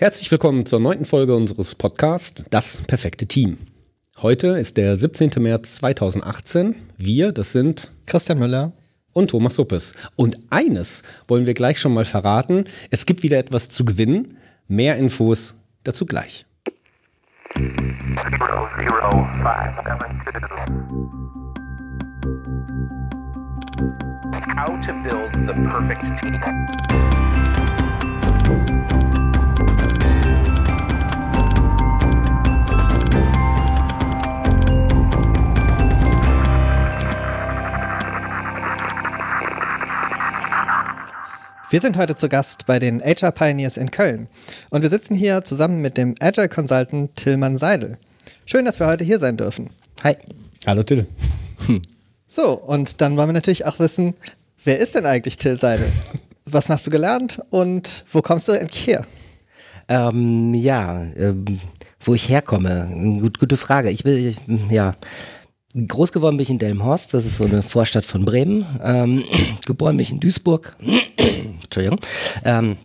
Herzlich willkommen zur neunten Folge unseres Podcasts Das perfekte Team. Heute ist der 17. März 2018. Wir, das sind Christian Müller und Thomas Suppes. Und eines wollen wir gleich schon mal verraten. Es gibt wieder etwas zu gewinnen. Mehr Infos dazu gleich. How to build the perfect team. Wir sind heute zu Gast bei den HR Pioneers in Köln und wir sitzen hier zusammen mit dem Agile Consultant Tillmann Seidel. Schön, dass wir heute hier sein dürfen. Hi. Hallo Till. Hm. So, und dann wollen wir natürlich auch wissen, wer ist denn eigentlich Till Seidel? Was hast du gelernt und wo kommst du eigentlich her? Ähm, ja, ähm, wo ich herkomme, Gut, gute Frage. Ich will, ja, Groß geworden bin ich in Delmenhorst, das ist so eine Vorstadt von Bremen. Ähm, geboren bin ich in Duisburg. Entschuldigung. Ähm,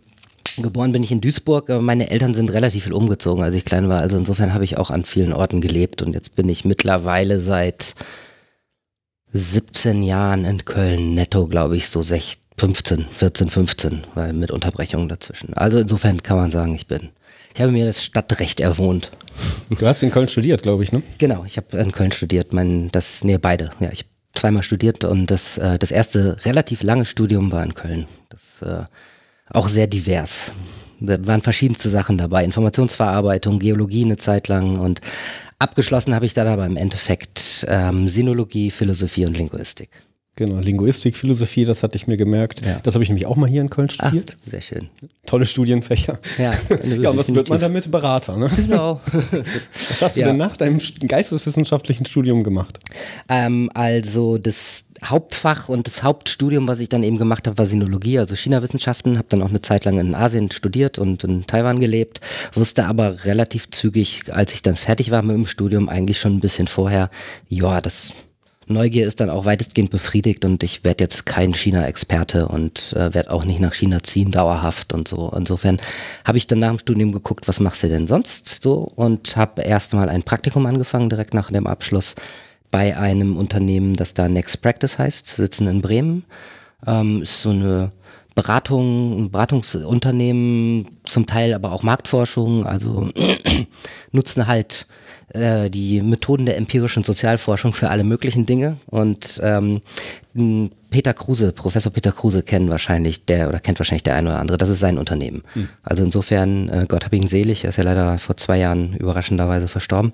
geboren bin ich in Duisburg. Meine Eltern sind relativ viel umgezogen, als ich klein war. Also insofern habe ich auch an vielen Orten gelebt. Und jetzt bin ich mittlerweile seit 17 Jahren in Köln netto, glaube ich, so 16, 15, 14, 15, weil mit Unterbrechungen dazwischen. Also insofern kann man sagen, ich bin ich habe mir das Stadtrecht erwohnt. Du hast in Köln studiert, glaube ich, ne? Genau, ich habe in Köln studiert. Mein, das, nee, beide. Ja, ich habe zweimal studiert und das, äh, das erste relativ lange Studium war in Köln. Das äh, auch sehr divers. Da waren verschiedenste Sachen dabei. Informationsverarbeitung, Geologie eine Zeit lang und abgeschlossen habe ich dann aber im Endeffekt ähm, Sinologie, Philosophie und Linguistik. Genau, Linguistik, Philosophie, das hatte ich mir gemerkt. Ja. Das habe ich nämlich auch mal hier in Köln studiert. Ach, sehr schön. Tolle Studienfächer. Ja, ja und was wird man damit? Berater, ne? Genau. was hast du ja. denn nach deinem geisteswissenschaftlichen Studium gemacht? Ähm, also das Hauptfach und das Hauptstudium, was ich dann eben gemacht habe, war Sinologie, also China-Wissenschaften. Habe dann auch eine Zeit lang in Asien studiert und in Taiwan gelebt. Wusste aber relativ zügig, als ich dann fertig war mit dem Studium, eigentlich schon ein bisschen vorher, ja, das Neugier ist dann auch weitestgehend befriedigt und ich werde jetzt kein China-Experte und äh, werde auch nicht nach China ziehen, dauerhaft und so. Insofern habe ich dann nach dem Studium geguckt, was machst du denn sonst so und habe erstmal ein Praktikum angefangen, direkt nach dem Abschluss bei einem Unternehmen, das da Next Practice heißt, sitzen in Bremen. Ähm, ist so eine Beratung, Beratungsunternehmen, zum Teil aber auch Marktforschung, also nutzen halt äh, die Methoden der empirischen Sozialforschung für alle möglichen Dinge. Und ähm, Peter Kruse, Professor Peter Kruse kennen wahrscheinlich der oder kennt wahrscheinlich der eine oder andere. Das ist sein Unternehmen. Hm. Also insofern, äh, Gott hab ihn selig, er ist ja leider vor zwei Jahren überraschenderweise verstorben.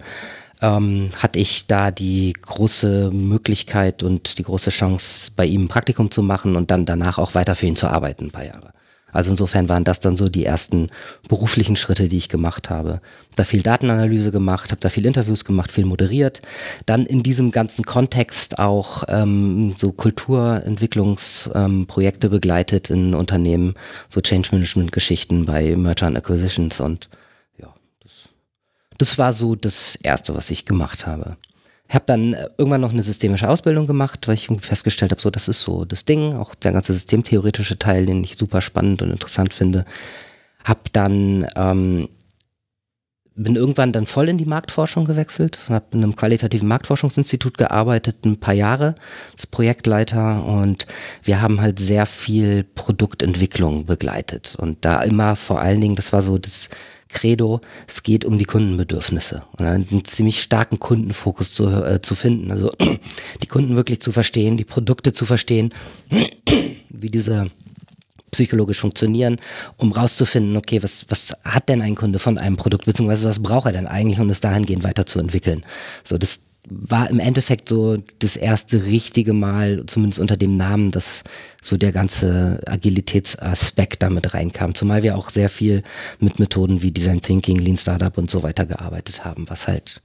Ähm, hatte ich da die große Möglichkeit und die große Chance, bei ihm ein Praktikum zu machen und dann danach auch weiter für ihn zu arbeiten, ein paar Jahre. Also insofern waren das dann so die ersten beruflichen Schritte, die ich gemacht habe. Da viel Datenanalyse gemacht, habe da viel Interviews gemacht, viel moderiert. Dann in diesem ganzen Kontext auch ähm, so Kulturentwicklungsprojekte ähm, begleitet in Unternehmen, so Change Management Geschichten bei Merger and Acquisitions und ja, das, das war so das erste, was ich gemacht habe. Habe dann äh, irgendwann noch eine systemische Ausbildung gemacht, weil ich festgestellt habe, so das ist so das Ding, auch der ganze systemtheoretische Teil, den ich super spannend und interessant finde. Hab dann ähm, bin irgendwann dann voll in die Marktforschung gewechselt, habe in einem qualitativen Marktforschungsinstitut gearbeitet, ein paar Jahre als Projektleiter und wir haben halt sehr viel Produktentwicklung begleitet und da immer vor allen Dingen, das war so das Credo, es geht um die Kundenbedürfnisse und einen ziemlich starken Kundenfokus zu, äh, zu finden. Also die Kunden wirklich zu verstehen, die Produkte zu verstehen, wie diese psychologisch funktionieren, um rauszufinden, okay, was, was hat denn ein Kunde von einem Produkt, beziehungsweise was braucht er denn eigentlich, um es dahingehend weiterzuentwickeln. So, das war im Endeffekt so das erste richtige Mal, zumindest unter dem Namen, dass so der ganze Agilitätsaspekt damit reinkam. Zumal wir auch sehr viel mit Methoden wie Design Thinking, Lean Startup und so weiter gearbeitet haben, was halt,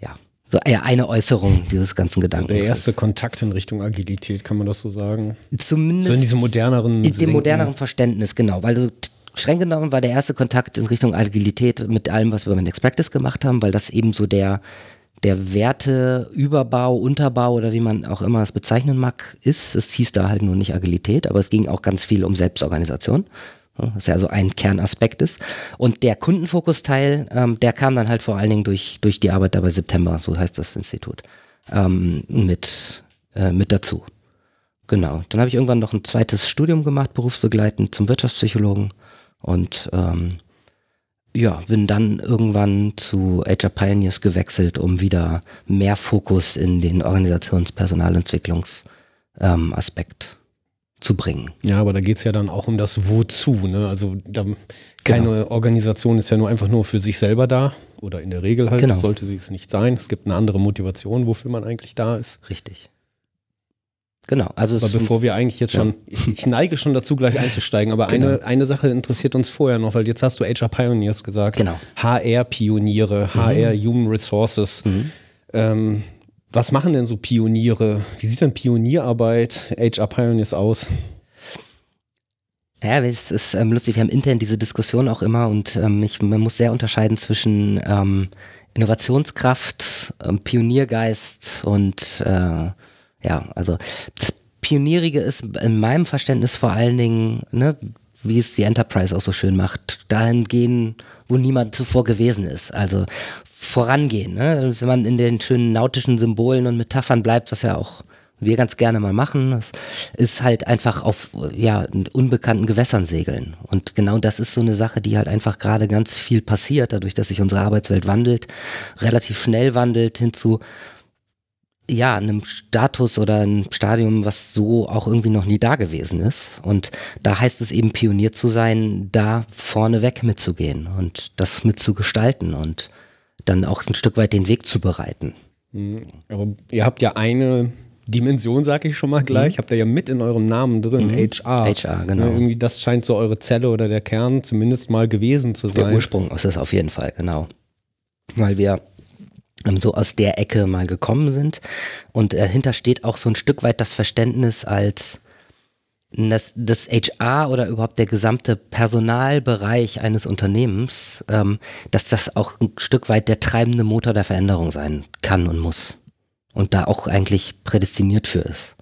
ja, so eher eine Äußerung dieses ganzen Gedankens. der erste ist. Kontakt in Richtung Agilität, kann man das so sagen? Zumindest. So in diesem moderneren. In dem moderneren Verständnis, genau, weil du streng genommen war der erste Kontakt in Richtung Agilität mit allem, was wir bei Next Practice gemacht haben, weil das eben so der der Werteüberbau, Unterbau oder wie man auch immer es bezeichnen mag, ist. Es hieß da halt nur nicht Agilität, aber es ging auch ganz viel um Selbstorganisation. was ja so ein Kernaspekt ist. Und der Kundenfokusteil, ähm, der kam dann halt vor allen Dingen durch, durch die Arbeit da bei September, so heißt das Institut, ähm, mit, äh, mit dazu. Genau. Dann habe ich irgendwann noch ein zweites Studium gemacht, berufsbegleitend zum Wirtschaftspsychologen und ähm, ja, bin dann irgendwann zu HR Pioneers gewechselt, um wieder mehr Fokus in den Organisationspersonalentwicklungsaspekt ähm, Aspekt zu bringen. Ja, aber da geht es ja dann auch um das Wozu. Ne? Also da, keine genau. Organisation ist ja nur einfach nur für sich selber da oder in der Regel halt, genau. sollte sie es nicht sein. Es gibt eine andere Motivation, wofür man eigentlich da ist. Richtig. Genau, also aber bevor wir eigentlich jetzt ja. schon, ich, ich, neige schon dazu, gleich einzusteigen, aber genau. eine, eine Sache interessiert uns vorher noch, weil jetzt hast du HR Pioneers gesagt. Genau. HR-Pioniere, mhm. HR Human Resources. Mhm. Ähm, was machen denn so Pioniere? Wie sieht denn Pionierarbeit HR Pioneers aus? Ja, es ist ähm, lustig, wir haben intern diese Diskussion auch immer und ähm, ich, man muss sehr unterscheiden zwischen ähm, Innovationskraft, ähm, Pioniergeist und äh, ja, also das Pionierige ist in meinem Verständnis vor allen Dingen, ne, wie es die Enterprise auch so schön macht, dahin gehen, wo niemand zuvor gewesen ist. Also vorangehen. Ne? Wenn man in den schönen nautischen Symbolen und Metaphern bleibt, was ja auch wir ganz gerne mal machen, das ist halt einfach auf ja, unbekannten Gewässern segeln. Und genau das ist so eine Sache, die halt einfach gerade ganz viel passiert, dadurch, dass sich unsere Arbeitswelt wandelt, relativ schnell wandelt hinzu ja, einem Status oder einem Stadium, was so auch irgendwie noch nie da gewesen ist. Und da heißt es eben Pionier zu sein, da vorneweg mitzugehen und das mitzugestalten und dann auch ein Stück weit den Weg zu bereiten. Mhm. Aber ihr habt ja eine Dimension, sage ich schon mal gleich, mhm. habt ihr ja mit in eurem Namen drin, mhm. HR. HR, genau. Ja, irgendwie das scheint so eure Zelle oder der Kern zumindest mal gewesen zu sein. Der Ursprung ist es auf jeden Fall, genau. Weil wir so aus der Ecke mal gekommen sind. Und dahinter steht auch so ein Stück weit das Verständnis als dass das HR oder überhaupt der gesamte Personalbereich eines Unternehmens, ähm, dass das auch ein Stück weit der treibende Motor der Veränderung sein kann und muss. Und da auch eigentlich prädestiniert für ist.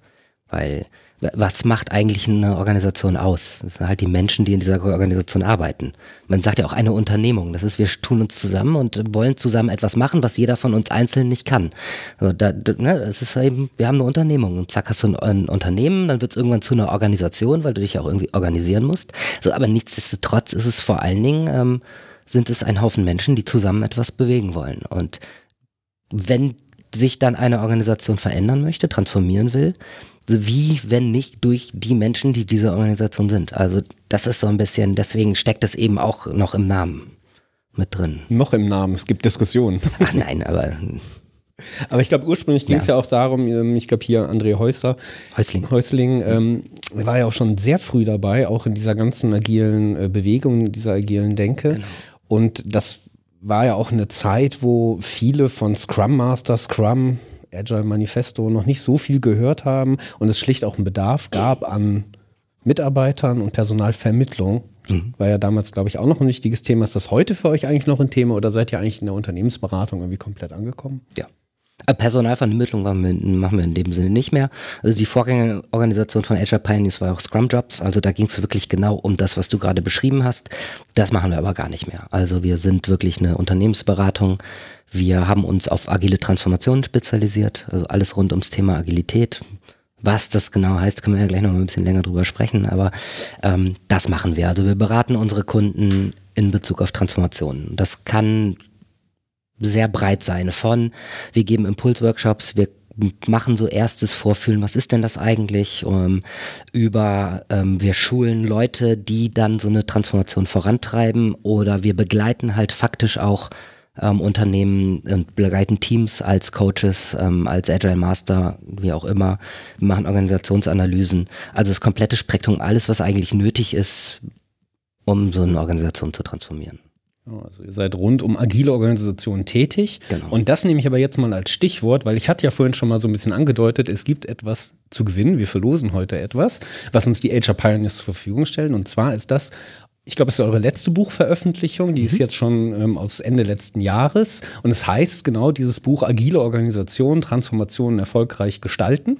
Weil was macht eigentlich eine Organisation aus? Das sind halt die Menschen, die in dieser Organisation arbeiten. Man sagt ja auch eine Unternehmung. Das ist, wir tun uns zusammen und wollen zusammen etwas machen, was jeder von uns einzeln nicht kann. Also da, ne, es ist eben, wir haben eine Unternehmung und zack hast du ein, ein Unternehmen, dann wird es irgendwann zu einer Organisation, weil du dich auch irgendwie organisieren musst. So, aber nichtsdestotrotz ist es vor allen Dingen, ähm, sind es ein Haufen Menschen, die zusammen etwas bewegen wollen. Und wenn sich dann eine Organisation verändern möchte, transformieren will, wie, wenn nicht durch die Menschen, die diese Organisation sind. Also das ist so ein bisschen, deswegen steckt es eben auch noch im Namen mit drin. Noch im Namen, es gibt Diskussionen. Ach nein, aber aber ich glaube, ursprünglich ging es ja. ja. auch darum, ähm, ich glaube hier André Häusler, Häusling, Häusling ähm, war ja auch schon sehr früh dabei, auch in dieser ganzen agilen äh, Bewegung, dieser agilen Denke. Genau. Und das war ja auch eine Zeit, wo viele von Scrum Master, Scrum, Agile Manifesto noch nicht so viel gehört haben und es schlicht auch einen Bedarf gab an Mitarbeitern und Personalvermittlung. Mhm. War ja damals, glaube ich, auch noch ein wichtiges Thema. Ist das heute für euch eigentlich noch ein Thema oder seid ihr eigentlich in der Unternehmensberatung irgendwie komplett angekommen? Ja. Äh, Personalvermittlung machen wir in dem Sinne nicht mehr. Also die Vorgängerorganisation von Azure Pioneers war auch Scrum Jobs. Also da ging es wirklich genau um das, was du gerade beschrieben hast. Das machen wir aber gar nicht mehr. Also wir sind wirklich eine Unternehmensberatung. Wir haben uns auf agile Transformationen spezialisiert. Also alles rund ums Thema Agilität. Was das genau heißt, können wir ja gleich noch mal ein bisschen länger drüber sprechen. Aber ähm, das machen wir. Also wir beraten unsere Kunden in Bezug auf Transformationen. Das kann sehr breit sein. Von, wir geben Impulsworkshops, wir machen so erstes Vorfühlen, was ist denn das eigentlich, um, ähm, über ähm, wir schulen Leute, die dann so eine Transformation vorantreiben oder wir begleiten halt faktisch auch ähm, Unternehmen und begleiten Teams als Coaches, ähm, als Agile Master, wie auch immer, wir machen Organisationsanalysen, also das komplette Spektrum, alles, was eigentlich nötig ist, um so eine Organisation zu transformieren. Also ihr seid rund um agile Organisationen tätig. Genau. Und das nehme ich aber jetzt mal als Stichwort, weil ich hatte ja vorhin schon mal so ein bisschen angedeutet, es gibt etwas zu gewinnen. Wir verlosen heute etwas, was uns die HR Pioneers zur Verfügung stellen. Und zwar ist das, ich glaube, es ist eure letzte Buchveröffentlichung, die mhm. ist jetzt schon ähm, aus Ende letzten Jahres. Und es heißt genau dieses Buch Agile Organisationen, Transformationen erfolgreich gestalten.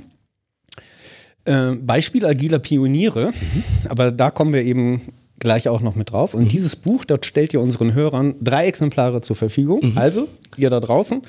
Äh, Beispiel agiler Pioniere, mhm. aber da kommen wir eben gleich auch noch mit drauf. Und dieses Buch, dort stellt ihr unseren Hörern drei Exemplare zur Verfügung. Also, ihr da draußen,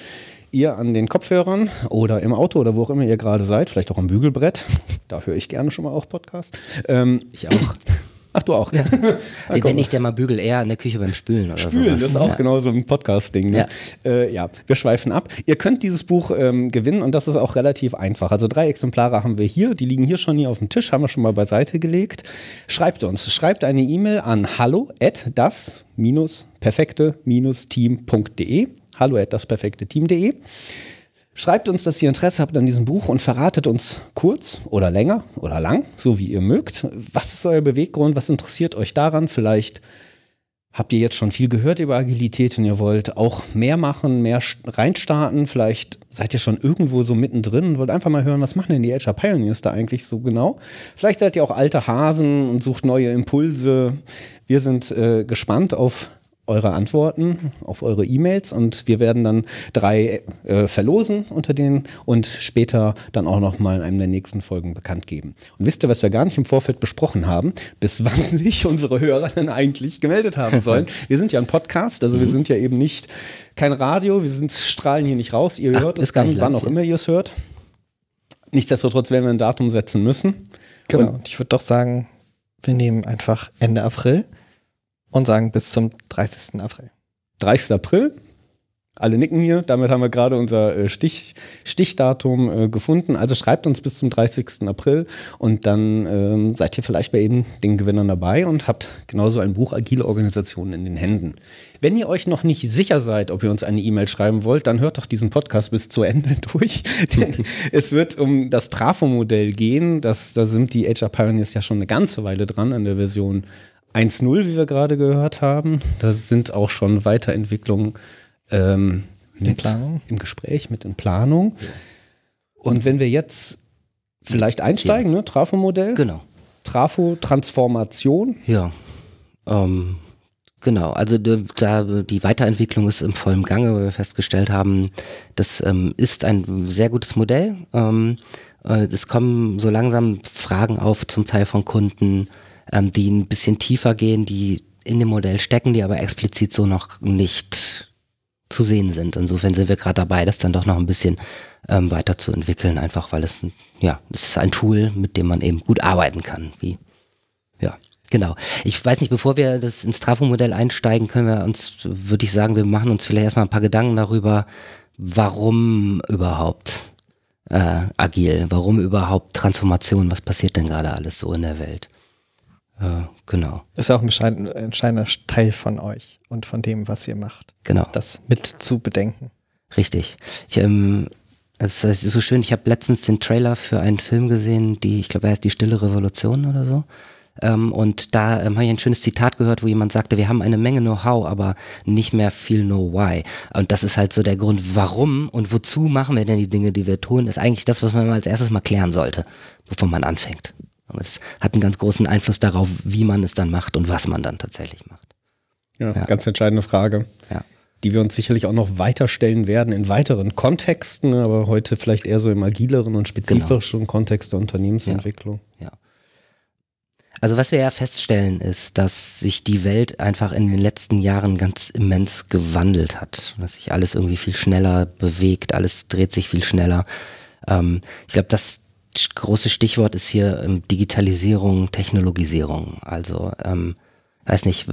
ihr an den Kopfhörern oder im Auto oder wo auch immer ihr gerade seid, vielleicht auch am Bügelbrett. Da höre ich gerne schon mal auch Podcast. Ähm, Ich auch. ach, du auch. Ja. Wenn ich der mal bügel, eher in der Küche beim Spülen oder Spülen, sowas. das ist auch ja. genau so ein Podcast-Ding. Ne? Ja. Äh, ja, wir schweifen ab. Ihr könnt dieses Buch ähm, gewinnen und das ist auch relativ einfach. Also drei Exemplare haben wir hier, die liegen hier schon hier auf dem Tisch, haben wir schon mal beiseite gelegt. Schreibt uns, schreibt eine E-Mail an hallo at das-perfekte-team.de hallo at dasperfekte-team.de Schreibt uns, dass ihr Interesse habt an diesem Buch und verratet uns kurz oder länger oder lang, so wie ihr mögt. Was ist euer Beweggrund? Was interessiert euch daran? Vielleicht habt ihr jetzt schon viel gehört über Agilität und ihr wollt auch mehr machen, mehr st- reinstarten. Vielleicht seid ihr schon irgendwo so mittendrin und wollt einfach mal hören, was machen denn die HR Pioneers da eigentlich so genau? Vielleicht seid ihr auch alte Hasen und sucht neue Impulse. Wir sind äh, gespannt auf eure Antworten auf eure E-Mails und wir werden dann drei äh, verlosen unter denen und später dann auch noch mal in einem der nächsten Folgen bekannt geben. Und wisst ihr, was wir gar nicht im Vorfeld besprochen haben, bis wann sich unsere Hörer denn eigentlich gemeldet haben sollen? Wir sind ja ein Podcast, also wir sind ja eben nicht kein Radio, wir sind strahlen hier nicht raus. Ihr Ach, hört es dann, nicht wann auch immer ihr es hört. Nichtsdestotrotz werden wir ein Datum setzen müssen. Genau. Und ich würde doch sagen, wir nehmen einfach Ende April und sagen bis zum 30. April. 30. April. Alle nicken hier. Damit haben wir gerade unser äh, Stich, Stichdatum äh, gefunden. Also schreibt uns bis zum 30. April und dann ähm, seid ihr vielleicht bei eben den Gewinnern dabei und habt genauso ein Buch Agile Organisationen in den Händen. Wenn ihr euch noch nicht sicher seid, ob ihr uns eine E-Mail schreiben wollt, dann hört doch diesen Podcast bis zu Ende durch. Denn es wird um das Trafo-Modell gehen. Das, da sind die HR Pioneers ja schon eine ganze Weile dran an der Version 1.0, wie wir gerade gehört haben. Da sind auch schon Weiterentwicklungen ähm, mit im Gespräch, mit in Planung. Und wenn wir jetzt vielleicht einsteigen, ne? Trafo-Modell, Genau. Trafo-Transformation. Ja. Ähm, genau, also da die Weiterentwicklung ist im vollen Gange, weil wir festgestellt haben, das ähm, ist ein sehr gutes Modell. Ähm, äh, es kommen so langsam Fragen auf, zum Teil von Kunden, ähm, die ein bisschen tiefer gehen, die in dem Modell stecken, die aber explizit so noch nicht zu sehen sind. Insofern sind wir gerade dabei, das dann doch noch ein bisschen ähm, weiterzuentwickeln, einfach weil es ja, es ist ein Tool, mit dem man eben gut arbeiten kann, wie ja, genau. Ich weiß nicht, bevor wir das ins Trafo-Modell einsteigen, können wir uns, würde ich sagen, wir machen uns vielleicht erstmal ein paar Gedanken darüber, warum überhaupt äh, agil, warum überhaupt Transformation, was passiert denn gerade alles so in der Welt? Äh, genau, Ist ja auch ein entscheidender Teil von euch und von dem, was ihr macht. genau. Das mit zu bedenken. Richtig. Ich, ähm, es ist so schön, ich habe letztens den Trailer für einen Film gesehen, die, ich glaube, er heißt Die Stille Revolution oder so. Ähm, und da ähm, habe ich ein schönes Zitat gehört, wo jemand sagte, wir haben eine Menge Know-how, aber nicht mehr viel Know-why. Und das ist halt so der Grund, warum und wozu machen wir denn die Dinge, die wir tun, ist eigentlich das, was man als erstes mal klären sollte, bevor man anfängt. Aber es hat einen ganz großen Einfluss darauf, wie man es dann macht und was man dann tatsächlich macht. Ja, Ja. ganz entscheidende Frage, Ja. die wir uns sicherlich auch noch weiterstellen werden in weiteren Kontexten, aber heute vielleicht eher so im agileren und spezifischeren Kontext der Unternehmensentwicklung. Ja. Also was wir ja feststellen ist, dass sich die Welt einfach in den letzten Jahren ganz immens gewandelt hat. Dass sich alles irgendwie viel schneller bewegt, alles dreht sich viel schneller. Ähm, ich glaube, das große Stichwort ist hier ähm, Digitalisierung, Technologisierung. Also, ähm, weiß nicht,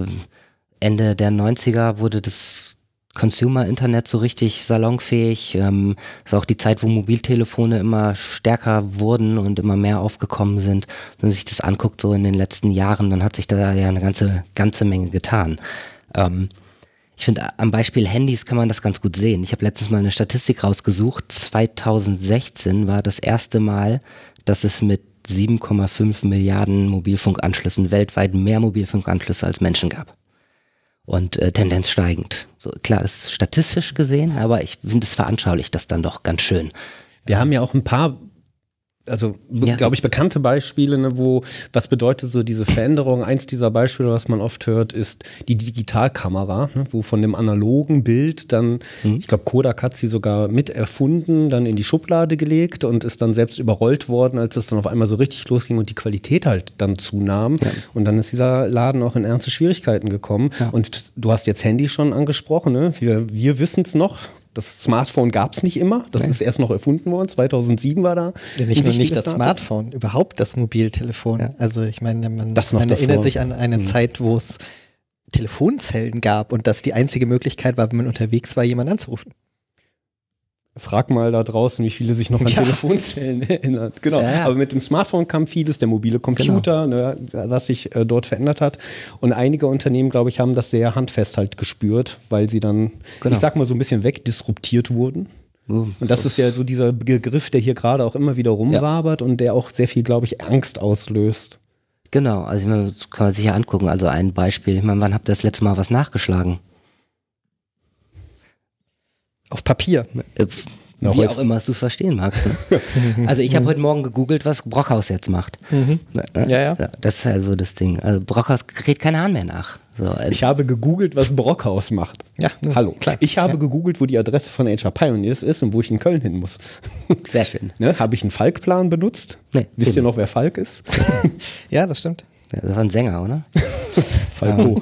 Ende der 90er wurde das Consumer-Internet so richtig salonfähig. Ähm, ist auch die Zeit, wo Mobiltelefone immer stärker wurden und immer mehr aufgekommen sind. Wenn man sich das anguckt, so in den letzten Jahren, dann hat sich da ja eine ganze, ganze Menge getan. Ähm, ich finde, am Beispiel Handys kann man das ganz gut sehen. Ich habe letztens mal eine Statistik rausgesucht. 2016 war das erste Mal, dass es mit 7,5 Milliarden Mobilfunkanschlüssen weltweit mehr Mobilfunkanschlüsse als Menschen gab und äh, Tendenz steigend. So, klar, ist statistisch gesehen, aber ich finde, es veranschaulicht das dann doch ganz schön. Wir haben ja auch ein paar also ja. glaube ich, bekannte Beispiele, ne, wo, was bedeutet so diese Veränderung? Eins dieser Beispiele, was man oft hört, ist die Digitalkamera, ne, wo von dem analogen Bild dann, mhm. ich glaube, Kodak hat sie sogar mit erfunden, dann in die Schublade gelegt und ist dann selbst überrollt worden, als es dann auf einmal so richtig losging und die Qualität halt dann zunahm. Ja. Und dann ist dieser Laden auch in ernste Schwierigkeiten gekommen. Ja. Und du hast jetzt Handy schon angesprochen, ne? wir, wir wissen es noch, das Smartphone gab es nicht immer. Das nee. ist erst noch erfunden worden. 2007 war da. Ja, nicht nur nicht das Datum. Smartphone, überhaupt das Mobiltelefon. Ja. Also ich meine, man, man erinnert sich an eine mhm. Zeit, wo es Telefonzellen gab und das die einzige Möglichkeit war, wenn man unterwegs war, jemanden anzurufen. Frag mal da draußen, wie viele sich noch an ja. Telefonzellen erinnern. Genau. Ja, ja. Aber mit dem Smartphone kam vieles, der mobile Computer, genau. ne, was sich äh, dort verändert hat. Und einige Unternehmen, glaube ich, haben das sehr handfest halt gespürt, weil sie dann, genau. ich sag mal, so ein bisschen wegdisruptiert wurden. Und das ist ja so dieser Begriff, der hier gerade auch immer wieder rumwabert und der auch sehr viel, glaube ich, Angst auslöst. Genau, also ich meine, das kann man sich ja angucken. Also ein Beispiel, ich meine, wann habt ihr das letzte Mal was nachgeschlagen? Auf Papier. Äh, wie heute. auch immer du es verstehen magst. Ne? also ich habe heute Morgen gegoogelt, was Brockhaus jetzt macht. Mhm. Ja, ja. Das ist also das Ding. Also Brockhaus kriegt keinen Hahn mehr nach. So, also ich habe gegoogelt, was Brockhaus macht. Ja, hallo. Klar. Ich habe ja. gegoogelt, wo die Adresse von HR Pioneers ist und wo ich in Köln hin muss. Sehr schön. ne? Habe ich einen Falk-Plan benutzt? Nee, Wisst eben. ihr noch, wer Falk ist? ja, das stimmt. Ja, das war ein Sänger, oder? Falco.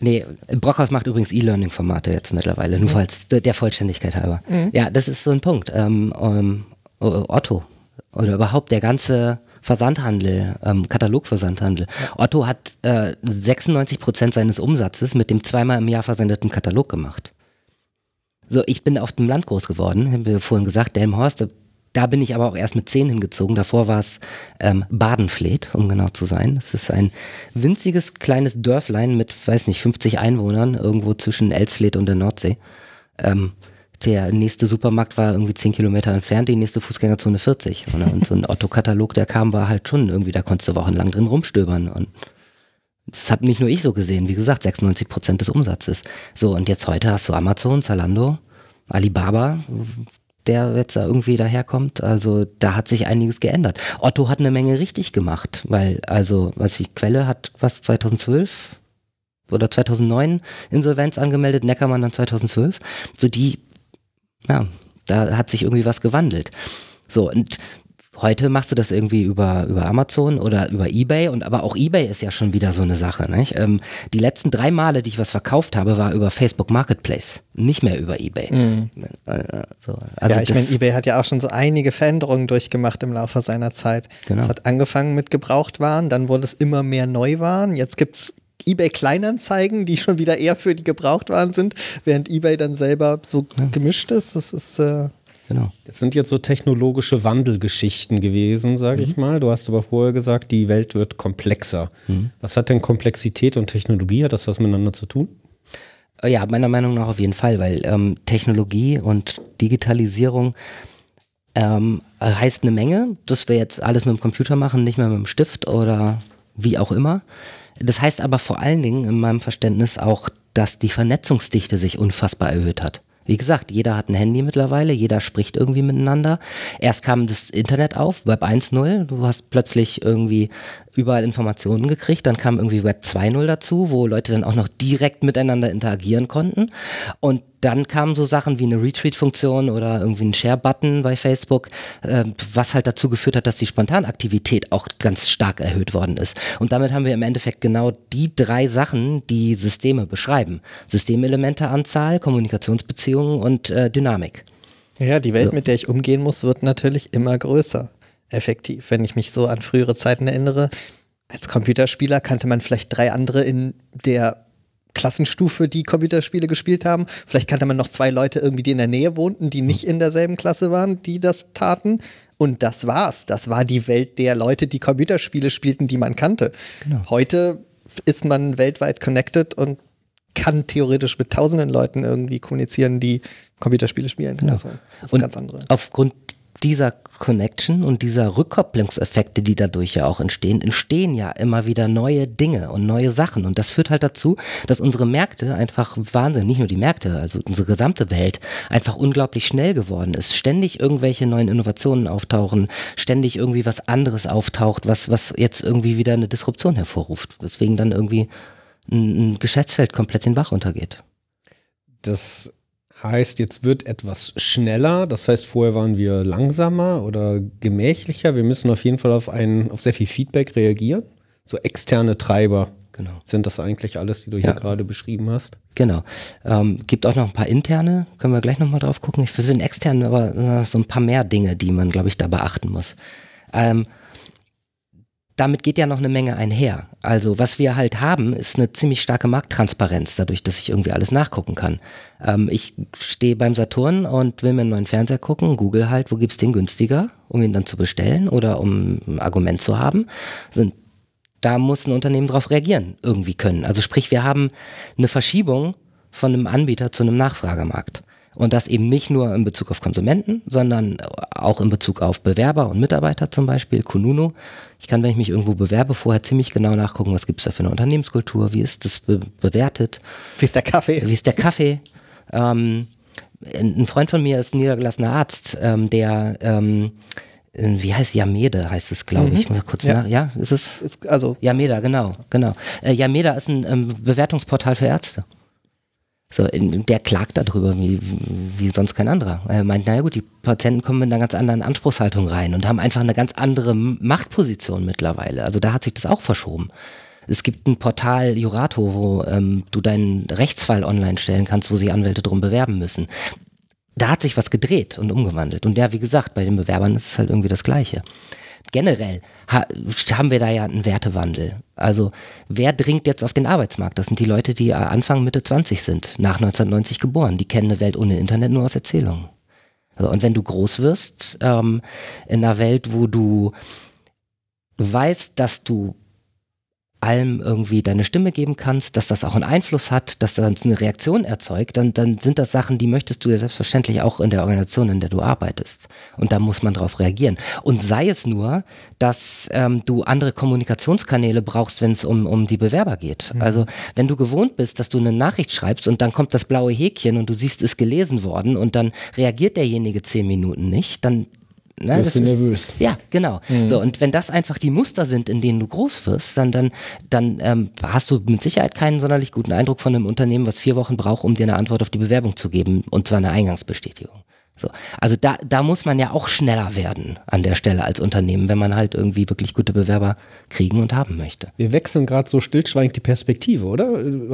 Nee, Brockhaus macht übrigens E-Learning-Formate jetzt mittlerweile, nur falls der Vollständigkeit halber. Mhm. Ja, das ist so ein Punkt. Ähm, ähm, Otto oder überhaupt der ganze Versandhandel, ähm, Katalogversandhandel. Ja. Otto hat äh, 96 Prozent seines Umsatzes mit dem zweimal im Jahr versendeten Katalog gemacht. So, ich bin auf dem Land groß geworden, haben wir vorhin gesagt, Delmhorst, da bin ich aber auch erst mit zehn hingezogen. Davor war es ähm, Badenfleet, um genau zu sein. Es ist ein winziges kleines Dörflein mit, weiß nicht, 50 Einwohnern, irgendwo zwischen Elsfleet und der Nordsee. Ähm, der nächste Supermarkt war irgendwie 10 Kilometer entfernt, die nächste Fußgängerzone 40. Und so ein Otto-Katalog, der kam, war halt schon irgendwie, da konntest du wochenlang drin rumstöbern. Und das habe nicht nur ich so gesehen, wie gesagt, 96 Prozent des Umsatzes. So, und jetzt heute hast du Amazon, Zalando, Alibaba, der jetzt da irgendwie daherkommt. Also da hat sich einiges geändert. Otto hat eine Menge richtig gemacht, weil also, was die Quelle hat, was 2012 oder 2009 Insolvenz angemeldet, Neckermann dann 2012. So die, ja, da hat sich irgendwie was gewandelt. So, und Heute machst du das irgendwie über, über Amazon oder über Ebay und aber auch Ebay ist ja schon wieder so eine Sache. Nicht? Ähm, die letzten drei Male, die ich was verkauft habe, war über Facebook Marketplace, nicht mehr über Ebay. Mhm. So, also ja, ich meine, Ebay hat ja auch schon so einige Veränderungen durchgemacht im Laufe seiner Zeit. Genau. Es hat angefangen mit Gebrauchtwaren, dann wurde es immer mehr Neuwaren, jetzt gibt es eBay Kleinanzeigen, die schon wieder eher für die Gebrauchtwaren sind, während eBay dann selber so gemischt ist. Das ist äh, Genau. Das sind jetzt so technologische Wandelgeschichten gewesen, sage mhm. ich mal. Du hast aber vorher gesagt, die Welt wird komplexer. Mhm. Was hat denn Komplexität und Technologie? Hat das was miteinander zu tun? Äh, ja, meiner Meinung nach auf jeden Fall, weil ähm, Technologie und Digitalisierung ähm, heißt eine Menge, dass wir jetzt alles mit dem Computer machen, nicht mehr mit dem Stift oder wie auch immer. Das heißt aber vor allen Dingen in meinem Verständnis auch, dass die Vernetzungsdichte sich unfassbar erhöht hat. Wie gesagt, jeder hat ein Handy mittlerweile, jeder spricht irgendwie miteinander. Erst kam das Internet auf, Web 1.0, du hast plötzlich irgendwie überall Informationen gekriegt. Dann kam irgendwie Web 2.0 dazu, wo Leute dann auch noch direkt miteinander interagieren konnten. Und dann kamen so Sachen wie eine Retweet-Funktion oder irgendwie ein Share-Button bei Facebook, äh, was halt dazu geführt hat, dass die Spontanaktivität auch ganz stark erhöht worden ist. Und damit haben wir im Endeffekt genau die drei Sachen, die Systeme beschreiben. Systemelementeanzahl, Kommunikationsbeziehungen und äh, Dynamik. Ja, die Welt, so. mit der ich umgehen muss, wird natürlich immer größer effektiv. Wenn ich mich so an frühere Zeiten erinnere, als Computerspieler kannte man vielleicht drei andere in der Klassenstufe, die Computerspiele gespielt haben. Vielleicht kannte man noch zwei Leute irgendwie, die in der Nähe wohnten, die nicht in derselben Klasse waren, die das taten. Und das war's. Das war die Welt der Leute, die Computerspiele spielten, die man kannte. Genau. Heute ist man weltweit connected und kann theoretisch mit tausenden Leuten irgendwie kommunizieren, die Computerspiele spielen. Genau. Also, das ist und ganz andere. Aufgrund dieser Connection und dieser Rückkopplungseffekte, die dadurch ja auch entstehen, entstehen ja immer wieder neue Dinge und neue Sachen. Und das führt halt dazu, dass unsere Märkte einfach Wahnsinn, nicht nur die Märkte, also unsere gesamte Welt einfach unglaublich schnell geworden ist. Ständig irgendwelche neuen Innovationen auftauchen, ständig irgendwie was anderes auftaucht, was, was jetzt irgendwie wieder eine Disruption hervorruft. Deswegen dann irgendwie ein, ein Geschäftsfeld komplett den Bach untergeht. Das heißt, jetzt wird etwas schneller. Das heißt, vorher waren wir langsamer oder gemächlicher. Wir müssen auf jeden Fall auf, ein, auf sehr viel Feedback reagieren. So externe Treiber genau. sind das eigentlich alles, die du hier gerade beschrieben hast. Genau. Ähm, gibt auch noch ein paar interne, können wir gleich nochmal drauf gucken. Ich für den externen aber äh, so ein paar mehr Dinge, die man, glaube ich, da beachten muss. Ähm, damit geht ja noch eine Menge einher. Also was wir halt haben, ist eine ziemlich starke Markttransparenz, dadurch, dass ich irgendwie alles nachgucken kann. Ähm, ich stehe beim Saturn und will mir einen neuen Fernseher gucken, google halt, wo gibt's den günstiger, um ihn dann zu bestellen oder um ein Argument zu haben. Sind, da muss ein Unternehmen darauf reagieren, irgendwie können. Also sprich, wir haben eine Verschiebung von einem Anbieter zu einem Nachfragemarkt. Und das eben nicht nur in Bezug auf Konsumenten, sondern auch in Bezug auf Bewerber und Mitarbeiter zum Beispiel, Kununu. Ich kann, wenn ich mich irgendwo bewerbe, vorher ziemlich genau nachgucken, was gibt es da für eine Unternehmenskultur, wie ist das be bewertet. Wie ist der Kaffee? Wie ist der Kaffee? Ähm, ein Freund von mir ist ein niedergelassener Arzt, ähm, der ähm, wie heißt Yameda heißt es, glaube ich. Mhm. Ich muss kurz ja. nach. Ja, ist es? Ist also Yameda, genau, genau. Äh, Yameda ist ein ähm, Bewertungsportal für Ärzte. So, in, der klagt darüber wie, wie sonst kein anderer. Er meint, naja gut, die Patienten kommen mit einer ganz anderen Anspruchshaltung rein und haben einfach eine ganz andere Machtposition mittlerweile. Also da hat sich das auch verschoben. Es gibt ein Portal Jurato, wo ähm, du deinen Rechtsfall online stellen kannst, wo sich Anwälte drum bewerben müssen. Da hat sich was gedreht und umgewandelt. Und ja, wie gesagt, bei den Bewerbern ist es halt irgendwie das Gleiche generell ha haben wir da ja einen Wertewandel. Also wer dringt jetzt auf den Arbeitsmarkt? Das sind die Leute, die Anfang, Mitte 20 sind, nach 1990 geboren. Die kennen eine Welt ohne Internet nur aus Erzählungen. Also, und wenn du groß wirst, ähm, in einer Welt, wo du weißt, dass du allem irgendwie deine Stimme geben kannst, dass das auch einen Einfluss hat, dass das eine Reaktion erzeugt, dann, dann sind das Sachen, die möchtest du ja selbstverständlich auch in der Organisation, in der du arbeitest. Und da muss man drauf reagieren. Und sei es nur, dass ähm, du andere Kommunikationskanäle brauchst, wenn es um, um die Bewerber geht. Mhm. Also wenn du gewohnt bist, dass du eine Nachricht schreibst und dann kommt das blaue Häkchen und du siehst, es gelesen worden und dann reagiert derjenige zehn Minuten nicht, dann Ne? Bist du nervös. ja, genau. Mhm. So, und wenn das einfach die Muster sind, in denen du groß wirst, dann, dann, dann ähm, hast du mit Sicherheit keinen sonderlich guten Eindruck von einem Unternehmen, was vier Wochen braucht, um dir eine Antwort auf die Bewerbung zu geben, und zwar eine Eingangsbestätigung. So. Also da, da muss man ja auch schneller werden an der Stelle als Unternehmen, wenn man halt irgendwie wirklich gute Bewerber kriegen und haben möchte. Wir wechseln gerade so stillschweigend die Perspektive, oder?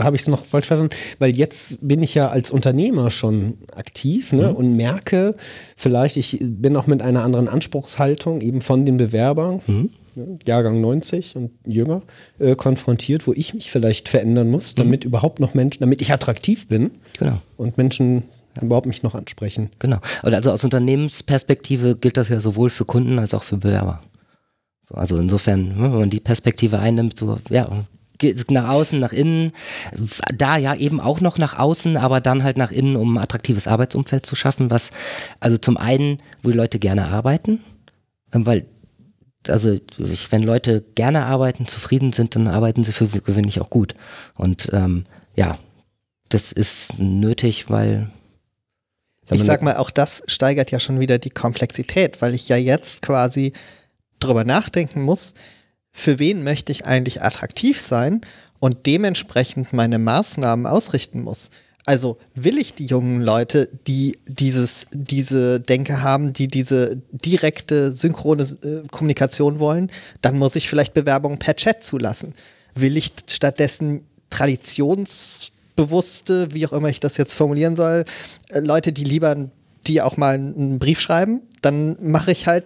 Habe ich es noch falsch verstanden? Weil jetzt bin ich ja als Unternehmer schon aktiv ne? Mhm. und merke vielleicht, ich bin auch mit einer anderen Anspruchshaltung eben von den Bewerbern. Mhm. Ne, Jahrgang 90 und jünger äh, konfrontiert, wo ich mich vielleicht verändern muss, damit mhm. überhaupt noch Menschen, damit ich attraktiv bin genau. und Menschen überhaupt mich noch ansprechen. Genau. Also aus Unternehmensperspektive gilt das ja sowohl für Kunden als auch für Bewerber. So, also insofern, ne, wenn man die Perspektive einnimmt, so, ja, nach außen, nach innen, da ja eben auch noch nach außen, aber dann halt nach innen, um ein attraktives Arbeitsumfeld zu schaffen, was, also zum einen, wo die Leute gerne arbeiten, ähm, weil also wenn Leute gerne arbeiten, zufrieden sind, dann arbeiten sie für gewöhnlich auch gut. Und ähm, ja, das ist nötig, weil ich sag mal, auch das steigert ja schon wieder die Komplexität, weil ich ja jetzt quasi drüber nachdenken muss, für wen möchte ich eigentlich attraktiv sein und dementsprechend meine Maßnahmen ausrichten muss. Also will ich die jungen Leute, die dieses, diese Denke haben, die diese direkte synchrone äh, Kommunikation wollen, dann muss ich vielleicht Bewerbungen per Chat zulassen. Will ich stattdessen Traditions bewusste, wie auch immer ich das jetzt formulieren soll, äh, Leute, die lieber die auch mal einen Brief schreiben, dann mache ich halt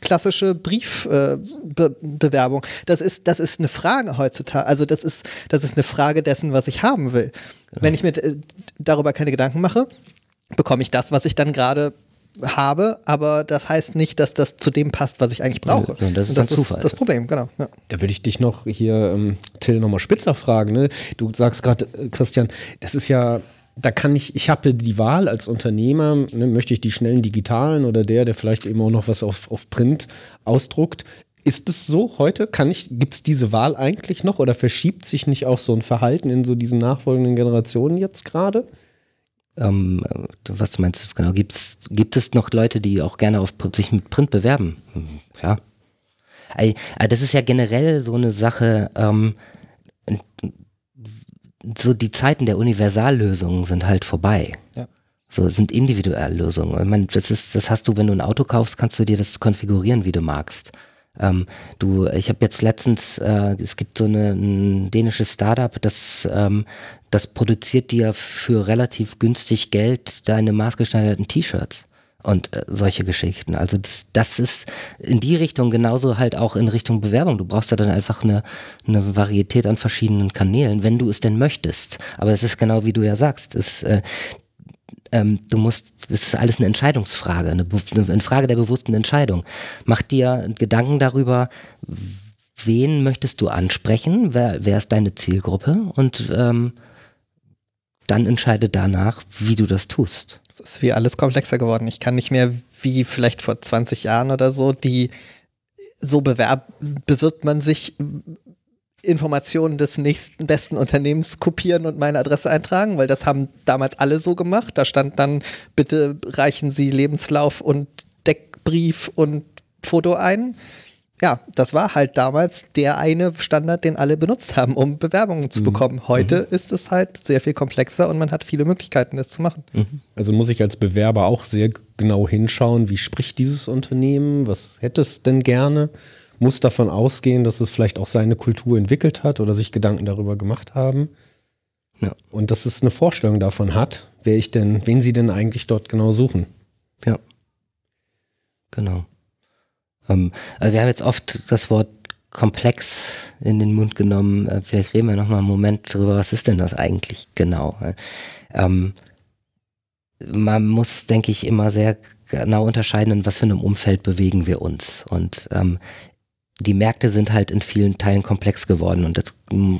klassische Briefbewerbung. Äh, das ist, das ist eine Frage heutzutage. Also das ist, das ist eine Frage dessen, was ich haben will. Genau. Wenn ich mir äh, darüber keine Gedanken mache, bekomme ich das, was ich dann gerade habe, aber das heißt nicht, dass das zu dem passt, was ich eigentlich brauche. Ja, das ist das, ist das Problem, genau. Ja. Da würde ich dich noch hier, ähm, Till, nochmal spitzer fragen. Ne? Du sagst gerade, äh, Christian, das ist ja da kann ich, ich habe die Wahl als Unternehmer, ne, möchte ich die schnellen digitalen oder der, der vielleicht eben auch noch was auf, auf Print ausdruckt. Ist es so heute? Kann ich, gibt es diese Wahl eigentlich noch oder verschiebt sich nicht auch so ein Verhalten in so diesen nachfolgenden Generationen jetzt gerade? Ähm, was meinst du jetzt genau? Gibt's, gibt es noch Leute, die auch gerne auf, sich mit Print bewerben? Hm, klar. Das ist ja generell so eine Sache, ähm, so die Zeiten der Universallösungen sind halt vorbei. Ja. So sind individuelle Lösungen. Ich meine, das ist, das hast du, wenn du ein Auto kaufst, kannst du dir das konfigurieren, wie du magst. Ähm, du, ich habe jetzt letztens, äh, es gibt so eine, ein dänisches Startup, das, ähm, das produziert dir für relativ günstig Geld deine maßgeschneiderten T-Shirts und äh, solche Geschichten. Also das, das ist in die Richtung genauso halt auch in Richtung Bewerbung. Du brauchst ja dann einfach eine, eine Varietät an verschiedenen Kanälen, wenn du es denn möchtest. Aber es ist genau wie du ja sagst, es, äh, ähm, du musst, das ist alles eine Entscheidungsfrage, eine, eine Frage der bewussten Entscheidung. Mach dir Gedanken darüber, wen möchtest du ansprechen, wer, wer ist deine Zielgruppe und ähm, dann entscheide danach, wie du das tust. Es ist wie alles komplexer geworden. Ich kann nicht mehr wie vielleicht vor 20 Jahren oder so, die so bewerb, bewirbt man sich Informationen des nächsten besten Unternehmens kopieren und meine Adresse eintragen, weil das haben damals alle so gemacht. Da stand dann, bitte reichen Sie Lebenslauf und Deckbrief und Foto ein ja, das war halt damals der eine Standard, den alle benutzt haben, um Bewerbungen zu mhm. bekommen. Heute mhm. ist es halt sehr viel komplexer und man hat viele Möglichkeiten, das zu machen. Mhm. Also muss ich als Bewerber auch sehr genau hinschauen, wie spricht dieses Unternehmen, was hätte es denn gerne, muss davon ausgehen, dass es vielleicht auch seine Kultur entwickelt hat oder sich Gedanken darüber gemacht haben. Ja. Und dass es eine Vorstellung davon hat, wer ich denn, wen sie denn eigentlich dort genau suchen. Ja. Genau. Ähm, also wir haben jetzt oft das Wort komplex in den Mund genommen. Äh, vielleicht reden wir noch mal einen Moment drüber, was ist denn das eigentlich genau? Ähm, man muss, denke ich, immer sehr genau unterscheiden, in was für einem Umfeld bewegen wir uns. Und ähm, die Märkte sind halt in vielen Teilen komplex geworden und das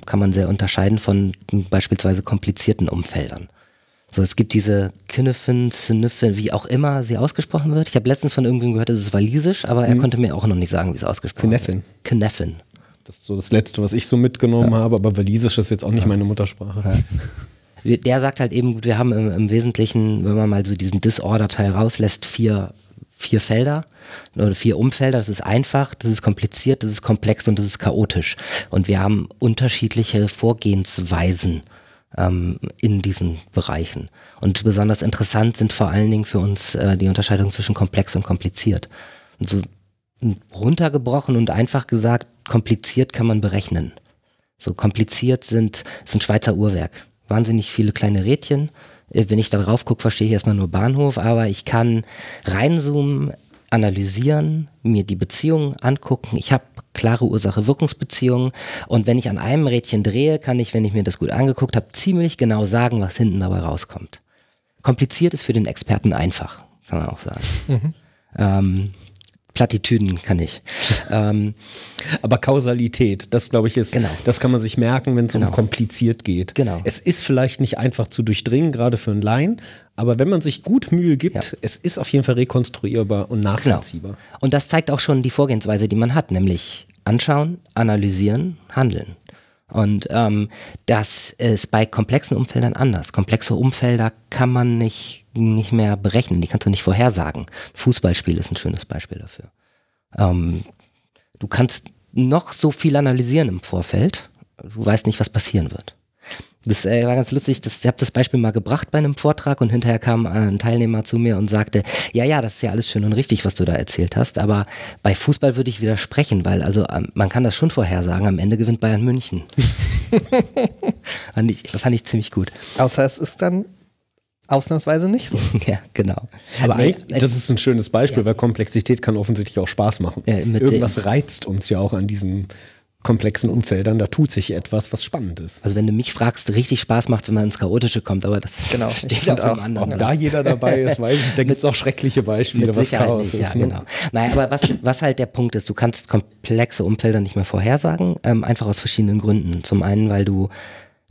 kann man sehr unterscheiden von beispielsweise komplizierten Umfeldern. So, es gibt diese Kinnefin, Sinifin, wie auch immer sie ausgesprochen wird. Ich habe letztens von irgendwem gehört, es ist walisisch, aber er mhm. konnte mir auch noch nicht sagen, wie es ausgesprochen Kneffin. wird. Kneffin. Das ist so das Letzte, was ich so mitgenommen ja. habe, aber walisisch ist jetzt auch nicht ja. meine Muttersprache. Ja. Der sagt halt eben, wir haben im, im Wesentlichen, wenn man mal so diesen Disorder-Teil rauslässt, vier vier Felder oder vier Umfelder. Das ist einfach, das ist kompliziert, das ist komplex und das ist chaotisch. Und wir haben unterschiedliche Vorgehensweisen ähm, in diesen Bereichen. Und besonders interessant sind vor allen Dingen für uns äh, die Unterscheidung zwischen komplex und kompliziert. Und so runtergebrochen und einfach gesagt, kompliziert kann man berechnen. So kompliziert sind, sind Schweizer Uhrwerk. Wahnsinnig viele kleine Rädchen. Äh, wenn ich da drauf gucke, verstehe ich erstmal nur Bahnhof, aber ich kann reinzoomen, analysieren, mir die Beziehungen angucken. Ich habe klare Ursache-Wirkungsbeziehungen und wenn ich an einem Rädchen drehe, kann ich, wenn ich mir das gut angeguckt habe, ziemlich genau sagen, was hinten dabei rauskommt. Kompliziert ist für den Experten einfach, kann man auch sagen. Mhm. Ähm, Plattitüden kann ich. ähm, Aber Kausalität, das glaube ich ist, genau. das kann man sich merken, wenn es genau. um kompliziert geht. Genau. Es ist vielleicht nicht einfach zu durchdringen, gerade für einen Laien, aber wenn man sich gut Mühe gibt, ja. es ist auf jeden Fall rekonstruierbar und genau. nachvollziehbar. Genau. Und das zeigt auch schon die Vorgehensweise, die man hat, nämlich anschauen, analysieren, handeln. Und ähm, das ist bei komplexen Umfeldern anders. Komplexe Umfelder kann man nicht, nicht mehr berechnen, die kannst du nicht vorhersagen. Fußballspiel ist ein schönes Beispiel dafür. Ähm, du kannst noch so viel analysieren im Vorfeld, du weißt nicht, was passieren wird. Das äh, war ganz lustig. Das, ich habe das Beispiel mal gebracht bei einem Vortrag und hinterher kam ein Teilnehmer zu mir und sagte, ja, ja, das ist ja alles schön und richtig, was du da erzählt hast, aber bei Fußball würde ich widersprechen, weil also ähm, man kann das schon vorhersagen, am Ende gewinnt Bayern München. das fand ich ziemlich gut. Außer es ist dann ausnahmsweise nicht so. ja, genau. Aber nee, das ist ein schönes Beispiel, ja. weil Komplexität kann offensichtlich auch Spaß machen. Ja, Irgendwas reizt uns ja auch an diesem komplexen Umfeldern, da tut sich etwas, was spannend ist. Also wenn du mich fragst, richtig Spaß macht, wenn man ins Chaotische kommt, aber das genau, steht auf auch, anderen. Ob da jeder dabei ist, weiß ich, da gibt es auch schreckliche Beispiele, was Chaos nicht, ist. Ja, ne? genau. Naja, aber was, was halt der Punkt ist, du kannst komplexe Umfelder nicht mehr vorhersagen, ähm, einfach aus verschiedenen Gründen. Zum einen, weil du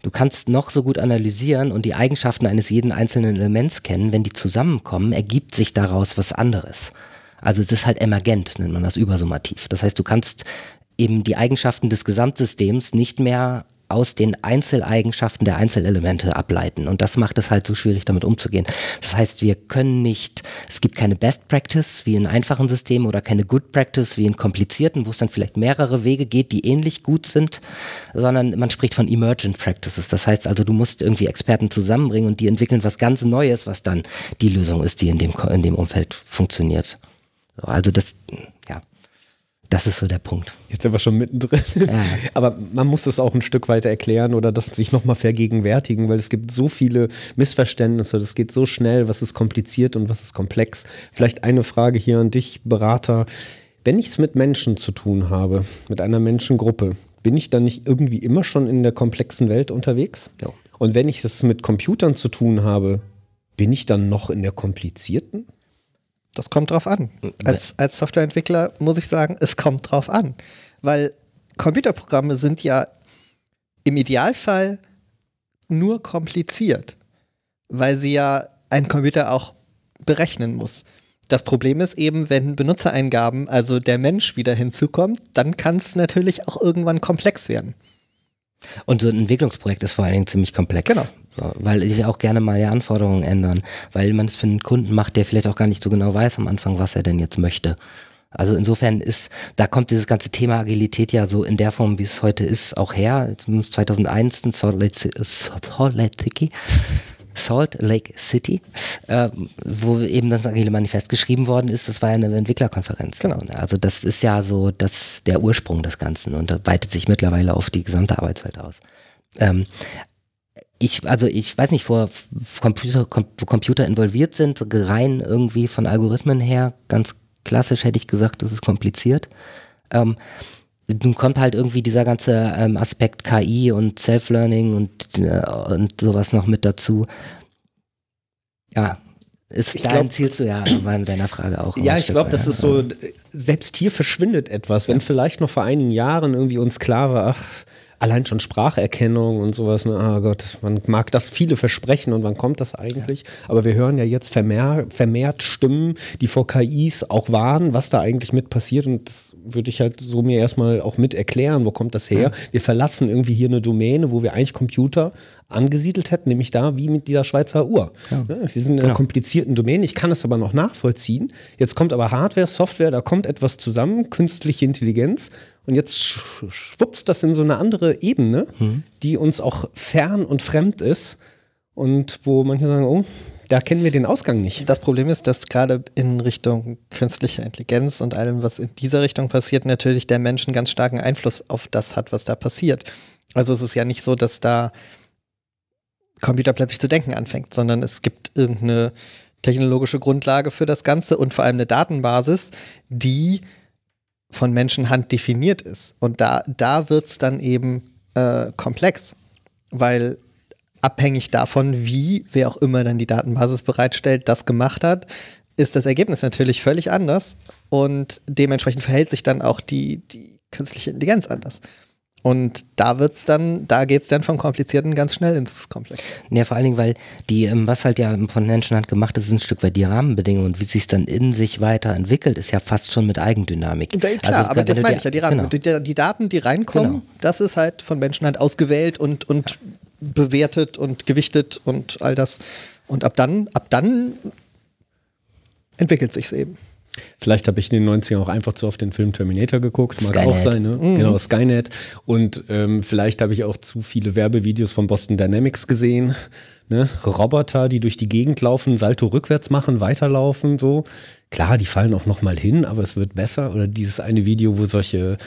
Du kannst noch so gut analysieren und die Eigenschaften eines jeden einzelnen Elements kennen. Wenn die zusammenkommen, ergibt sich daraus was anderes. Also es ist halt emergent, nennt man das übersummativ. Das heißt, du kannst eben die Eigenschaften des Gesamtsystems nicht mehr aus den Einzeleigenschaften der Einzelelemente ableiten. Und das macht es halt so schwierig, damit umzugehen. Das heißt, wir können nicht, es gibt keine Best Practice wie in einfachen Systemen oder keine Good Practice wie in komplizierten, wo es dann vielleicht mehrere Wege geht, die ähnlich gut sind, sondern man spricht von Emergent Practices. Das heißt also, du musst irgendwie Experten zusammenbringen und die entwickeln was ganz Neues, was dann die Lösung ist, die in dem, in dem Umfeld funktioniert. Also das. Das ist so der Punkt. Jetzt sind wir schon mittendrin. Ja. Aber man muss es auch ein Stück weiter erklären oder das sich nochmal vergegenwärtigen, weil es gibt so viele Missverständnisse. Das geht so schnell, was ist kompliziert und was ist komplex. Vielleicht eine Frage hier an dich, Berater. Wenn ich es mit Menschen zu tun habe, mit einer Menschengruppe, bin ich dann nicht irgendwie immer schon in der komplexen Welt unterwegs? Ja. Und wenn ich es mit Computern zu tun habe, bin ich dann noch in der komplizierten? Das kommt drauf an. Als, als Softwareentwickler muss ich sagen, es kommt drauf an. Weil Computerprogramme sind ja im Idealfall nur kompliziert, weil sie ja ein Computer auch berechnen muss. Das Problem ist eben, wenn Benutzereingaben, also der Mensch wieder hinzukommt, dann kann es natürlich auch irgendwann komplex werden. Und so ein Entwicklungsprojekt ist vor allen Dingen ziemlich komplex. Genau. So, weil ich auch gerne mal die Anforderungen ändern, weil man es für einen Kunden macht, der vielleicht auch gar nicht so genau weiß am Anfang, was er denn jetzt möchte. Also insofern ist, da kommt dieses ganze Thema Agilität ja so in der Form, wie es heute ist, auch her. 2001 in Salt Lake, Salt Lake City, Salt Lake City äh, wo eben das Agile Manifest geschrieben worden ist, das war ja eine Entwicklerkonferenz. Genau. Also das ist ja so das, der Ursprung des Ganzen und da weitet sich mittlerweile auf die gesamte Arbeitswelt aus. Ähm, ich, also ich weiß nicht, wo Computer, Computer involviert sind, rein irgendwie von Algorithmen her, ganz klassisch hätte ich gesagt, das ist kompliziert. Ähm, nun kommt halt irgendwie dieser ganze ähm, Aspekt KI und Self-Learning und, äh, und sowas noch mit dazu. Ja, ist ich dahin zielst du ja bei deiner Frage auch. Ja, ich glaube, das ist so, selbst hier verschwindet etwas. Wenn ja. vielleicht noch vor einigen Jahren irgendwie uns klar war, ach, allein schon Spracherkennung und sowas, ne? oh Gott, man mag das viele versprechen und wann kommt das eigentlich? Ja. Aber wir hören ja jetzt vermehrt, vermehrt Stimmen, die vor KIs auch warnen, was da eigentlich mit passiert und das würde ich halt so mir erstmal auch mit erklären, wo kommt das her? Ja. Wir verlassen irgendwie hier eine Domäne, wo wir eigentlich Computer angesiedelt hätten, nämlich da wie mit dieser Schweizer Uhr. Ja. wir sind in einer genau. komplizierten Domäne, ich kann es aber noch nachvollziehen. Jetzt kommt aber Hardware, Software, da kommt etwas zusammen, künstliche Intelligenz und jetzt schwupst das in so eine andere Ebene, mhm. die uns auch fern und fremd ist und wo manche sagen, oh, da kennen wir den Ausgang nicht. Das Problem ist, dass gerade in Richtung künstlicher Intelligenz und allem, was in dieser Richtung passiert, natürlich der Mensch einen ganz starken Einfluss auf das hat, was da passiert. Also es ist ja nicht so, dass da Computer plötzlich zu denken anfängt, sondern es gibt irgendeine technologische Grundlage für das Ganze und vor allem eine Datenbasis, die von Menschenhand definiert ist. Und da, da wird es dann eben äh, komplex, weil abhängig davon, wie wer auch immer dann die Datenbasis bereitstellt, das gemacht hat, ist das Ergebnis natürlich völlig anders und dementsprechend verhält sich dann auch die, die künstliche Intelligenz anders. Und da wird's dann, da geht's dann vom Komplizierten ganz schnell ins Komplexe. Ja, vor allen Dingen, weil die, ähm, was halt ja von Menschenhand gemacht ist, ist ein Stück weit die Rahmenbedingungen und wie sich dann in sich weiterentwickelt, ist ja fast schon mit Eigendynamik. Ja, klar, also, aber das meine ich ja, die Rahmen. Genau. Die, die, Daten, die reinkommen, genau. das ist halt von Menschenhand ausgewählt und, und bewertet und gewichtet und all das. Und ab dann, ab dann entwickelt sich's eben. Vielleicht habe ich in den 90ern auch einfach zu oft den Film Terminator geguckt, mag Skynet. auch sein, ne? Mhm. Genau, Skynet. Und ähm, vielleicht habe ich auch zu viele Werbevideos von Boston Dynamics gesehen. Ne? Roboter, die durch die Gegend laufen, Salto rückwärts machen, weiterlaufen, so. Klar, die fallen auch nochmal hin, aber es wird besser. Oder dieses eine Video, wo solche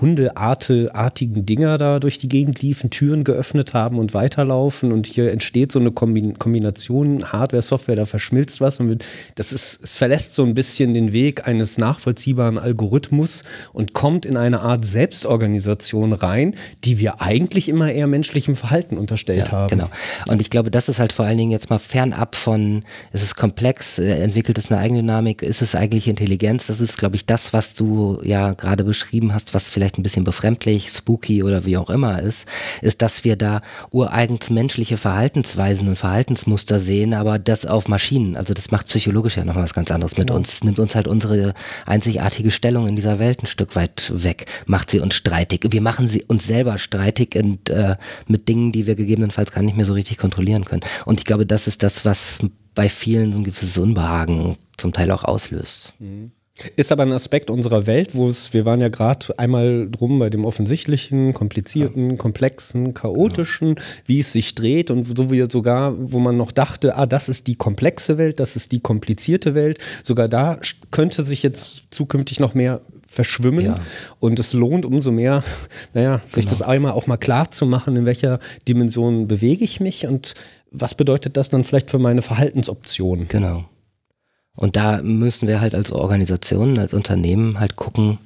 Hundeartigen Dinger da durch die Gegend liefen, Türen geöffnet haben und weiterlaufen und hier entsteht so eine Kombination Hardware, Software, da verschmilzt was und das ist, es verlässt so ein bisschen den Weg eines nachvollziehbaren Algorithmus und kommt in eine Art Selbstorganisation rein, die wir eigentlich immer eher menschlichem Verhalten unterstellt ja, haben. Genau. Und ich glaube, das ist halt vor allen Dingen jetzt mal fernab von, ist es komplex, äh, entwickelt es eine Eigendynamik, ist es eigentlich Intelligenz? Das ist, glaube ich, das, was du ja gerade beschrieben hast, was vielleicht vielleicht ein bisschen befremdlich, spooky oder wie auch immer ist, ist, dass wir da ureigens menschliche Verhaltensweisen und Verhaltensmuster sehen, aber das auf Maschinen. Also das macht psychologisch ja nochmal was ganz anderes mit genau. uns. Es nimmt uns halt unsere einzigartige Stellung in dieser Welt ein Stück weit weg, macht sie uns streitig. Wir machen sie uns selber streitig und äh, mit Dingen, die wir gegebenenfalls gar nicht mehr so richtig kontrollieren können. Und ich glaube, das ist das, was bei vielen so ein gewisses Unbehagen zum Teil auch auslöst. Mhm. Ist aber ein Aspekt unserer Welt, wo es, wir waren ja gerade einmal drum bei dem offensichtlichen, komplizierten, komplexen, chaotischen, wie es sich dreht und so wie sogar, wo man noch dachte, ah, das ist die komplexe Welt, das ist die komplizierte Welt, sogar da könnte sich jetzt zukünftig noch mehr verschwimmen ja. und es lohnt umso mehr, naja, sich genau. das einmal auch mal klar zu machen, in welcher Dimension bewege ich mich und was bedeutet das dann vielleicht für meine Verhaltensoptionen? Genau. Und da müssen wir halt als Organisation, als Unternehmen halt gucken,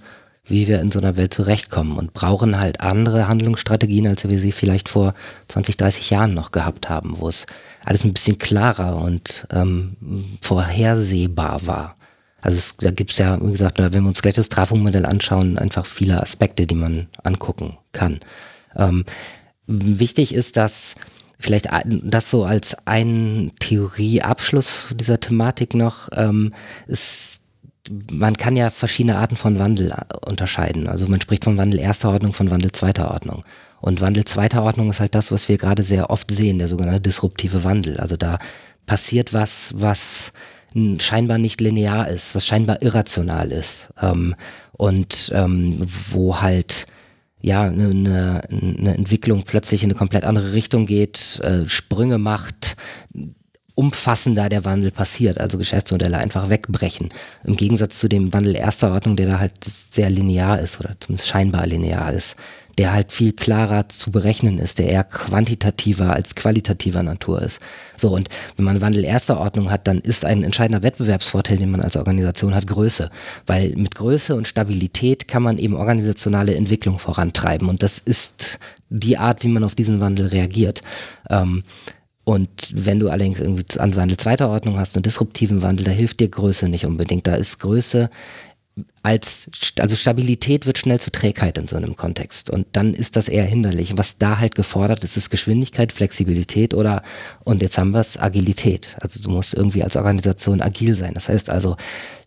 wie wir in so einer Welt zurechtkommen und brauchen halt andere Handlungsstrategien, als wir sie vielleicht vor 20, 30 Jahren noch gehabt haben, wo es alles ein bisschen klarer und ähm, vorhersehbar war. Also es, da gibt's ja, wie gesagt, wenn wir uns gleich das Trafo-Modell anschauen, einfach viele Aspekte, die man angucken kann. Ähm, wichtig ist, dass Vielleicht das so als ein Theorieabschluss dieser Thematik noch. Ähm, ist, man kann ja verschiedene Arten von Wandel äh, unterscheiden. Also man spricht von Wandel erster Ordnung, von Wandel zweiter Ordnung. Und Wandel zweiter Ordnung ist halt das, was wir gerade sehr oft sehen, der sogenannte disruptive Wandel. Also da passiert was, was scheinbar nicht linear ist, was scheinbar irrational ist. Ähm, und ähm, wo halt ja, eine, eine, Entwicklung plötzlich in eine komplett andere Richtung geht, äh, Sprünge macht, umfassender der Wandel passiert, also Geschäftsmodelle einfach wegbrechen. Im Gegensatz zu dem Wandel erster Ordnung, der da halt sehr linear ist oder zumindest scheinbar linear ist der halt viel klarer zu berechnen ist, der eher quantitativer als qualitativer Natur ist. So, und wenn man Wandel erster Ordnung hat, dann ist ein entscheidender Wettbewerbsvorteil, den man als Organisation hat, Größe. Weil mit Größe und Stabilität kann man eben organisationale Entwicklung vorantreiben. Und das ist die Art, wie man auf diesen Wandel reagiert. Ähm, und wenn du allerdings irgendwie an Wandel zweiter Ordnung hast und disruptiven Wandel, da hilft dir Größe nicht unbedingt. Da ist Größe als, also Stabilität wird schnell zu Trägheit in so einem Kontext und dann ist das eher hinderlich. Was da halt gefordert ist, ist Geschwindigkeit, Flexibilität oder, und jetzt haben wir es, Agilität. Also du musst irgendwie als Organisation agil sein. Das heißt also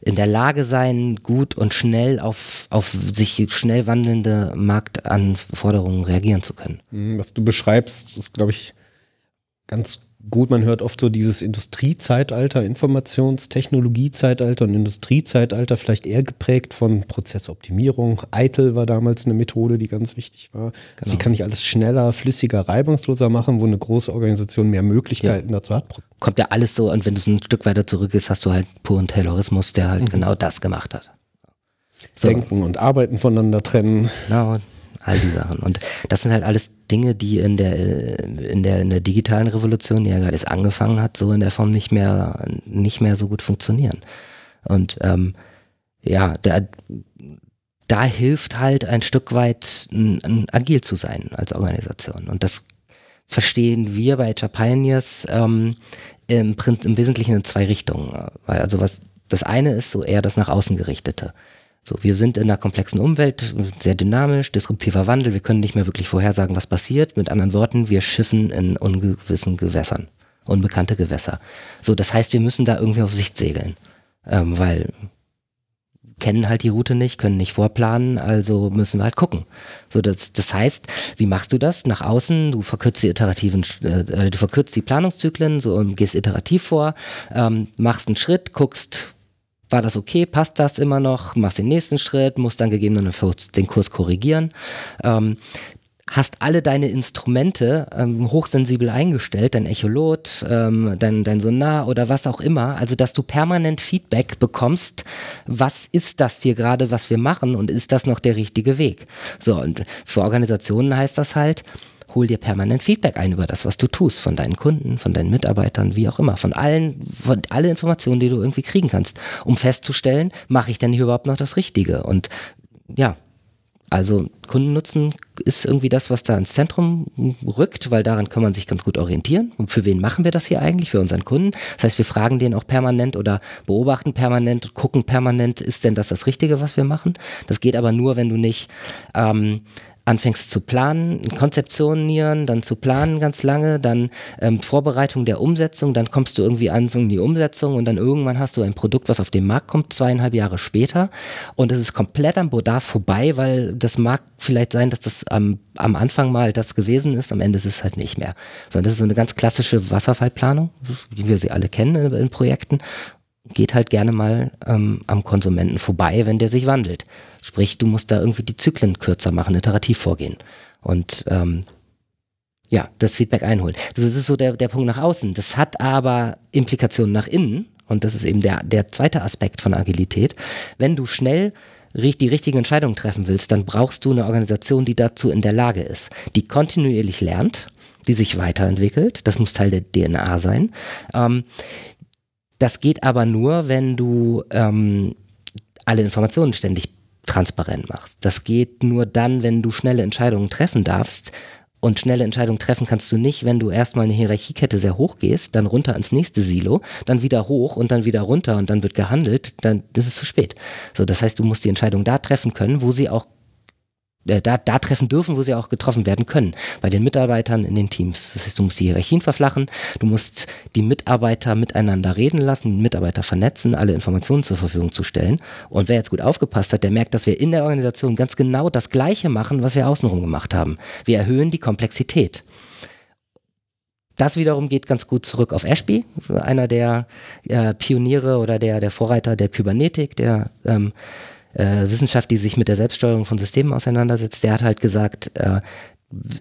in der Lage sein, gut und schnell auf, auf sich schnell wandelnde Marktanforderungen reagieren zu können. Mhm, was du beschreibst, ist, glaube ich, ganz gut, man hört oft so dieses Industriezeitalter, Informationstechnologiezeitalter und Industriezeitalter vielleicht eher geprägt von Prozessoptimierung. Eitel war damals eine Methode, die ganz wichtig war. Also genau. wie kann ich alles schneller, flüssiger, reibungsloser machen, wo eine große Organisation mehr Möglichkeiten ja. dazu hat? Kommt ja alles so und wenn du ein Stück weiter zurück ist, hast du halt puren Taylorismus, der halt mhm. genau das gemacht hat. So. Denken und Arbeiten voneinander trennen. Genau all die Sachen. Und das sind halt alles Dinge, die in der, in der, in der digitalen Revolution, die ja gerade erst angefangen hat, so in der Form nicht mehr, nicht mehr so gut funktionieren. Und ähm, ja, da, da hilft halt ein Stück weit n, n, agil zu sein als Organisation. Und das verstehen wir bei HR Pioneers ähm, im, im Wesentlichen in zwei Richtungen. Weil also was das eine ist so eher das nach außen gerichtete. So, wir sind in einer komplexen Umwelt, sehr dynamisch, disruptiver Wandel. Wir können nicht mehr wirklich vorhersagen, was passiert. Mit anderen Worten, wir schiffen in ungewissen Gewässern, unbekannte Gewässer. So, das heißt, wir müssen da irgendwie auf Sicht segeln, ähm, weil kennen halt die Route nicht, können nicht vorplanen, also müssen wir halt gucken. So, das, das heißt, wie machst du das? Nach außen, du verkürzt die iterativen, äh, du verkürzt die Planungszyklen, so gehst iterativ vor, ähm, machst einen Schritt, guckst, war das okay, passt das immer noch, machst den nächsten Schritt, musst dann gegebenenfalls den Kurs korrigieren. Ähm, hast alle deine Instrumente ähm, hochsensibel eingestellt, dein Echolot, ähm, dein, dein Sonar oder was auch immer, also dass du permanent Feedback bekommst, was ist das hier gerade, was wir machen und ist das noch der richtige Weg? So, und für Organisationen heißt das halt, hol dir permanent Feedback ein über das, was du tust, von deinen Kunden, von deinen Mitarbeitern, wie auch immer, von allen, von alle Informationen, die du irgendwie kriegen kannst, um festzustellen, mache ich denn hier überhaupt noch das Richtige? Und ja, Also Kundennutzen ist irgendwie das, was da ins Zentrum rückt, weil daran kann man sich ganz gut orientieren. Und für wen machen wir das hier eigentlich? Für unseren Kunden. Das heißt, wir fragen den auch permanent oder beobachten permanent, gucken permanent, ist denn das das Richtige, was wir machen? Das geht aber nur, wenn du nicht ähm, anfängst zu planen, konzeptionieren, dann zu planen ganz lange, dann ähm, Vorbereitung der Umsetzung, dann kommst du irgendwie an die Umsetzung und dann irgendwann hast du ein Produkt, was auf den Markt kommt, zweieinhalb Jahre später und es ist komplett am Bedarf vorbei, weil das mag vielleicht sein, dass das am, am Anfang mal das gewesen ist, am Ende ist es halt nicht mehr. Sondern das ist so eine ganz klassische Wasserfallplanung, wie wir sie alle kennen in, in Projekten geht halt gerne mal ähm, am Konsumenten vorbei, wenn der sich wandelt. Sprich, du musst da irgendwie die Zyklen kürzer machen, iterativ vorgehen. Und ähm, ja, das Feedback einholen. Also das ist so der, der Punkt nach außen. Das hat aber Implikationen nach innen. Und das ist eben der, der zweite Aspekt von Agilität. Wenn du schnell die richtigen Entscheidungen treffen willst, dann brauchst du eine Organisation, die dazu in der Lage ist, die kontinuierlich lernt, die sich weiterentwickelt. Das muss Teil der DNA sein. Ähm, das geht aber nur, wenn du ähm, alle Informationen ständig transparent machst. Das geht nur dann, wenn du schnelle Entscheidungen treffen darfst. Und schnelle Entscheidungen treffen kannst du nicht, wenn du erstmal eine Hierarchiekette sehr hoch gehst, dann runter ans nächste Silo, dann wieder hoch und dann wieder runter und dann wird gehandelt, dann ist es zu spät. So, das heißt, du musst die Entscheidung da treffen können, wo sie auch äh, da, da treffen dürfen, wo sie auch getroffen werden können. Bei den Mitarbeitern in den Teams. Das heißt, du musst die Hierarchien verflachen, du musst die Mitarbeiter miteinander reden lassen, Mitarbeiter vernetzen, alle Informationen zur Verfügung zu stellen. Und wer jetzt gut aufgepasst hat, der merkt, dass wir in der Organisation ganz genau das Gleiche machen, was wir außenrum gemacht haben. Wir erhöhen die Komplexität. Das wiederum geht ganz gut zurück auf Ashby, einer der äh, Pioniere oder der, der Vorreiter der Kybernetik, der ähm, äh, Wissenschaft, die sich mit der Selbststeuerung von Systemen auseinandersetzt, der hat halt gesagt, äh,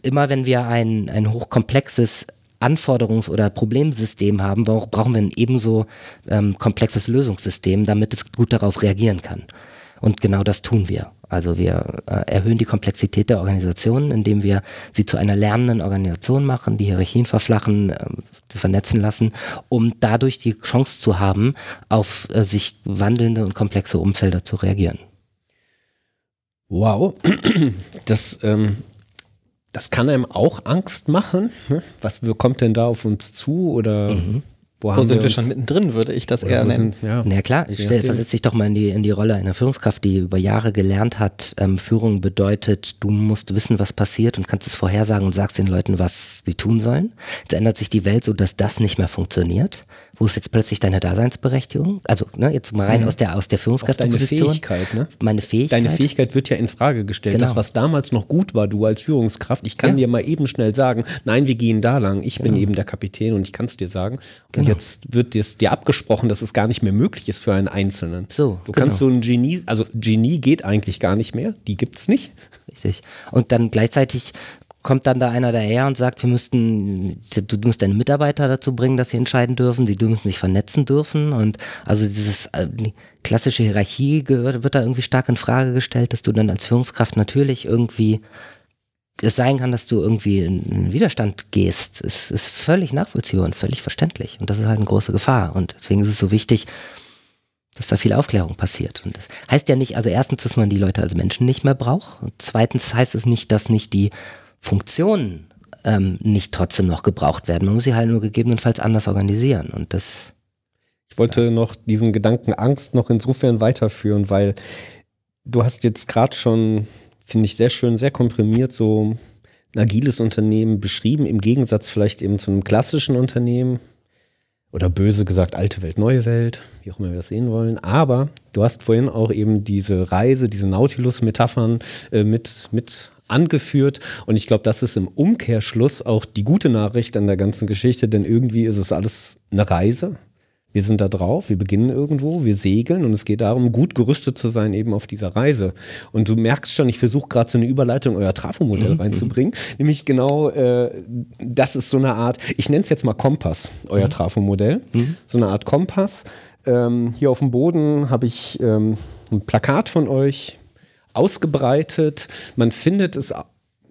immer wenn wir ein, ein hochkomplexes Anforderungs- oder Problemsystem haben, brauchen wir ein ebenso ähm, komplexes Lösungssystem, damit es gut darauf reagieren kann. Und genau das tun wir. Also wir äh, erhöhen die Komplexität der Organisation, indem wir sie zu einer lernenden Organisation machen, die Hierarchien verflachen, äh, vernetzen lassen, um dadurch die Chance zu haben, auf äh, sich wandelnde und komplexe Umfelder zu reagieren. Wow, das, ähm, das kann einem auch Angst machen. Ne? Was kommt denn da auf uns zu? Oder mhm. Wo so sind wir, wir schon mittendrin, würde ich das eher nennen. Sind, ja. ja klar, stell, versetz dich doch mal in die, in die Rolle einer Führungskraft, die über Jahre gelernt hat, ähm, Führung bedeutet, du musst wissen, was passiert und kannst es vorhersagen und sagst den Leuten, was sie tun sollen. Jetzt ändert sich die Welt so, dass das nicht mehr funktioniert. Wo ist jetzt plötzlich deine Daseinsberechtigung? Also, ne, jetzt mal rein mhm. aus der, aus der Führungskräfteposition. Deine Fähigkeit, ne? Meine Fähigkeit. Deine Fähigkeit wird ja in Frage gestellt. Genau. Das, was damals noch gut war, du als Führungskraft, ich kann ja. dir mal eben schnell sagen, nein, wir gehen da lang. Ich genau. bin eben der Kapitän und ich kann es dir sagen. Und genau. jetzt wird dir, dir abgesprochen, dass es gar nicht mehr möglich ist für einen Einzelnen. So, du kannst genau. so ein Genie, also Genie geht eigentlich gar nicht mehr, die gibt es nicht. Richtig. Und dann gleichzeitig kommt dann da einer daher und sagt, wir müssten, du musst deine Mitarbeiter dazu bringen, dass sie entscheiden dürfen, sie müssen sich vernetzen dürfen und also dieses äh, klassische Hierarchie gehört, wird da irgendwie stark in Frage gestellt, dass du dann als Führungskraft natürlich irgendwie es sein kann, dass du irgendwie in Widerstand gehst, ist, ist völlig nachvollziehbar und völlig verständlich. Und das ist halt eine große Gefahr. Und deswegen ist es so wichtig, dass da viel Aufklärung passiert. Und das heißt ja nicht, also erstens, dass man die Leute als Menschen nicht mehr braucht. Und zweitens heißt es nicht, dass nicht die Funktionen ähm, nicht trotzdem noch gebraucht werden. Man muss sie halt nur gegebenenfalls anders organisieren. Und das. Ich wollte ja. noch diesen Gedanken Angst noch insofern weiterführen, weil du hast jetzt gerade schon, finde ich sehr schön, sehr komprimiert so ein agiles Unternehmen beschrieben, im Gegensatz vielleicht eben zu einem klassischen Unternehmen oder böse gesagt alte Welt, neue Welt, wie auch immer wir das sehen wollen. Aber du hast vorhin auch eben diese Reise, diese Nautilus-Metaphern äh, mit, mit angeführt. Und ich glaube, das ist im Umkehrschluss auch die gute Nachricht an der ganzen Geschichte, denn irgendwie ist es alles eine Reise. Wir sind da drauf, wir beginnen irgendwo, wir segeln und es geht darum, gut gerüstet zu sein eben auf dieser Reise. Und du merkst schon, ich versuche gerade so eine Überleitung euer Trafo-Modell mhm. reinzubringen. Nämlich genau, äh, das ist so eine Art, ich nenne es jetzt mal Kompass, euer mhm. Trafo-Modell. Mhm. So eine Art Kompass. Ähm, hier auf dem Boden habe ich ähm, ein Plakat von euch, ausgebreitet. Man findet es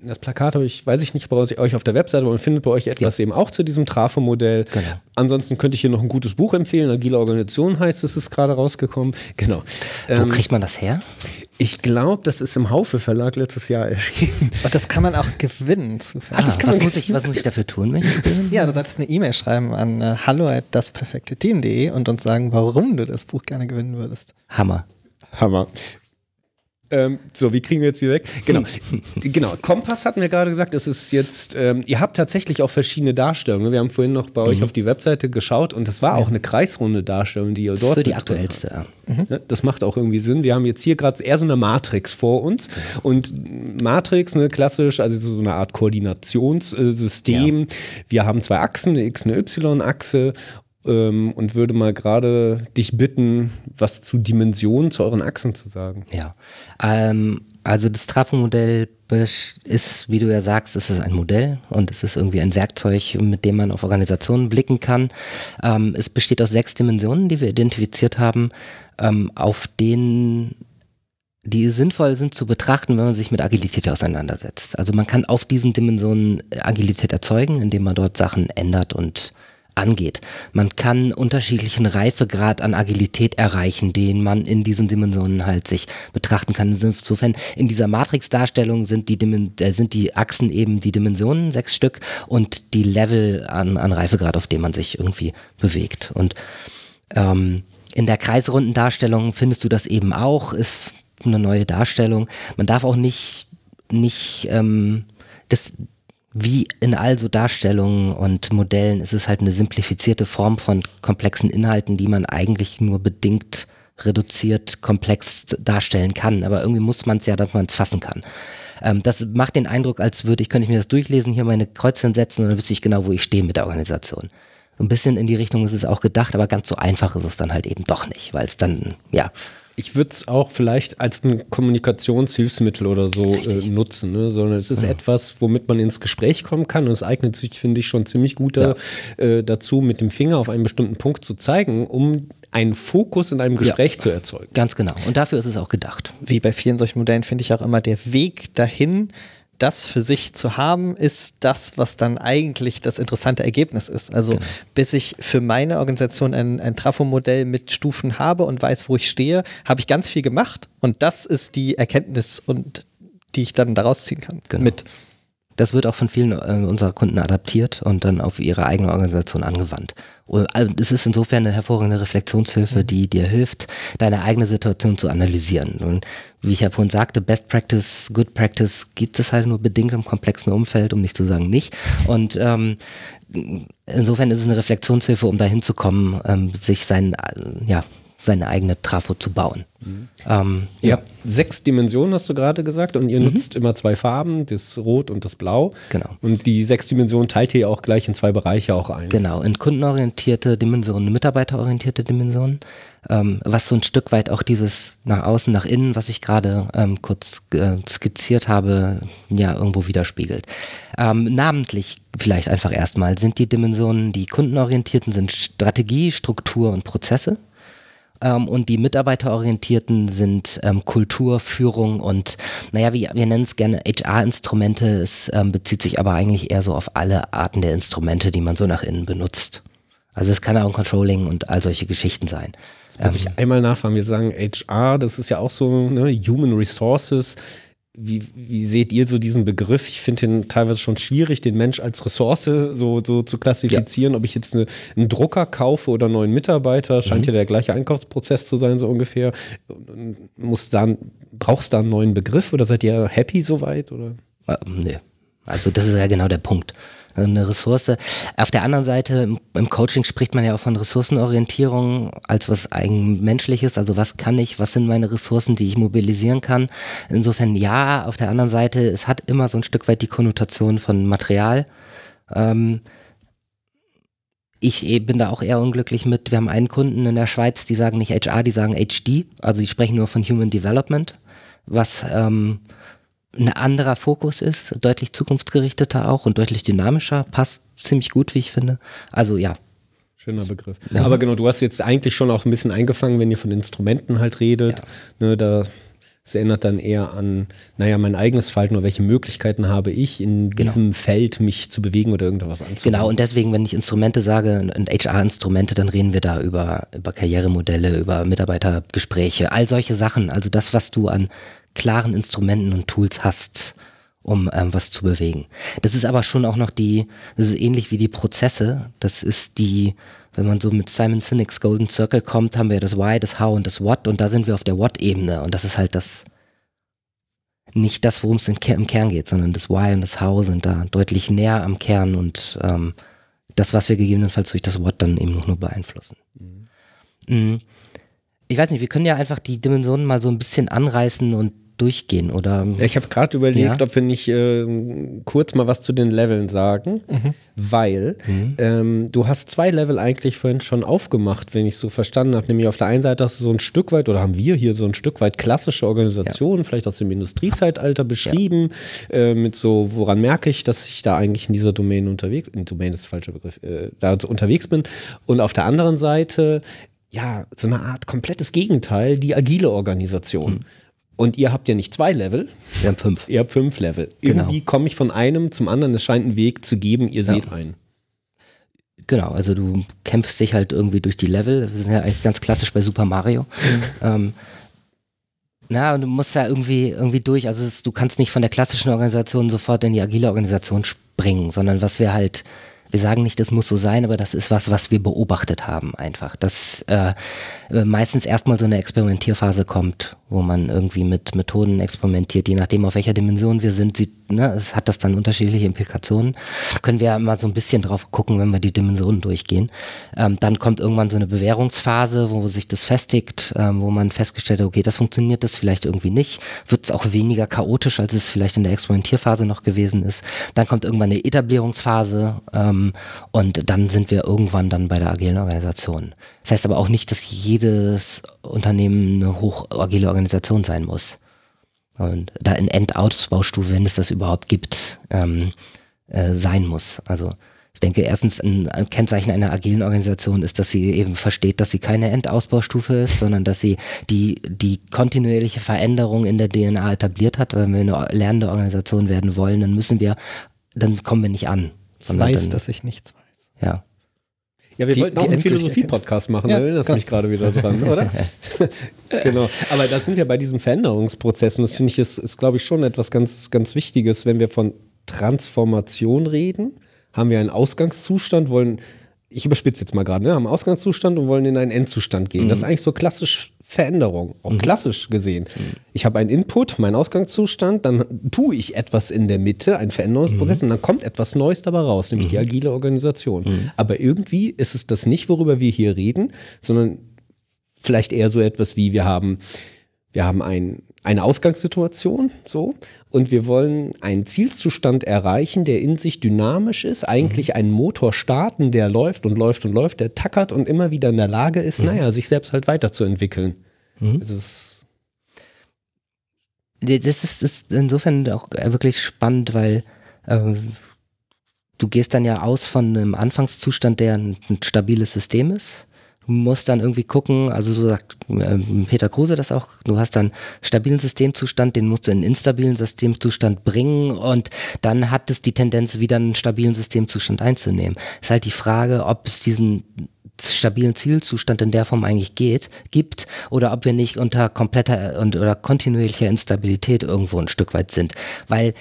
das Plakat habe ich, weiß ich nicht bei euch auf der Webseite, aber man findet bei euch etwas ja. eben auch zu diesem Trafo-Modell. Genau. Ansonsten könnte ich hier noch ein gutes Buch empfehlen. Agile Organisation heißt es, ist gerade rausgekommen. Genau. Wo ähm, kriegt man das her? Ich glaube, das ist im Haufe Verlag letztes Jahr erschienen. Und das kann man auch gewinnen. Ah, das kann was, man muss ich, was muss ich dafür tun? ja, du solltest eine E-Mail schreiben an äh, hallo at dasperfekteteam.de und uns sagen, warum du das Buch gerne gewinnen würdest. Hammer. Hammer. Ähm, so, wie kriegen wir jetzt wieder weg? Genau. genau. Kompass hatten wir gerade gesagt, es ist jetzt, ähm, ihr habt tatsächlich auch verschiedene Darstellungen. Wir haben vorhin noch bei mhm. euch auf die Webseite geschaut und das war auch eine kreisrunde Darstellung, die ihr dort. Das ist so die aktuellste, ja. Mhm. Das macht auch irgendwie Sinn. Wir haben jetzt hier gerade eher so eine Matrix vor uns und Matrix, ne, klassisch, also so eine Art Koordinationssystem. Ja. Wir haben zwei Achsen, eine X, eine Y-Achse ähm, und würde mal gerade dich bitten, was zu Dimensionen, zu euren Achsen zu sagen. Ja, ähm, also das Trafo-Modell ist, wie du ja sagst, es ist ein Modell und es ist irgendwie ein Werkzeug, mit dem man auf Organisationen blicken kann. Ähm, es besteht aus sechs Dimensionen, die wir identifiziert haben, ähm, auf denen die sinnvoll sind zu betrachten, wenn man sich mit Agilität auseinandersetzt. Also man kann auf diesen Dimensionen Agilität erzeugen, indem man dort Sachen ändert und angeht. Man kann unterschiedlichen Reifegrad an Agilität erreichen, den man in diesen Dimensionen halt sich betrachten kann. Insofern in dieser Matrix-Darstellung sind die, äh, sind die Achsen eben die Dimensionen, sechs Stück, und die Level an, an Reifegrad, auf dem man sich irgendwie bewegt. Und ähm, in der kreisrunden Darstellung findest du das eben auch, ist eine neue Darstellung. Man darf auch nicht, nicht ähm, das, wie in all so Darstellungen und Modellen ist es halt eine simplifizierte Form von komplexen Inhalten, die man eigentlich nur bedingt reduziert komplex darstellen kann. Aber irgendwie muss man es ja, dass man es fassen kann. Ähm, das macht den Eindruck, als würde ich, könnte ich mir das durchlesen, hier meine Kreuzchen setzen und dann wüsste ich genau, wo ich stehe mit der Organisation. ein bisschen in die Richtung ist es auch gedacht, aber ganz so einfach ist es dann halt eben doch nicht, weil es dann, ja, ich würde es auch vielleicht als ein Kommunikationshilfsmittel oder so äh, nutzen, ne? sondern es ist ja. etwas, womit man ins Gespräch kommen kann und es eignet sich, finde ich, schon ziemlich gut ja. äh, dazu, mit dem Finger auf einen bestimmten Punkt zu zeigen, um einen Fokus in einem Gespräch ja. zu erzeugen. Ganz genau. Und dafür ist es auch gedacht. Wie bei vielen solchen Modellen finde ich auch immer der Weg dahin, das für sich zu haben, ist das, was dann eigentlich das interessante Ergebnis ist. Also genau. bis ich für meine Organisation ein, ein Trafo-Modell mit Stufen habe und weiß, wo ich stehe, habe ich ganz viel gemacht und das ist die Erkenntnis und die ich dann daraus ziehen kann. Genau. Mit das wird auch von vielen äh, unserer Kunden adaptiert und dann auf ihre eigene Organisation angewandt. Also es ist insofern eine hervorragende Reflexionshilfe, mhm. die dir hilft, deine eigene Situation zu analysieren. Und wie ich ja vorhin sagte, Best Practice, Good Practice gibt es halt nur bedingt im komplexen Umfeld, um nicht zu sagen nicht. Und ähm, insofern ist es eine Reflexionshilfe, um dahin zu kommen, ähm, sich sein, äh, ja, seine eigene Trafo zu bauen. Mhm. Ähm, ihr ja. habt sechs Dimensionen, hast du gerade gesagt, und ihr mhm. nutzt immer zwei Farben, das Rot und das Blau. Genau. Und die sechs Dimensionen teilt ihr auch gleich in zwei Bereiche auch ein. Genau, in kundenorientierte Dimensionen, mitarbeiterorientierte Dimensionen, ähm, was so ein Stück weit auch dieses nach außen, nach innen, was ich gerade ähm, kurz äh, skizziert habe, ja irgendwo widerspiegelt. Ähm, namentlich vielleicht einfach erstmal sind die Dimensionen, die kundenorientierten sind Strategie, Struktur und Prozesse. Ähm, und die mitarbeiterorientierten sind ähm, Kultur, Führung und, naja, wie, wir nennen es gerne HR-Instrumente. Es ähm, bezieht sich aber eigentlich eher so auf alle Arten der Instrumente, die man so nach innen benutzt. Also es kann auch ein Controlling und all solche Geschichten sein. Jetzt muss ich einmal nachfragen, wir sagen HR, das ist ja auch so, ne, Human Resources wie, wie seht ihr so diesen Begriff? Ich finde ihn teilweise schon schwierig, den Mensch als Ressource so, so zu klassifizieren. Ja. Ob ich jetzt eine, einen Drucker kaufe oder einen neuen Mitarbeiter, scheint mhm. ja der gleiche Einkaufsprozess zu sein, so ungefähr. Muss dann, brauchst du da einen neuen Begriff oder seid ihr happy soweit? Oder? Äh, nee. Also das ist ja genau der Punkt eine Ressource. Auf der anderen Seite, im Coaching spricht man ja auch von Ressourcenorientierung als was eigenmenschliches. Also was kann ich, was sind meine Ressourcen, die ich mobilisieren kann. Insofern ja, auf der anderen Seite, es hat immer so ein Stück weit die Konnotation von Material. Ähm, ich bin da auch eher unglücklich mit. Wir haben einen Kunden in der Schweiz, die sagen nicht HR, die sagen HD. Also die sprechen nur von Human Development, was ähm, ein anderer Fokus ist, deutlich zukunftsgerichteter auch und deutlich dynamischer, passt ziemlich gut, wie ich finde. Also ja. Schöner Begriff. Ja. Aber genau, du hast jetzt eigentlich schon auch ein bisschen eingefangen, wenn ihr von Instrumenten halt redet. Ja. Ne, da Es erinnert dann eher an, naja, mein eigenes Verhalten oder welche Möglichkeiten habe ich, in genau. diesem Feld mich zu bewegen oder irgendwas anzubieten. Genau, und deswegen, wenn ich Instrumente sage, und HR-Instrumente, dann reden wir da über, über Karrieremodelle, über Mitarbeitergespräche, all solche Sachen. Also das, was du an klaren Instrumenten und Tools hast, um ähm, was zu bewegen. Das ist aber schon auch noch die, das ist ähnlich wie die Prozesse. Das ist die, wenn man so mit Simon Sinek's Golden Circle kommt, haben wir das Why, das How und das What und da sind wir auf der What-Ebene und das ist halt das, nicht das, worum es im Kern geht, sondern das Why und das How sind da deutlich näher am Kern und ähm, das, was wir gegebenenfalls durch das What dann eben noch nur beeinflussen. Mhm. mhm. Ich weiß nicht, wir können ja einfach die Dimensionen mal so ein bisschen anreißen und durchgehen oder ich habe gerade überlegt, ja? ob wir nicht äh, kurz mal was zu den Leveln sagen, mhm. weil mhm. Ähm, du hast zwei Level eigentlich vorhin schon aufgemacht, wenn ich so verstanden habe. Nämlich auf der einen Seite hast du so ein Stück weit oder haben wir hier so ein Stück weit klassische Organisationen, ja. vielleicht aus dem Industriezeitalter beschrieben, ja. äh, mit so, woran merke ich, dass ich da eigentlich in dieser Domain unterwegs, in Domain ist der falsche Begriff, äh, da unterwegs bin. Und auf der anderen Seite ja, so eine Art komplettes Gegenteil, die agile Organisation. Mhm. Und ihr habt ja nicht zwei Level. Wir haben fünf. Ihr habt fünf Level. Genau. Irgendwie komme ich von einem zum anderen. Es scheint einen Weg zu geben. Ihr ja. seht einen. Genau, also du kämpfst dich halt irgendwie durch die Level. Wir sind ja eigentlich ganz klassisch bei Super Mario. Mhm. Ähm, na, und du musst ja irgendwie, irgendwie durch. Also es, du kannst nicht von der klassischen Organisation sofort in die agile Organisation springen, sondern was wir halt wir sagen nicht, das muss so sein, aber das ist was, was wir beobachtet haben einfach. Dass äh, meistens erstmal so eine Experimentierphase kommt, wo man irgendwie mit Methoden experimentiert, je nachdem auf welcher Dimension wir sind, sieht, ne, es hat das dann unterschiedliche Implikationen. Können wir ja mal so ein bisschen drauf gucken, wenn wir die Dimensionen durchgehen. Ähm, dann kommt irgendwann so eine Bewährungsphase, wo sich das festigt, ähm, wo man festgestellt hat, okay, das funktioniert das vielleicht irgendwie nicht, wird es auch weniger chaotisch, als es vielleicht in der Experimentierphase noch gewesen ist. Dann kommt irgendwann eine Etablierungsphase ähm, und dann sind wir irgendwann dann bei der agilen Organisation. Das heißt aber auch nicht, dass jedes Unternehmen eine hoch agile Organisation sein muss. Und da in Endausbaustufe, wenn es das überhaupt gibt, ähm, äh, sein muss. Also ich denke, erstens ein, ein Kennzeichen einer agilen Organisation ist, dass sie eben versteht, dass sie keine Endausbaustufe ist, sondern dass sie die, die kontinuierliche Veränderung in der DNA etabliert hat. Wenn wir eine lernende Organisation werden wollen, dann müssen wir, dann kommen wir nicht an. Ich weiß, dann, dass ich nichts weiß. Ja. Ja, wir die, wollten auch einen Philosophie-Podcast machen, ja, da erinnerst mich gerade wieder dran, oder? genau. Aber da sind wir bei diesem Veränderungsprozess und das finde ich ist, ist glaube ich, schon etwas ganz, ganz Wichtiges, wenn wir von Transformation reden, haben wir einen Ausgangszustand, wollen ich überspitze jetzt mal gerade, ne, haben Ausgangszustand und wollen in einen Endzustand gehen. Mhm. Das ist eigentlich so klassisch Veränderung, auch mhm. klassisch gesehen. Mhm. Ich habe einen Input, meinen Ausgangszustand, dann tue ich etwas in der Mitte, einen Veränderungsprozess mhm. und dann kommt etwas Neues dabei raus, nämlich die mhm. agile Organisation. Mhm. Aber irgendwie ist es das nicht, worüber wir hier reden, sondern vielleicht eher so etwas wie wir haben, wir haben ein eine Ausgangssituation, so, und wir wollen einen Zielzustand erreichen, der in sich dynamisch ist, eigentlich mhm. einen Motor starten, der läuft und läuft und läuft, der tackert und immer wieder in der Lage ist, mhm. naja, sich selbst halt weiterzuentwickeln. Mhm. Das ist das ist, ist, insofern auch wirklich spannend, weil ähm, du gehst dann ja aus von einem Anfangszustand, der ein, ein stabiles System ist muss dann irgendwie gucken, also so sagt äh, Peter Kruse das auch, du hast dann stabilen Systemzustand, den musst du in einen instabilen Systemzustand bringen und dann hat es die Tendenz, wieder einen stabilen Systemzustand einzunehmen. Ist halt die Frage, ob es diesen stabilen Zielzustand in der Form eigentlich geht, gibt oder ob wir nicht unter kompletter und oder kontinuierlicher Instabilität irgendwo ein Stück weit sind. Weil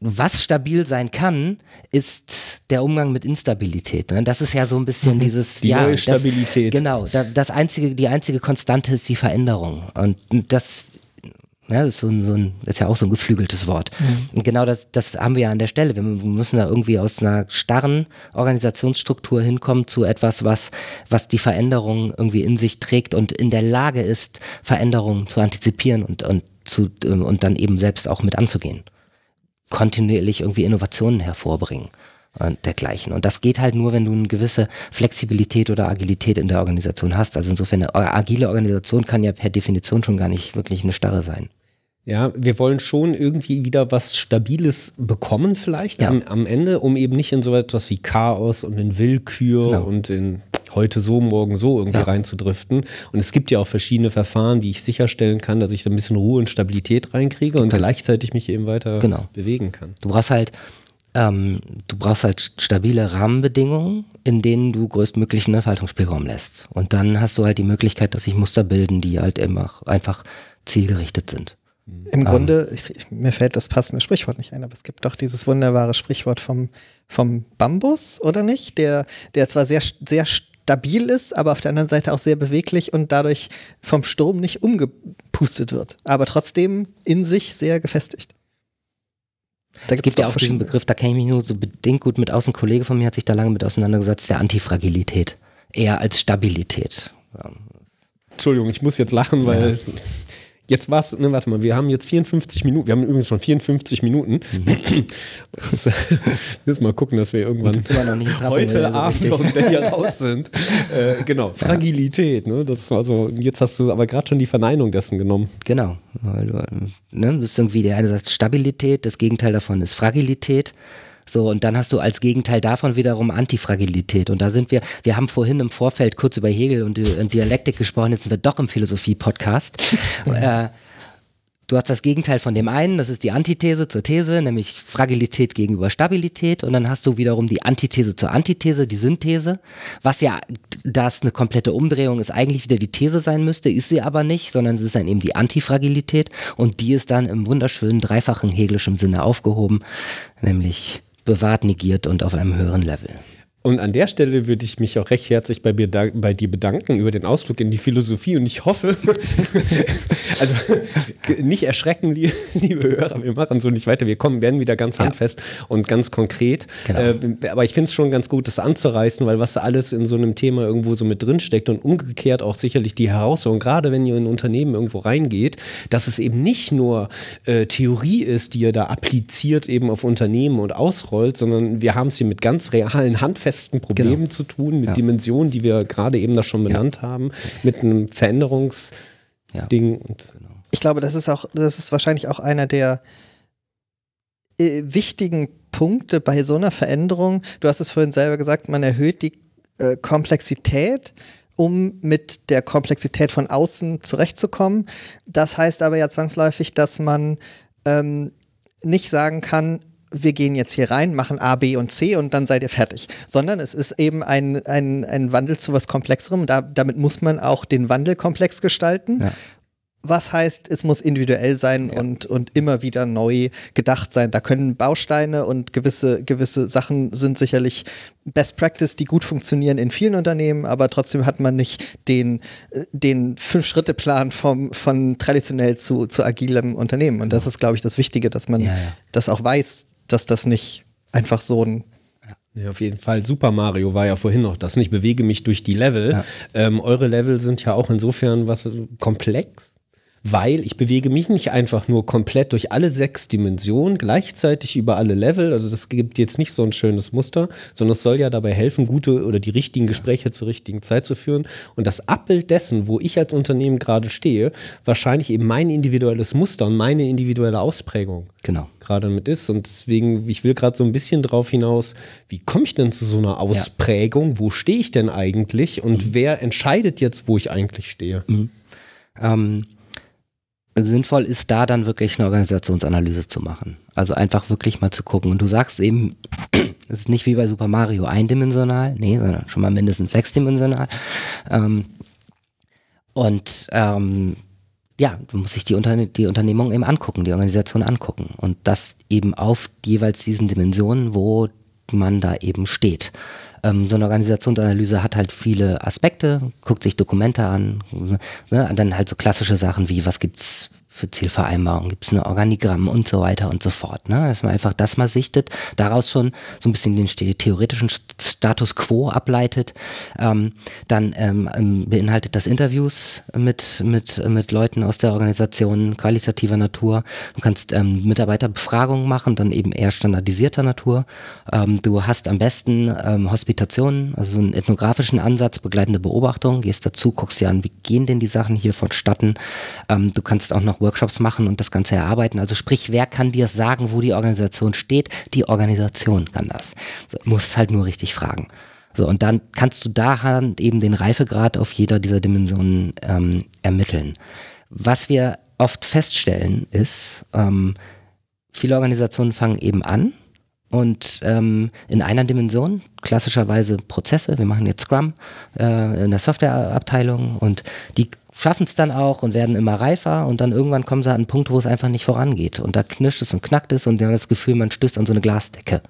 was stabil sein kann, ist der Umgang mit Instabilität. Ne? Das ist ja so ein bisschen mhm. dieses die ja, neue Stabilität. Das, genau, das einzige, die einzige Konstante ist die Veränderung und das ja, das ist, so ein, so ein, ist ja auch so ein geflügeltes Wort. Mhm. Und genau das, das haben wir ja an der Stelle. Wir müssen da irgendwie aus einer starren Organisationsstruktur hinkommen zu etwas, was, was die Veränderung irgendwie in sich trägt und in der Lage ist, Veränderungen zu antizipieren und, und, zu, ähm, und dann eben selbst auch mit anzugehen kontinuierlich irgendwie Innovationen hervorbringen und dergleichen. Und das geht halt nur, wenn du eine gewisse Flexibilität oder Agilität in der Organisation hast. Also insofern eine agile Organisation kann ja per Definition schon gar nicht wirklich eine Starre sein. Ja, wir wollen schon irgendwie wieder was Stabiles bekommen, vielleicht ja. am, am, Ende, um eben nicht in so etwas wie Chaos und in Willkür genau. und in heute so, morgen so irgendwie ja. reinzudriften. Und es gibt ja auch verschiedene Verfahren, wie ich sicherstellen kann, dass ich da ein bisschen Ruhe und Stabilität reinkriege und halt, gleichzeitig mich eben weiter genau. bewegen kann. Du brauchst halt ähm, du brauchst halt stabile Rahmenbedingungen, in denen du größtmöglichen Entfaltungsspielraum lässt. Und dann hast du halt die Möglichkeit, dass sich Muster bilden, die halt immer einfach zielgerichtet sind. Im um, Grunde, ich, mir fällt das passende Sprichwort nicht ein, aber es gibt doch dieses wunderbare Sprichwort vom, vom Bambus, oder nicht? Der, der zwar sehr, sehr stabil ist, aber auf der anderen Seite auch sehr beweglich und dadurch vom Sturm nicht umgepustet wird, aber trotzdem in sich sehr gefestigt. Da es gibt ja auch diesen Begriff, da kenne ich mich nur so bedingt gut mit aus. Ein Kollege von mir hat sich da lange mit auseinandergesetzt, der Antifragilität. Eher als Stabilität. Entschuldigung, ich muss jetzt lachen, weil ja. Jetzt war es, ne, warte mal, wir haben jetzt 54 Minuten, wir haben übrigens schon 54 Minuten. Mhm. das, müssen mal gucken, dass wir irgendwann heute Abend so noch hier raus sind. Äh, genau, Fragilität, ne? Das war so, jetzt hast du aber gerade schon die Verneinung dessen genommen. Genau. Weil du, ne, das ist irgendwie, der eine sagt Stabilität, das Gegenteil davon ist Fragilität. So, und dann hast du als Gegenteil davon wiederum Antifragilität. Und da sind wir, wir haben vorhin im Vorfeld kurz über Hegel und, und Dialektik gesprochen, jetzt sind wir doch im Philosophie-Podcast. äh, Du hast das Gegenteil von dem einen, das ist die Antithese zur These, nämlich Fragilität gegenüber Stabilität. Und dann hast du wiederum die Antithese zur Antithese, die Synthese, was ja, das eine komplette Umdrehung ist, eigentlich wieder die These sein müsste, ist sie aber nicht, sondern es ist dann eben die Antifragilität und die ist dann im wunderschönen dreifachen hegelischen Sinne aufgehoben, nämlich bewahrt, negiert und auf einem höheren Level. Und an der Stelle würde ich mich auch recht herzlich bei, bei dir bedanken über den Ausflug in die Philosophie und ich hoffe, also nicht erschrecken, liebe Hörer, wir machen so nicht weiter, wir kommen, werden wieder ganz ja. handfest und ganz konkret. Genau. Äh, aber ich finde es schon ganz gut, das anzureißen, weil was da alles in so einem Thema irgendwo so mit drin steckt und umgekehrt auch sicherlich die Herausforderung, gerade wenn ihr in ein Unternehmen irgendwo reingeht, dass es eben nicht nur äh, Theorie ist, die ihr da appliziert eben auf Unternehmen und ausrollt, sondern wir haben es hier mit ganz realen, handfesten festen Problemen genau. zu tun, mit ja. Dimensionen, die wir gerade eben da schon benannt ja. haben, mit einem Veränderungsding. Ja. Genau. Ich glaube, das ist auch, das ist wahrscheinlich auch einer der äh, wichtigen Punkte bei so einer Veränderung. Du hast es vorhin selber gesagt, man erhöht die äh, Komplexität um mit der Komplexität von außen zurechtzukommen. Das heißt aber ja zwangsläufig, dass man ähm, nicht sagen kann, wir gehen jetzt hier rein, machen A, B und C und dann seid ihr fertig. Sondern es ist eben ein, ein, ein Wandel zu was Komplexerem. Da, damit muss man auch den Wandel komplex gestalten. Ja. Was heißt, es muss individuell sein ja. und, und immer wieder neu gedacht sein. Da können Bausteine und gewisse, gewisse Sachen sind sicherlich Best Practice, die gut funktionieren in vielen Unternehmen, aber trotzdem hat man nicht den, den Fünf-Schritte-Plan vom, von traditionell zu, zu agilem Unternehmen. Und das ist, glaube ich, das Wichtige, dass man ja, das auch weiß, dass das nicht einfach so ein ja, auf jeden Fall. Super Mario war ja vorhin noch das. Ich bewege mich durch die Level. Ja. Ähm, eure Level sind ja auch insofern was komplex weil ich bewege mich nicht einfach nur komplett durch alle sechs Dimensionen, gleichzeitig über alle Level. Also das gibt jetzt nicht so ein schönes Muster, sondern es soll ja dabei helfen, gute oder die richtigen Gespräche zur richtigen Zeit zu führen. Und das Abbild dessen, wo ich als Unternehmen gerade stehe, wahrscheinlich eben mein individuelles Muster und meine individuelle Ausprägung genau. gerade mit ist. Und deswegen, ich will gerade so ein bisschen drauf hinaus, wie komme ich denn zu so einer Ausprägung? Ja. Wo stehe ich denn eigentlich? Und mhm. wer entscheidet jetzt, wo ich eigentlich stehe? Mhm. Ähm sinnvoll ist, da dann wirklich eine Organisationsanalyse zu machen. Also einfach wirklich mal zu gucken. Und du sagst eben, es ist nicht wie bei Super Mario eindimensional, nee, sondern schon mal mindestens sechsdimensional. Ähm, und ähm, ja, du musst dich die, Unterne die Unternehmung eben angucken, die Organisation angucken. Und das eben auf jeweils diesen Dimensionen, wo man da eben steht. Ähm, so eine Organisationsanalyse hat halt viele Aspekte, guckt sich Dokumente an, ne, dann halt so klassische Sachen wie, was gibt's für Zielvereinbarungen, gibt es ein Organigramm und so weiter und so fort. Ne? Dass man einfach das mal sichtet, daraus schon so ein bisschen den theoretischen Status quo ableitet. Ähm, dann ähm, ähm, beinhaltet das Interviews mit, mit, mit Leuten aus der Organisation qualitativer Natur. Du kannst ähm, Mitarbeiterbefragungen machen, dann eben eher standardisierter Natur. Ähm, du hast am besten ähm, Hospitationen, also einen ethnografischen Ansatz, begleitende Beobachtung, gehst dazu, guckst dir an, wie gehen denn die Sachen hier vonstatten. Du kannst auch noch Workshops machen und das Ganze erarbeiten. Also sprich, wer kann dir sagen, wo die Organisation steht? Die Organisation kann das. Also, musst halt nur richtig fragen. So, und dann kannst du daran eben den Reifegrad auf jeder dieser Dimensionen ähm, ermitteln. Was wir oft feststellen ist, ähm, viele Organisationen fangen eben an und ähm, in einer Dimension, klassischerweise Prozesse, wir machen jetzt Scrum äh, in der Softwareabteilung und die schaffen es dann auch und werden immer reifer und dann irgendwann kommen sie an einen Punkt, wo es einfach nicht vorangeht und da knirscht es und knackt es und haben das Gefühl, man stößt an so eine Glasdecke.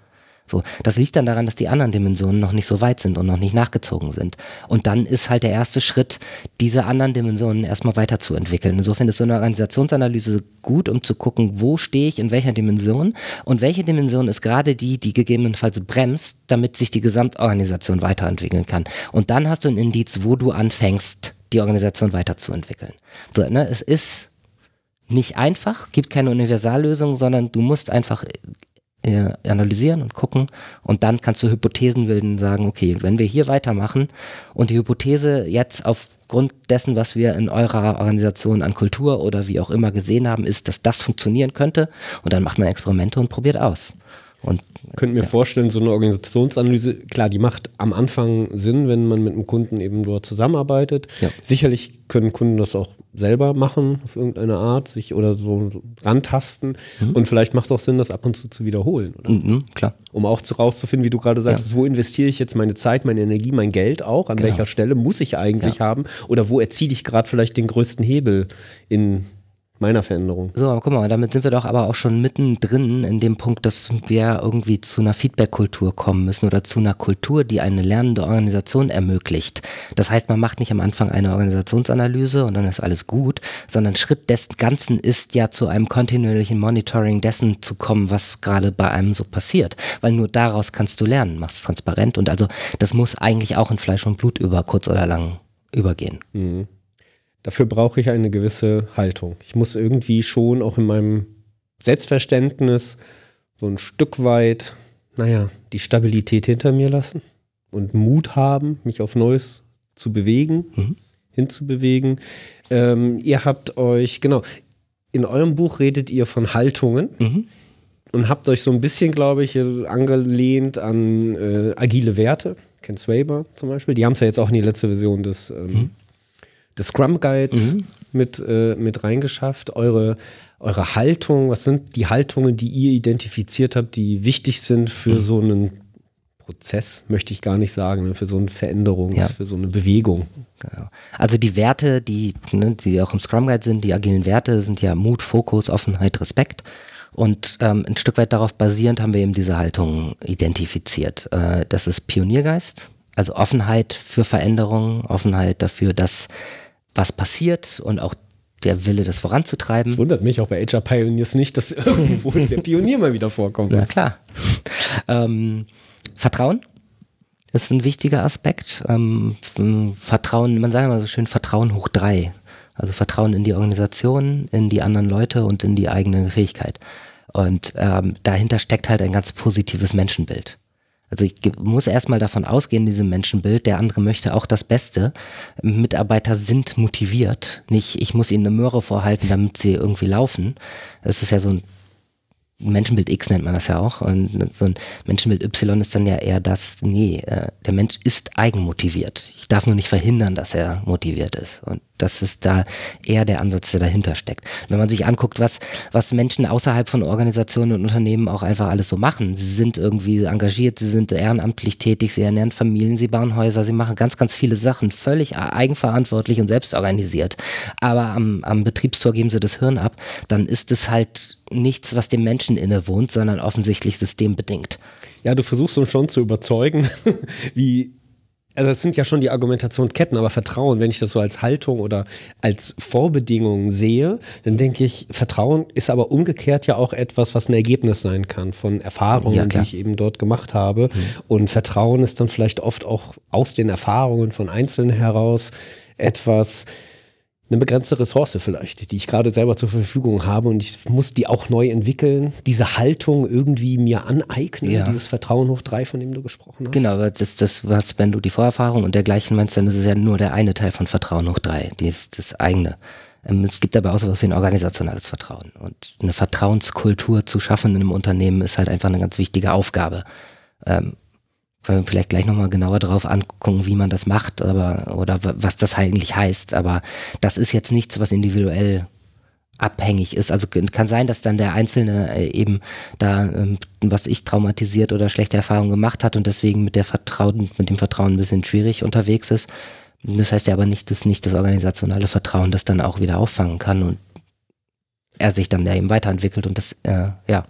So, das liegt dann daran, dass die anderen Dimensionen noch nicht so weit sind und noch nicht nachgezogen sind. Und dann ist halt der erste Schritt, diese anderen Dimensionen erstmal weiterzuentwickeln. Insofern ist so eine Organisationsanalyse gut, um zu gucken, wo stehe ich in welcher Dimension und welche Dimension ist gerade die, die gegebenenfalls bremst, damit sich die Gesamtorganisation weiterentwickeln kann. Und dann hast du ein Indiz, wo du anfängst, die Organisation weiterzuentwickeln. So, ne, es ist nicht einfach, gibt keine Universallösung, sondern du musst einfach äh, analysieren und gucken und dann kannst du Hypothesen bilden und sagen, okay, wenn wir hier weitermachen und die Hypothese jetzt aufgrund dessen, was wir in eurer Organisation an Kultur oder wie auch immer gesehen haben, ist, dass das funktionieren könnte und dann macht man Experimente und probiert aus. Und könnte mir ja. vorstellen, so eine Organisationsanalyse, klar, die macht am Anfang Sinn, wenn man mit einem Kunden eben dort zusammenarbeitet. Ja. Sicherlich können Kunden das auch selber machen, auf irgendeine Art, sich oder so rantasten. Mhm. Und vielleicht macht es auch Sinn, das ab und zu zu wiederholen, oder? Mhm, klar. Um auch zu, rauszufinden, wie du gerade sagst, ja. wo investiere ich jetzt meine Zeit, meine Energie, mein Geld auch? An genau. welcher Stelle muss ich eigentlich haben? Oder wo erziele ich gerade vielleicht den größten Hebel in meiner Veränderung. So, guck mal, damit sind wir doch aber auch schon mittendrin in dem Punkt, dass wir irgendwie zu einer Feedback-Kultur kommen müssen oder zu einer Kultur, die eine lernende Organisation ermöglicht. Das heißt, man macht nicht am Anfang eine Organisationsanalyse und dann ist alles gut, sondern Schritt des Ganzen ist ja zu einem kontinuierlichen Monitoring dessen zu kommen, was gerade bei einem so passiert. Weil nur daraus kannst du lernen, machst es transparent und also das muss eigentlich auch in Fleisch und Blut über kurz oder lang übergehen. Mhm. Dafür brauche ich eine gewisse Haltung. Ich muss irgendwie schon auch in meinem Selbstverständnis so ein Stück weit, naja, die Stabilität hinter mir lassen und Mut haben, mich auf Neues zu bewegen, mhm. hinzubewegen. Ähm, ihr habt euch, genau, in eurem Buch redet ihr von Haltungen. Mhm. Und habt euch so ein bisschen, glaube ich, angelehnt an äh, agile Werte. Ken Swaber zum Beispiel. Die haben es ja jetzt auch in die letzte Version des ähm, mhm des Scrum Guides mhm. mit, äh, mit reingeschafft. Eure, eure Haltung, was sind die Haltungen, die ihr identifiziert habt, die wichtig sind für mhm. so einen Prozess, möchte ich gar nicht sagen, ne, für so eine Veränderung, ja. für so eine Bewegung. Genau. Also die Werte, die, ne, die auch im Scrum Guide sind, die agilen Werte sind ja Mut, Fokus, Offenheit, Respekt. Und ähm, ein Stück weit darauf basierend haben wir eben diese Haltung identifiziert. Äh, das ist Pioniergeist, also Offenheit für Veränderungen, Offenheit dafür, dass was passiert und auch der Wille, das voranzutreiben. Es wundert mich auch bei HR Pioneers nicht, dass irgendwo der Pionier mal wieder vorkommt. Na klar. Ähm, Vertrauen ist ein wichtiger Aspekt. Ähm, Vertrauen, man sagt immer so schön, Vertrauen hoch drei. Also Vertrauen in die Organisation, in die anderen Leute und in die eigene Fähigkeit. Und ähm, dahinter steckt halt ein ganz positives Menschenbild. Also ich muss erstmal davon ausgehen, diesem Menschenbild, der andere möchte auch das Beste. Mitarbeiter sind motiviert. Nicht, ich muss ihnen eine Möhre vorhalten, damit sie irgendwie laufen. Das ist ja so ein Menschenbild X nennt man das ja auch. Und so ein Menschenbild Y ist dann ja eher das, nee, äh, der Mensch ist eigenmotiviert. Ich darf nur nicht verhindern, dass er motiviert ist. Und das ist da eher der Ansatz, der dahinter steckt. Wenn man sich anguckt, was, was Menschen außerhalb von Organisationen und Unternehmen auch einfach alles so machen. Sie sind irgendwie engagiert, sie sind ehrenamtlich tätig, sie ernähren Familien, sie bauen Häuser, sie machen ganz, ganz viele Sachen, völlig eigenverantwortlich und selbstorganisiert. Aber am, am Betriebstor geben sie das Hirn ab, dann ist es halt nichts, was dem Menschen innewohnt, sondern offensichtlich systembedingt. Ja, du versuchst uns schon zu überzeugen, wie also das sind ja schon die Argumentationsketten, aber Vertrauen, wenn ich das so als Haltung oder als Vorbedingung sehe, dann denke ich, Vertrauen ist aber umgekehrt ja auch etwas, was ein Ergebnis sein kann von Erfahrungen, ja, die ich eben dort gemacht habe. Mhm. Und Vertrauen ist dann vielleicht oft auch aus den Erfahrungen von Einzelnen heraus etwas, eine begrenzte Ressource vielleicht, die ich gerade selber zur Verfügung habe und ich muss die auch neu entwickeln, diese Haltung irgendwie mir aneignen, ja. dieses Vertrauen hoch drei, von dem du gesprochen hast. Genau, aber das, das was, wenn du die Vorerfahrung und dergleichen meinst, dann ist es ja nur der eine Teil von Vertrauen hoch drei, das, das eigene. Ähm, es gibt aber auch sowas wie ein organisationales Vertrauen und eine Vertrauenskultur zu schaffen in einem Unternehmen ist halt einfach eine ganz wichtige Aufgabe. Ähm, vielleicht gleich nochmal genauer darauf angucken, wie man das macht, aber oder was das eigentlich heißt. Aber das ist jetzt nichts, was individuell abhängig ist. Also kann sein, dass dann der Einzelne äh, eben da, ähm, was ich traumatisiert oder schlechte Erfahrungen gemacht hat und deswegen mit der Vertrauen, mit dem Vertrauen ein bisschen schwierig unterwegs ist. Das heißt ja aber nicht, dass nicht das organisationale Vertrauen das dann auch wieder auffangen kann und er sich dann eben weiterentwickelt und das, äh, ja,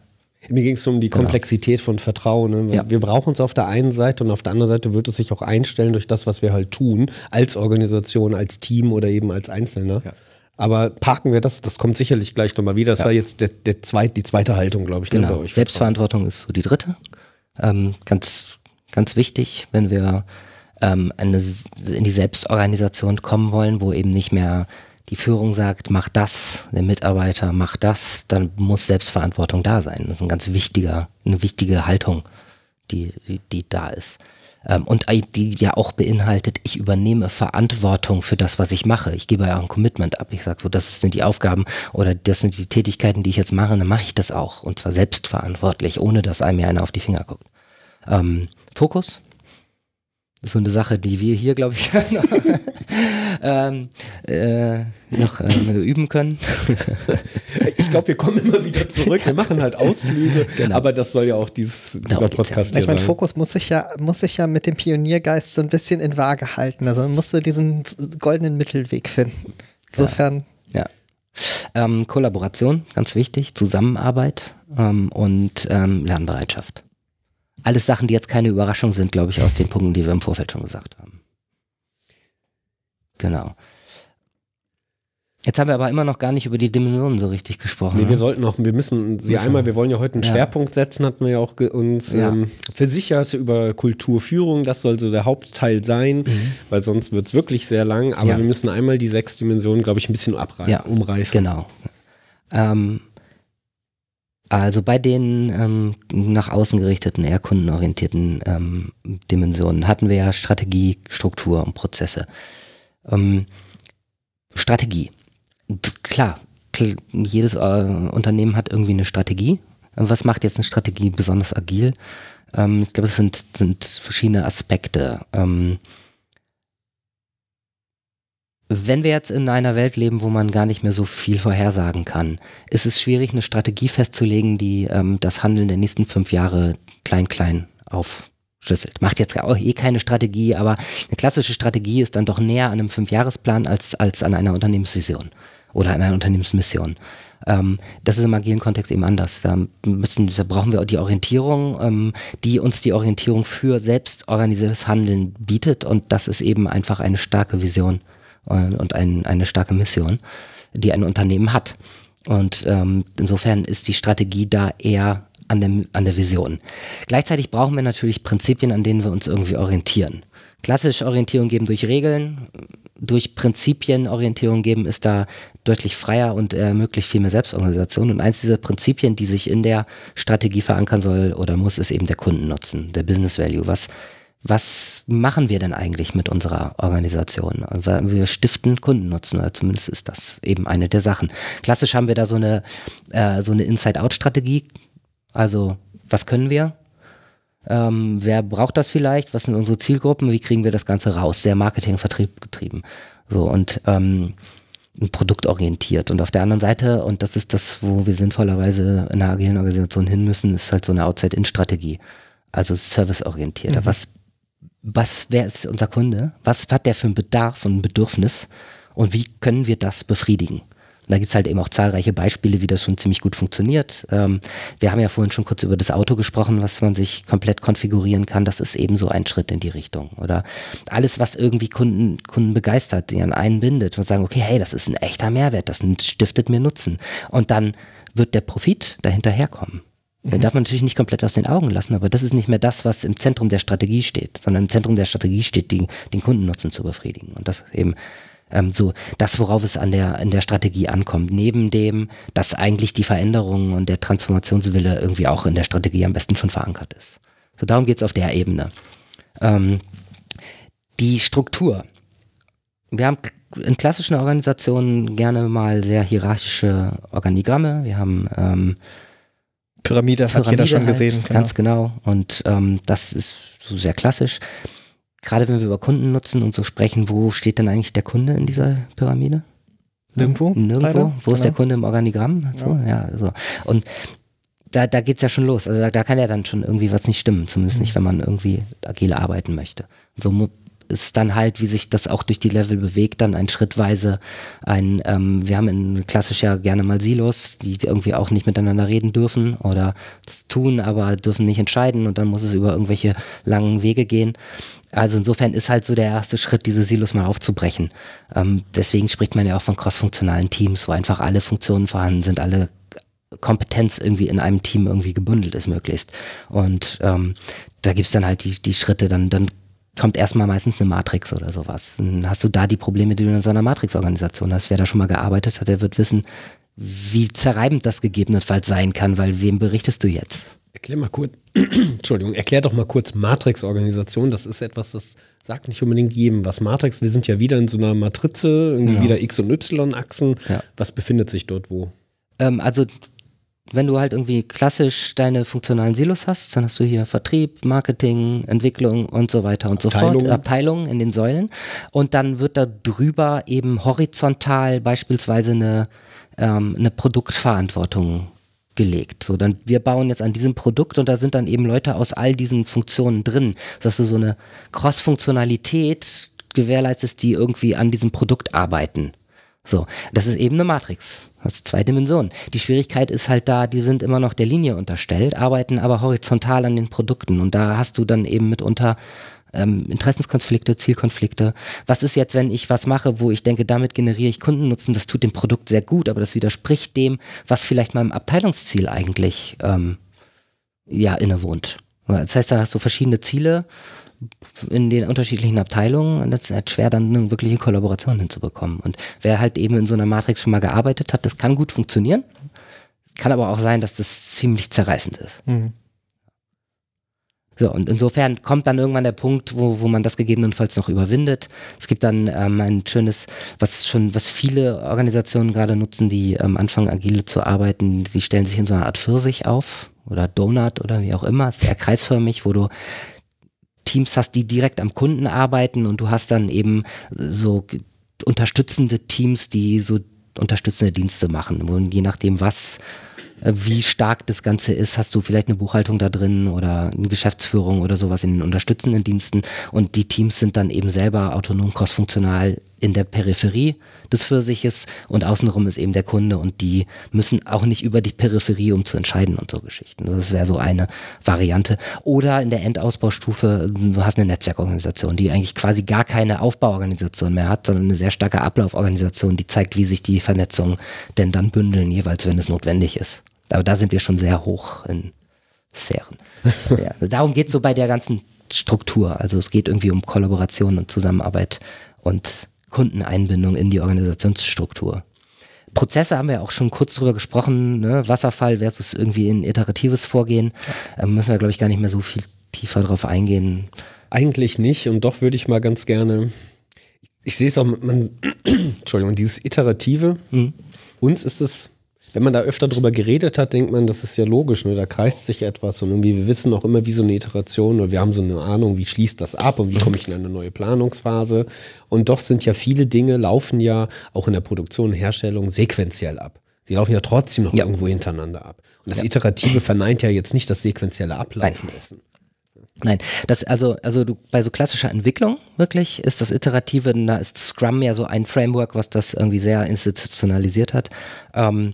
mir ging es um die genau. Komplexität von Vertrauen. Ne? Ja. Wir brauchen es auf der einen Seite und auf der anderen Seite wird es sich auch einstellen durch das, was wir halt tun, als Organisation, als Team oder eben als Einzelner. Ja. Aber parken wir das, das kommt sicherlich gleich nochmal wieder. Das ja. war jetzt der, der zweit, die zweite Haltung, glaube ich, ne, genau. bei euch. Selbstverantwortung ist so die dritte. Ähm, ganz, ganz wichtig, wenn wir ähm, eine, in die Selbstorganisation kommen wollen, wo eben nicht mehr die Führung sagt, mach das, der Mitarbeiter macht das, dann muss Selbstverantwortung da sein. Das ist ein ganz wichtiger, eine wichtige Haltung, die, die, die da ist. Ähm, und die ja auch beinhaltet, ich übernehme Verantwortung für das, was ich mache. Ich gebe ja auch ein Commitment ab. Ich sage so, das sind die Aufgaben oder das sind die Tätigkeiten, die ich jetzt mache, dann mache ich das auch. Und zwar selbstverantwortlich, ohne dass einem ja einer auf die Finger guckt. Ähm, Fokus, so eine Sache, die wir hier, glaube ich, ähm, äh, noch äh, üben können. ich glaube, wir kommen immer wieder zurück. Wir machen halt Ausflüge, genau. aber das soll ja auch dieses, dieser Podcast ja. Ich mein, Fokus muss sich ja muss sich ja mit dem Pioniergeist so ein bisschen in Waage halten. Also man muss so diesen goldenen Mittelweg finden. Insofern. Ja. ja. Ähm, Kollaboration, ganz wichtig, Zusammenarbeit ähm, und ähm, Lernbereitschaft alles Sachen, die jetzt keine Überraschung sind, glaube ich, aus den Punkten, die wir im Vorfeld schon gesagt haben. Genau. Jetzt haben wir aber immer noch gar nicht über die Dimensionen so richtig gesprochen. Nee, ne? wir sollten noch, wir müssen sie müssen. einmal, wir wollen ja heute einen ja. Schwerpunkt setzen, hatten wir ja auch uns ja. ähm, versichert über Kulturführung, das soll so der Hauptteil sein, mhm. weil sonst wird es wirklich sehr lang, aber ja. wir müssen einmal die sechs Dimensionen, glaube ich, ein bisschen abreißen, umreißen. Genau. Ähm, also bei den ähm, nach außen gerichteten, eher kundenorientierten ähm, Dimensionen hatten wir ja Strategie, Struktur und Prozesse. Ähm, Strategie. Klar, jedes äh, Unternehmen hat irgendwie eine Strategie. Was macht jetzt eine Strategie besonders agil? Ähm, ich glaube, es sind, sind verschiedene Aspekte. Wenn wir jetzt in einer Welt leben, wo man gar nicht mehr so viel vorhersagen kann, ist es schwierig, eine Strategie festzulegen, die ähm, das Handeln der nächsten fünf Jahre klein-klein aufschlüsselt. Macht jetzt auch eh keine Strategie, aber eine klassische Strategie ist dann doch näher an einem Fünfjahresplan als, als an einer Unternehmensvision oder an einer Unternehmensmission. Ähm, das ist im agilen Kontext eben anders. Da, müssen, da brauchen wir die Orientierung, ähm, die uns die Orientierung für selbstorganisiertes Handeln bietet und das ist eben einfach eine starke Vision und ein, eine starke Mission, die ein Unternehmen hat. Und ähm, insofern ist die Strategie da eher an der, an der Vision. Gleichzeitig brauchen wir natürlich Prinzipien, an denen wir uns irgendwie orientieren. Klassische Orientierung geben durch Regeln, durch Prinzipien Orientierung geben ist da deutlich freier und ermöglicht viel mehr Selbstorganisation. Und eins dieser Prinzipien, die sich in der Strategie verankern soll oder muss, ist eben der Kundennutzen, der Business Value. Was was machen wir denn eigentlich mit unserer Organisation? Wir stiften Kundennutzen, oder zumindest ist das eben eine der Sachen. Klassisch haben wir da so eine, äh, so eine Inside-Out-Strategie. Also, was können wir? Ähm, wer braucht das vielleicht? Was sind unsere Zielgruppen? Wie kriegen wir das Ganze raus? Sehr Marketing, Vertrieb getrieben. So und ähm, produktorientiert. Und auf der anderen Seite, und das ist das, wo wir sinnvollerweise in einer agilen Organisation hin müssen, ist halt so eine Outside-In-Strategie. Also serviceorientiert. Mhm. Was was, wer ist unser Kunde? Was hat der für einen Bedarf und ein Bedürfnis? Und wie können wir das befriedigen? Da gibt's halt eben auch zahlreiche Beispiele, wie das schon ziemlich gut funktioniert. Ähm, wir haben ja vorhin schon kurz über das Auto gesprochen, was man sich komplett konfigurieren kann. Das ist eben so ein Schritt in die Richtung. Oder alles, was irgendwie Kunden, Kunden begeistert, die an einen bindet und sagen, okay, hey, das ist ein echter Mehrwert, das stiftet mir Nutzen. Und dann wird der Profit dahinter herkommen. Den darf man natürlich nicht komplett aus den Augen lassen, aber das ist nicht mehr das, was im Zentrum der Strategie steht, sondern im Zentrum der Strategie steht, die, den Kundennutzen zu befriedigen. Und das eben ähm, so das, worauf es an der, in der Strategie ankommt. Neben dem, dass eigentlich die Veränderung und der Transformationswille irgendwie auch in der Strategie am besten schon verankert ist. So darum geht's auf der Ebene. Ähm, die Struktur. Wir haben in klassischen Organisationen gerne mal sehr hierarchische Organigramme. Wir haben ähm, Pyramide, Pyramide hat jeder schon halt, gesehen. Genau. Ganz genau. Und ähm, das ist so sehr klassisch. Gerade wenn wir über Kunden nutzen und so sprechen, wo steht denn eigentlich der Kunde in dieser Pyramide? Nirgendwo. Nirgendwo. Leider. Wo genau. ist der genau. Kunde im Organigramm? So, ja. ja so. Und da, da geht es ja schon los. Also da, da, kann ja dann schon irgendwie was nicht stimmen, zumindest mhm. nicht, wenn man irgendwie agil arbeiten möchte. So ist dann halt, wie sich das auch durch die Level bewegt, dann ein schrittweise ein, ähm, wir haben in klassisch ja gerne mal Silos, die irgendwie auch nicht miteinander reden dürfen oder tun, aber dürfen nicht entscheiden und dann muss es über irgendwelche langen Wege gehen. Also insofern ist halt so der erste Schritt, diese Silos mal aufzubrechen. Ähm, deswegen spricht man ja auch von crossfunktionalen Teams, wo einfach alle Funktionen vorhanden sind, alle Kompetenz irgendwie in einem Team irgendwie gebündelt ist möglichst. Und ähm, da gibt's dann halt die, die Schritte, dann, dann kommt erstmal meistens eine Matrix oder sowas. Dann hast du da die Probleme, die du in so einer Matrix-Organisation hast. Wer da schon mal gearbeitet hat, der wird wissen, wie zerreibend das gegebenenfalls sein kann, weil wem berichtest du jetzt? Erklär mal kurz, Entschuldigung, erklär doch mal kurz Matrix-Organisation. Das ist etwas, das sagt nicht unbedingt jedem was. Matrix, wir sind ja wieder in so einer Matrize, irgendwie ja. wieder X- und Y-Achsen. Ja. Was befindet sich dort wo? Ähm, also wenn du halt irgendwie klassisch deine funktionalen Silos hast, dann hast du hier Vertrieb, Marketing, Entwicklung und so weiter und Abteilung. so fort, Abteilungen in den Säulen. Und dann wird da drüber eben horizontal beispielsweise eine, ähm, eine Produktverantwortung gelegt. So, dann wir bauen jetzt an diesem Produkt und da sind dann eben Leute aus all diesen Funktionen drin, dass du so eine Cross-Funktionalität gewährleistest, die irgendwie an diesem Produkt arbeiten. So, das ist eben eine Matrix. Das ist zwei Dimensionen. Die Schwierigkeit ist halt da, die sind immer noch der Linie unterstellt, arbeiten aber horizontal an den Produkten und da hast du dann eben mitunter ähm, Interessenskonflikte, Zielkonflikte. Was ist jetzt, wenn ich was mache, wo ich denke, damit generiere ich Kundennutzen, das tut dem Produkt sehr gut, aber das widerspricht dem, was vielleicht meinem Abteilungsziel eigentlich ähm, ja innewohnt. Das heißt, dann hast du verschiedene Ziele in den unterschiedlichen Abteilungen und das ist halt schwer, dann eine wirkliche Kollaboration hinzubekommen. Und wer halt eben in so einer Matrix schon mal gearbeitet hat, das kann gut funktionieren. Kann aber auch sein, dass das ziemlich zerreißend ist. Mhm. So, und insofern kommt dann irgendwann der Punkt, wo, wo man das gegebenenfalls noch überwindet. Es gibt dann ähm, ein schönes, was schon, was viele Organisationen gerade nutzen, die ähm, anfangen, agile zu arbeiten. Sie stellen sich in so einer Art Pfirsich auf oder Donut oder wie auch immer, sehr kreisförmig, wo du Teams hast, die direkt am Kunden arbeiten und du hast dann eben so unterstützende Teams, die so unterstützende Dienste machen. Und je nachdem, was äh, wie stark das Ganze ist. Hast du vielleicht eine Buchhaltung da drin oder eine Geschäftsführung oder sowas in den unterstützenden Diensten und die Teams sind dann eben selber autonom crossfunktional in der Peripherie des Pfirsiches und außenrum ist eben der Kunde und die müssen auch nicht über die Peripherie, um zu entscheiden und so Geschichten. Das wäre so eine Variante. Oder in der Endausbaustufe, du hast eine Netzwerkorganisation, die eigentlich quasi gar keine Aufbauorganisation mehr hat, sondern eine sehr starke Ablauforganisation, die zeigt, wie sich die Vernetzungen denn dann bündeln, jeweils wenn es notwendig ist. Aber da sind wir schon sehr hoch in Sphären. ja, darum geht es so bei der ganzen Struktur. Also es geht irgendwie um Kollaboration und Zusammenarbeit und Kundeneinbindung in die Organisationsstruktur. Prozesse haben wir auch schon kurz drüber gesprochen, ne? Wasserfall versus irgendwie ein iteratives Vorgehen. Ähm, müssen wir, glaube ich, gar nicht mehr so viel tiefer drauf eingehen. Eigentlich nicht und doch würde ich mal ganz gerne, ich, ich sehe es auch, man, Entschuldigung, dieses Iterative, mhm. uns ist es wenn man da öfter drüber geredet hat, denkt man, das ist ja logisch, ne? da kreist sich etwas und irgendwie, wir wissen auch immer, wie so eine Iteration oder wir haben so eine Ahnung, wie schließt das ab und wie komme ich in eine neue Planungsphase. Und doch sind ja viele Dinge, laufen ja auch in der Produktion und Herstellung sequenziell ab. Sie laufen ja trotzdem noch ja. irgendwo hintereinander ab. Und das ja. Iterative verneint ja jetzt nicht das sequenzielle Ablaufen dessen. Nein, das also also du bei so klassischer Entwicklung wirklich ist das iterative, da ist Scrum ja so ein Framework, was das irgendwie sehr institutionalisiert hat. Ähm,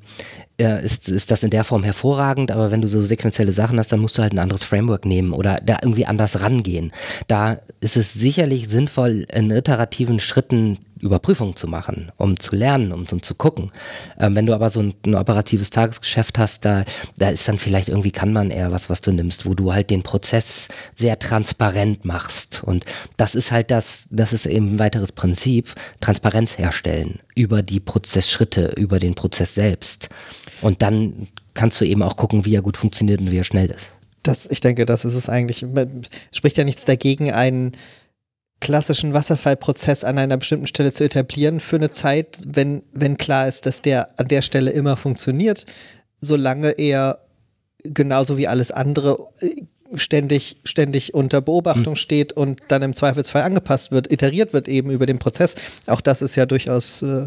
äh, ist, ist das in der Form hervorragend, aber wenn du so sequenzielle Sachen hast, dann musst du halt ein anderes Framework nehmen oder da irgendwie anders rangehen. Da ist es sicherlich sinnvoll, in iterativen Schritten Überprüfungen zu machen, um zu lernen, um, um zu gucken. Ähm, wenn du aber so ein, ein, operatives Tagesgeschäft hast, da, da ist dann vielleicht irgendwie kann man eher was, was du nimmst, wo du halt den Prozess sehr transparent machst. Und das ist halt das, das ist eben ein weiteres Prinzip, Transparenz herstellen über die Prozessschritte, über den Prozess selbst. Und dann kannst du eben auch gucken, wie er gut funktioniert und wie er schnell ist. Das, ich denke, das ist es eigentlich. Spricht ja nichts dagegen, einen klassischen Wasserfallprozess an einer bestimmten Stelle zu etablieren für eine Zeit, wenn, wenn klar ist, dass der an der Stelle immer funktioniert, solange er genauso wie alles andere äh, ständig, ständig unter Beobachtung mhm. steht und dann im Zweifelsfall angepasst wird, iteriert wird eben über den Prozess. Auch das ist ja durchaus äh,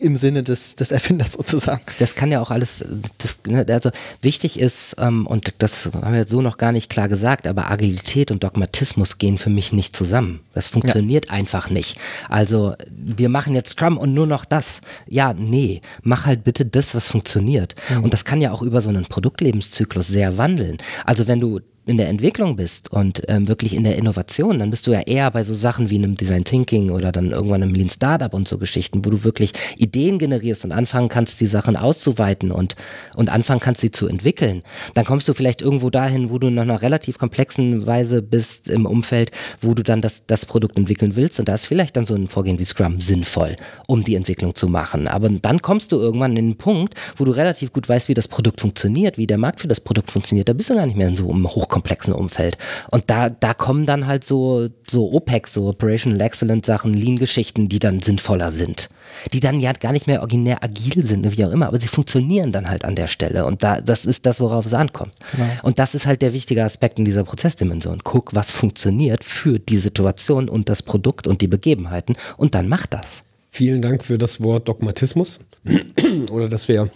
im Sinne des, des Erfinders sozusagen. Das kann ja auch alles, das, ne, also wichtig ist, ähm, und das haben wir so noch gar nicht klar gesagt, aber Agilität und Dogmatismus gehen für mich nicht zusammen. Das funktioniert ja. einfach nicht. Also wir machen jetzt Scrum und nur noch das. Ja, nee, mach halt bitte das, was funktioniert. Mhm. Und das kann ja auch über so einen Produktlebenszyklus sehr wandeln. Also wenn du in der Entwicklung bist und ähm, wirklich in der Innovation, dann bist du ja eher bei so Sachen wie einem Design Thinking oder dann irgendwann einem Lean Startup und so Geschichten, wo du wirklich Ideen generierst und anfangen kannst, die Sachen auszuweiten und, und anfangen kannst, sie zu entwickeln. Dann kommst du vielleicht irgendwo dahin, wo du nach einer relativ komplexen Weise bist im Umfeld, wo du dann das, das Produkt entwickeln willst und da ist vielleicht dann so ein Vorgehen wie Scrum sinnvoll, um die Entwicklung zu machen. Aber dann kommst du irgendwann in den Punkt, wo du relativ gut weißt, wie das Produkt funktioniert, wie der Markt für das Produkt funktioniert. Da bist du gar nicht mehr in so einem hoch komplexen Umfeld. Und da, da kommen dann halt so, so OPEX, so Operational Excellence Sachen, Lean-Geschichten, die dann sinnvoller sind. Die dann ja gar nicht mehr originär agil sind, wie auch immer, aber sie funktionieren dann halt an der Stelle. Und da, das ist das, worauf es ankommt. Genau. Und das ist halt der wichtige Aspekt in dieser Prozessdimension. Guck, was funktioniert für die Situation und das Produkt und die Begebenheiten und dann mach das. Vielen Dank für das Wort Dogmatismus. Oder dass wir,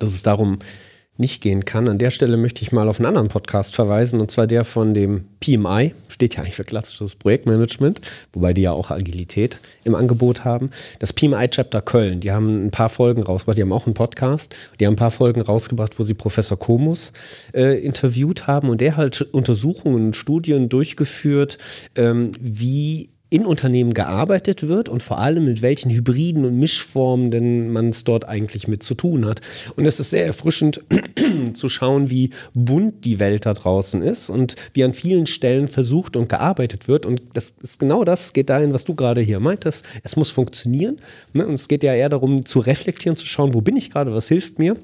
dass es darum nicht gehen kann. An der Stelle möchte ich mal auf einen anderen Podcast verweisen, und zwar der von dem PMI, steht ja eigentlich für klassisches Projektmanagement, wobei die ja auch Agilität im Angebot haben. Das PMI Chapter Köln, die haben ein paar Folgen rausgebracht, die haben auch einen Podcast, die haben ein paar Folgen rausgebracht, wo sie Professor Komus äh, interviewt haben und der halt Untersuchungen, Studien durchgeführt, ähm, wie in Unternehmen gearbeitet wird und vor allem mit welchen Hybriden und Mischformen denn man es dort eigentlich mit zu tun hat. Und es ist sehr erfrischend zu schauen, wie bunt die Welt da draußen ist und wie an vielen Stellen versucht und gearbeitet wird. Und das ist genau das, geht dahin, was du gerade hier meintest. Es muss funktionieren. Ne? Und es geht ja eher darum, zu reflektieren, zu schauen, wo bin ich gerade, was hilft mir.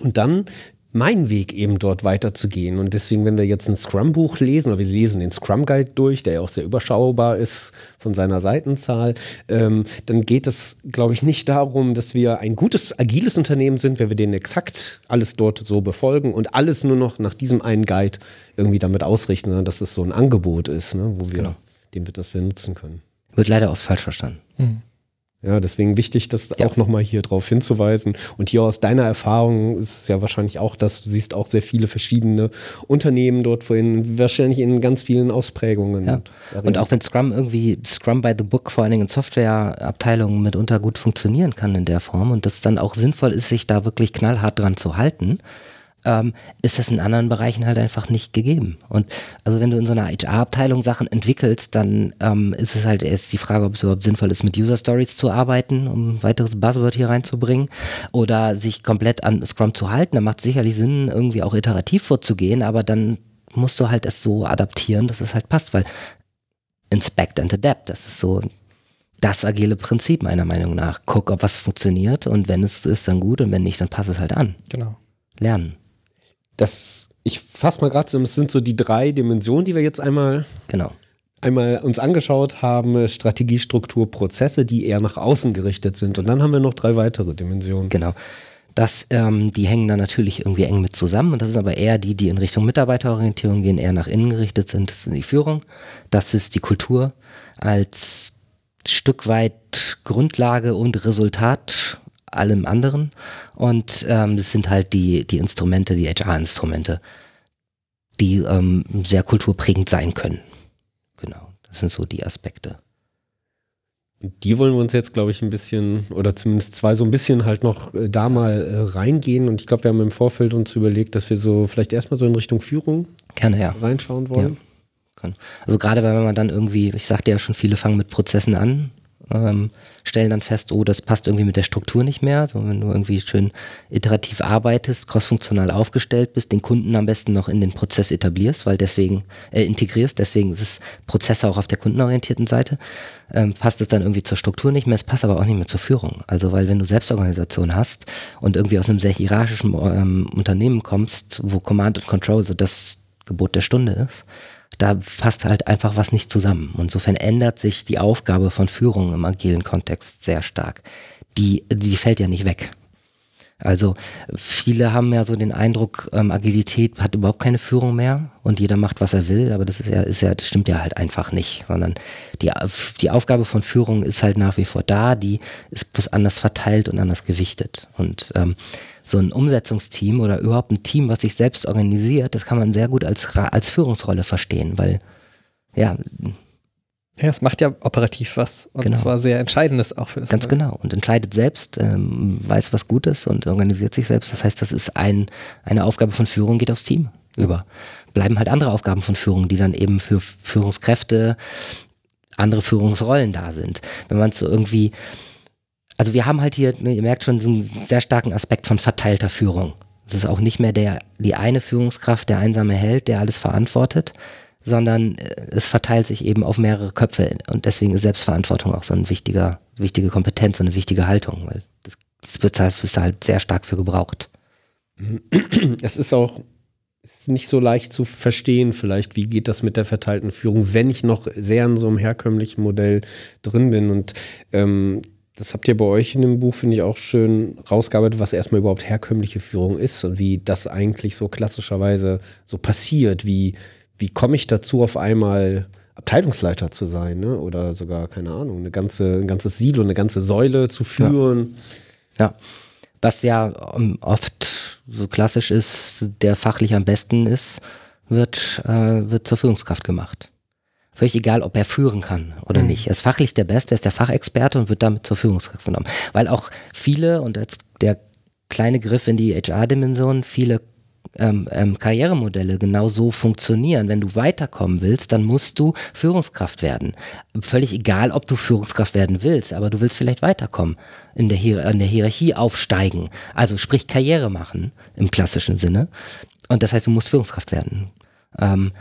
Und dann mein Weg eben dort weiterzugehen. Und deswegen, wenn wir jetzt ein Scrum-Buch lesen, oder wir lesen den Scrum-Guide durch, der ja auch sehr überschaubar ist von seiner Seitenzahl, ähm, dann geht es, glaube ich, nicht darum, dass wir ein gutes, agiles Unternehmen sind, wenn wir den exakt alles dort so befolgen und alles nur noch nach diesem einen Guide irgendwie damit ausrichten, sondern dass es so ein Angebot ist, ne, wo wir, genau. den wir das wir nutzen können. Wird leider oft falsch verstanden. Mhm. Ja, deswegen wichtig, das ja. auch nochmal hier drauf hinzuweisen. Und hier aus deiner Erfahrung ist es ja wahrscheinlich auch, dass du siehst auch sehr viele verschiedene Unternehmen dort vorhin, wahrscheinlich in ganz vielen Ausprägungen. Ja. Und, und auch wenn Scrum irgendwie, Scrum by the Book vor allen Dingen in Softwareabteilungen mitunter gut funktionieren kann in der Form und das dann auch sinnvoll ist, sich da wirklich knallhart dran zu halten, ähm, ist das in anderen Bereichen halt einfach nicht gegeben. Und also wenn du in so einer HR-Abteilung Sachen entwickelst, dann ähm, ist es halt erst die Frage, ob es überhaupt sinnvoll ist, mit User Stories zu arbeiten, um ein weiteres Buzzword hier reinzubringen, oder sich komplett an Scrum zu halten. Da macht es sicherlich Sinn, irgendwie auch iterativ vorzugehen, aber dann musst du halt es so adaptieren, dass es halt passt, weil Inspect and Adapt, das ist so das agile Prinzip meiner Meinung nach. Guck, ob was funktioniert und wenn es ist, dann gut und wenn nicht, dann pass es halt an. Genau. Lernen das, ich fasse mal gerade zusammen, es sind so die drei Dimensionen, die wir jetzt einmal, genau. einmal uns angeschaut haben: Strategie, Struktur, Prozesse, die eher nach außen gerichtet sind. Und dann haben wir noch drei weitere Dimensionen. Genau. Das, ähm, die hängen dann natürlich irgendwie eng mit zusammen. Und das ist aber eher die, die in Richtung Mitarbeiterorientierung gehen, eher nach innen gerichtet sind. Das ist die Führung. Das ist die Kultur als Stück weit Grundlage und Resultat allem anderen. Und ähm, das sind halt die, die Instrumente, die HR-Instrumente, die ähm, sehr kulturprägend sein können. Genau, das sind so die Aspekte. Die wollen wir uns jetzt, glaube ich, ein bisschen, oder zumindest zwei so ein bisschen halt noch äh, da mal äh, reingehen. Und ich glaube, wir haben im Vorfeld uns überlegt, dass wir so vielleicht erstmal so in Richtung Führung Gerne, ja. reinschauen wollen. Ja. Also gerade wenn man dann irgendwie, ich sagte ja schon, viele fangen mit Prozessen an, ähm, stellen dann fest, oh, das passt irgendwie mit der Struktur nicht mehr. So, wenn du irgendwie schön iterativ arbeitest, crossfunktional aufgestellt bist, den Kunden am besten noch in den Prozess etablierst, weil deswegen äh, integrierst, deswegen ist es Prozesse auch auf der kundenorientierten Seite, ähm, passt es dann irgendwie zur Struktur nicht mehr, es passt aber auch nicht mehr zur Führung. Also weil wenn du Selbstorganisation hast und irgendwie aus einem sehr hierarchischen ähm, Unternehmen kommst, wo Command und Control so das Gebot der Stunde ist, da passt halt einfach was nicht zusammen. Und insofern ändert sich die Aufgabe von Führung im agilen Kontext sehr stark. Die, die fällt ja nicht weg. Also viele haben ja so den Eindruck, ähm, Agilität hat überhaupt keine Führung mehr und jeder macht, was er will, aber das ist ja, ist ja, das stimmt ja halt einfach nicht, sondern die, die Aufgabe von Führung ist halt nach wie vor da, die ist bloß anders verteilt und anders gewichtet. Und ähm, so ein Umsetzungsteam oder überhaupt ein Team, was sich selbst organisiert, das kann man sehr gut als, als Führungsrolle verstehen, weil ja, ja, es macht ja operativ was und genau. zwar sehr Entscheidendes auch für das. Ganz Unternehmen. genau und entscheidet selbst, ähm, weiß was gut ist und organisiert sich selbst. Das heißt, das ist ein, eine Aufgabe von Führung, geht aufs Team über. Bleiben halt andere Aufgaben von Führung, die dann eben für Führungskräfte, andere Führungsrollen da sind. Wenn man es so irgendwie, also wir haben halt hier, ne, ihr merkt schon, so einen sehr starken Aspekt von verteilter Führung. Es ist auch nicht mehr der, die eine Führungskraft, der einsame Held, der alles verantwortet, sondern äh, es verteilt sich eben auf mehrere Köpfe und deswegen ist Selbstverantwortung auch so eine wichtiger, wichtige Kompetenz, so eine wichtige Haltung, weil das, das wird halt, ist halt sehr stark für gebraucht. Es ist auch ist nicht so leicht zu verstehen, vielleicht, wie geht das mit der verteilten Führung, wenn ich noch sehr in so einem herkömmlichen Modell drin bin. Und ähm, das habt ihr bei euch in dem Buch, finde ich, auch schön rausgearbeitet, was erstmal überhaupt herkömmliche Führung ist und wie das eigentlich so klassischerweise so passiert, wie wie komme ich dazu, auf einmal Abteilungsleiter zu sein, ne? Oder sogar, keine Ahnung, eine ganze, ein ganzes Silo, eine ganze Säule zu führen. Ja. ja. Was ja oft so klassisch ist, der fachlich am besten ist, wird, äh, wird zur Führungskraft gemacht. Völlig egal, ob er führen kann oder mhm. nicht. Er ist fachlich der Beste, er ist der Fachexperte und wird damit zur Führungskraft genommen. Weil auch viele, und jetzt der kleine Griff in die HR-Dimension, viele ähm, ähm, Karrieremodelle genau so funktionieren. Wenn du weiterkommen willst, dann musst du Führungskraft werden. Völlig egal, ob du Führungskraft werden willst, aber du willst vielleicht weiterkommen, in der, Hier in der Hierarchie aufsteigen. Also sprich Karriere machen im klassischen Sinne. Und das heißt, du musst Führungskraft werden. Ähm,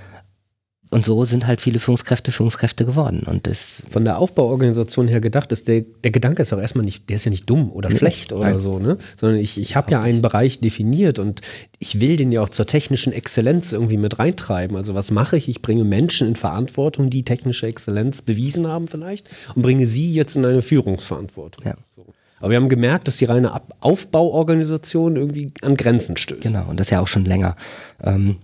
und so sind halt viele Führungskräfte Führungskräfte geworden. Und das Von der Aufbauorganisation her gedacht ist, der, der Gedanke ist auch erstmal nicht, der ist ja nicht dumm oder schlecht oder Nein. so, ne? Sondern ich, ich habe ja einen Bereich definiert und ich will den ja auch zur technischen Exzellenz irgendwie mit reintreiben. Also was mache ich? Ich bringe Menschen in Verantwortung, die technische Exzellenz bewiesen haben vielleicht und bringe sie jetzt in eine Führungsverantwortung. Ja. So. Aber wir haben gemerkt, dass die reine Aufbauorganisation irgendwie an Grenzen stößt. Genau, und das ja auch schon länger. Ähm,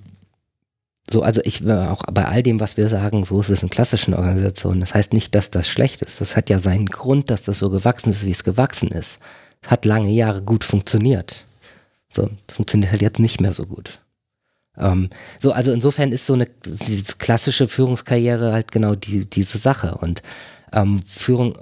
so, also ich äh, auch bei all dem, was wir sagen, so ist es in klassischen Organisationen. Das heißt nicht, dass das schlecht ist. Das hat ja seinen Grund, dass das so gewachsen ist, wie es gewachsen ist. Es hat lange Jahre gut funktioniert. So, funktioniert halt jetzt nicht mehr so gut. Ähm, so, also insofern ist so eine klassische Führungskarriere halt genau die, diese Sache. Und ähm, Führung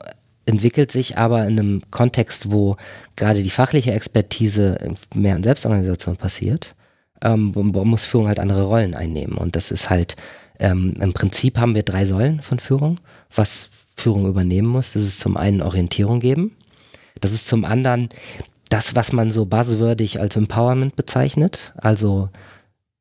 entwickelt sich aber in einem Kontext, wo gerade die fachliche Expertise mehr in Selbstorganisation passiert ähm, muss Führung halt andere Rollen einnehmen. Und das ist halt, ähm, im Prinzip haben wir drei Säulen von Führung, was Führung übernehmen muss. Das ist zum einen Orientierung geben. Das ist zum anderen das, was man so buzzwürdig als Empowerment bezeichnet, also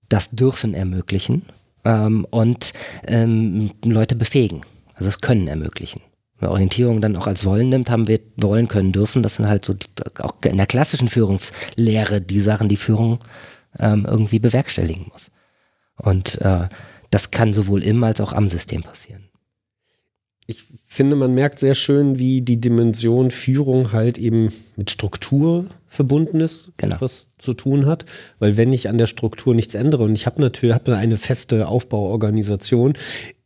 das Dürfen ermöglichen ähm, und ähm, Leute befähigen, also das Können ermöglichen. Wenn Orientierung dann auch als Wollen nimmt, haben wir wollen, können, dürfen. Das sind halt so auch in der klassischen Führungslehre die Sachen, die Führung ähm, irgendwie bewerkstelligen muss. Und äh, das kann sowohl im als auch am System passieren. Ich finde, man merkt sehr schön, wie die Dimension Führung halt eben mit Struktur verbunden ist, genau. was zu tun hat. Weil wenn ich an der Struktur nichts ändere und ich habe natürlich hab eine feste Aufbauorganisation,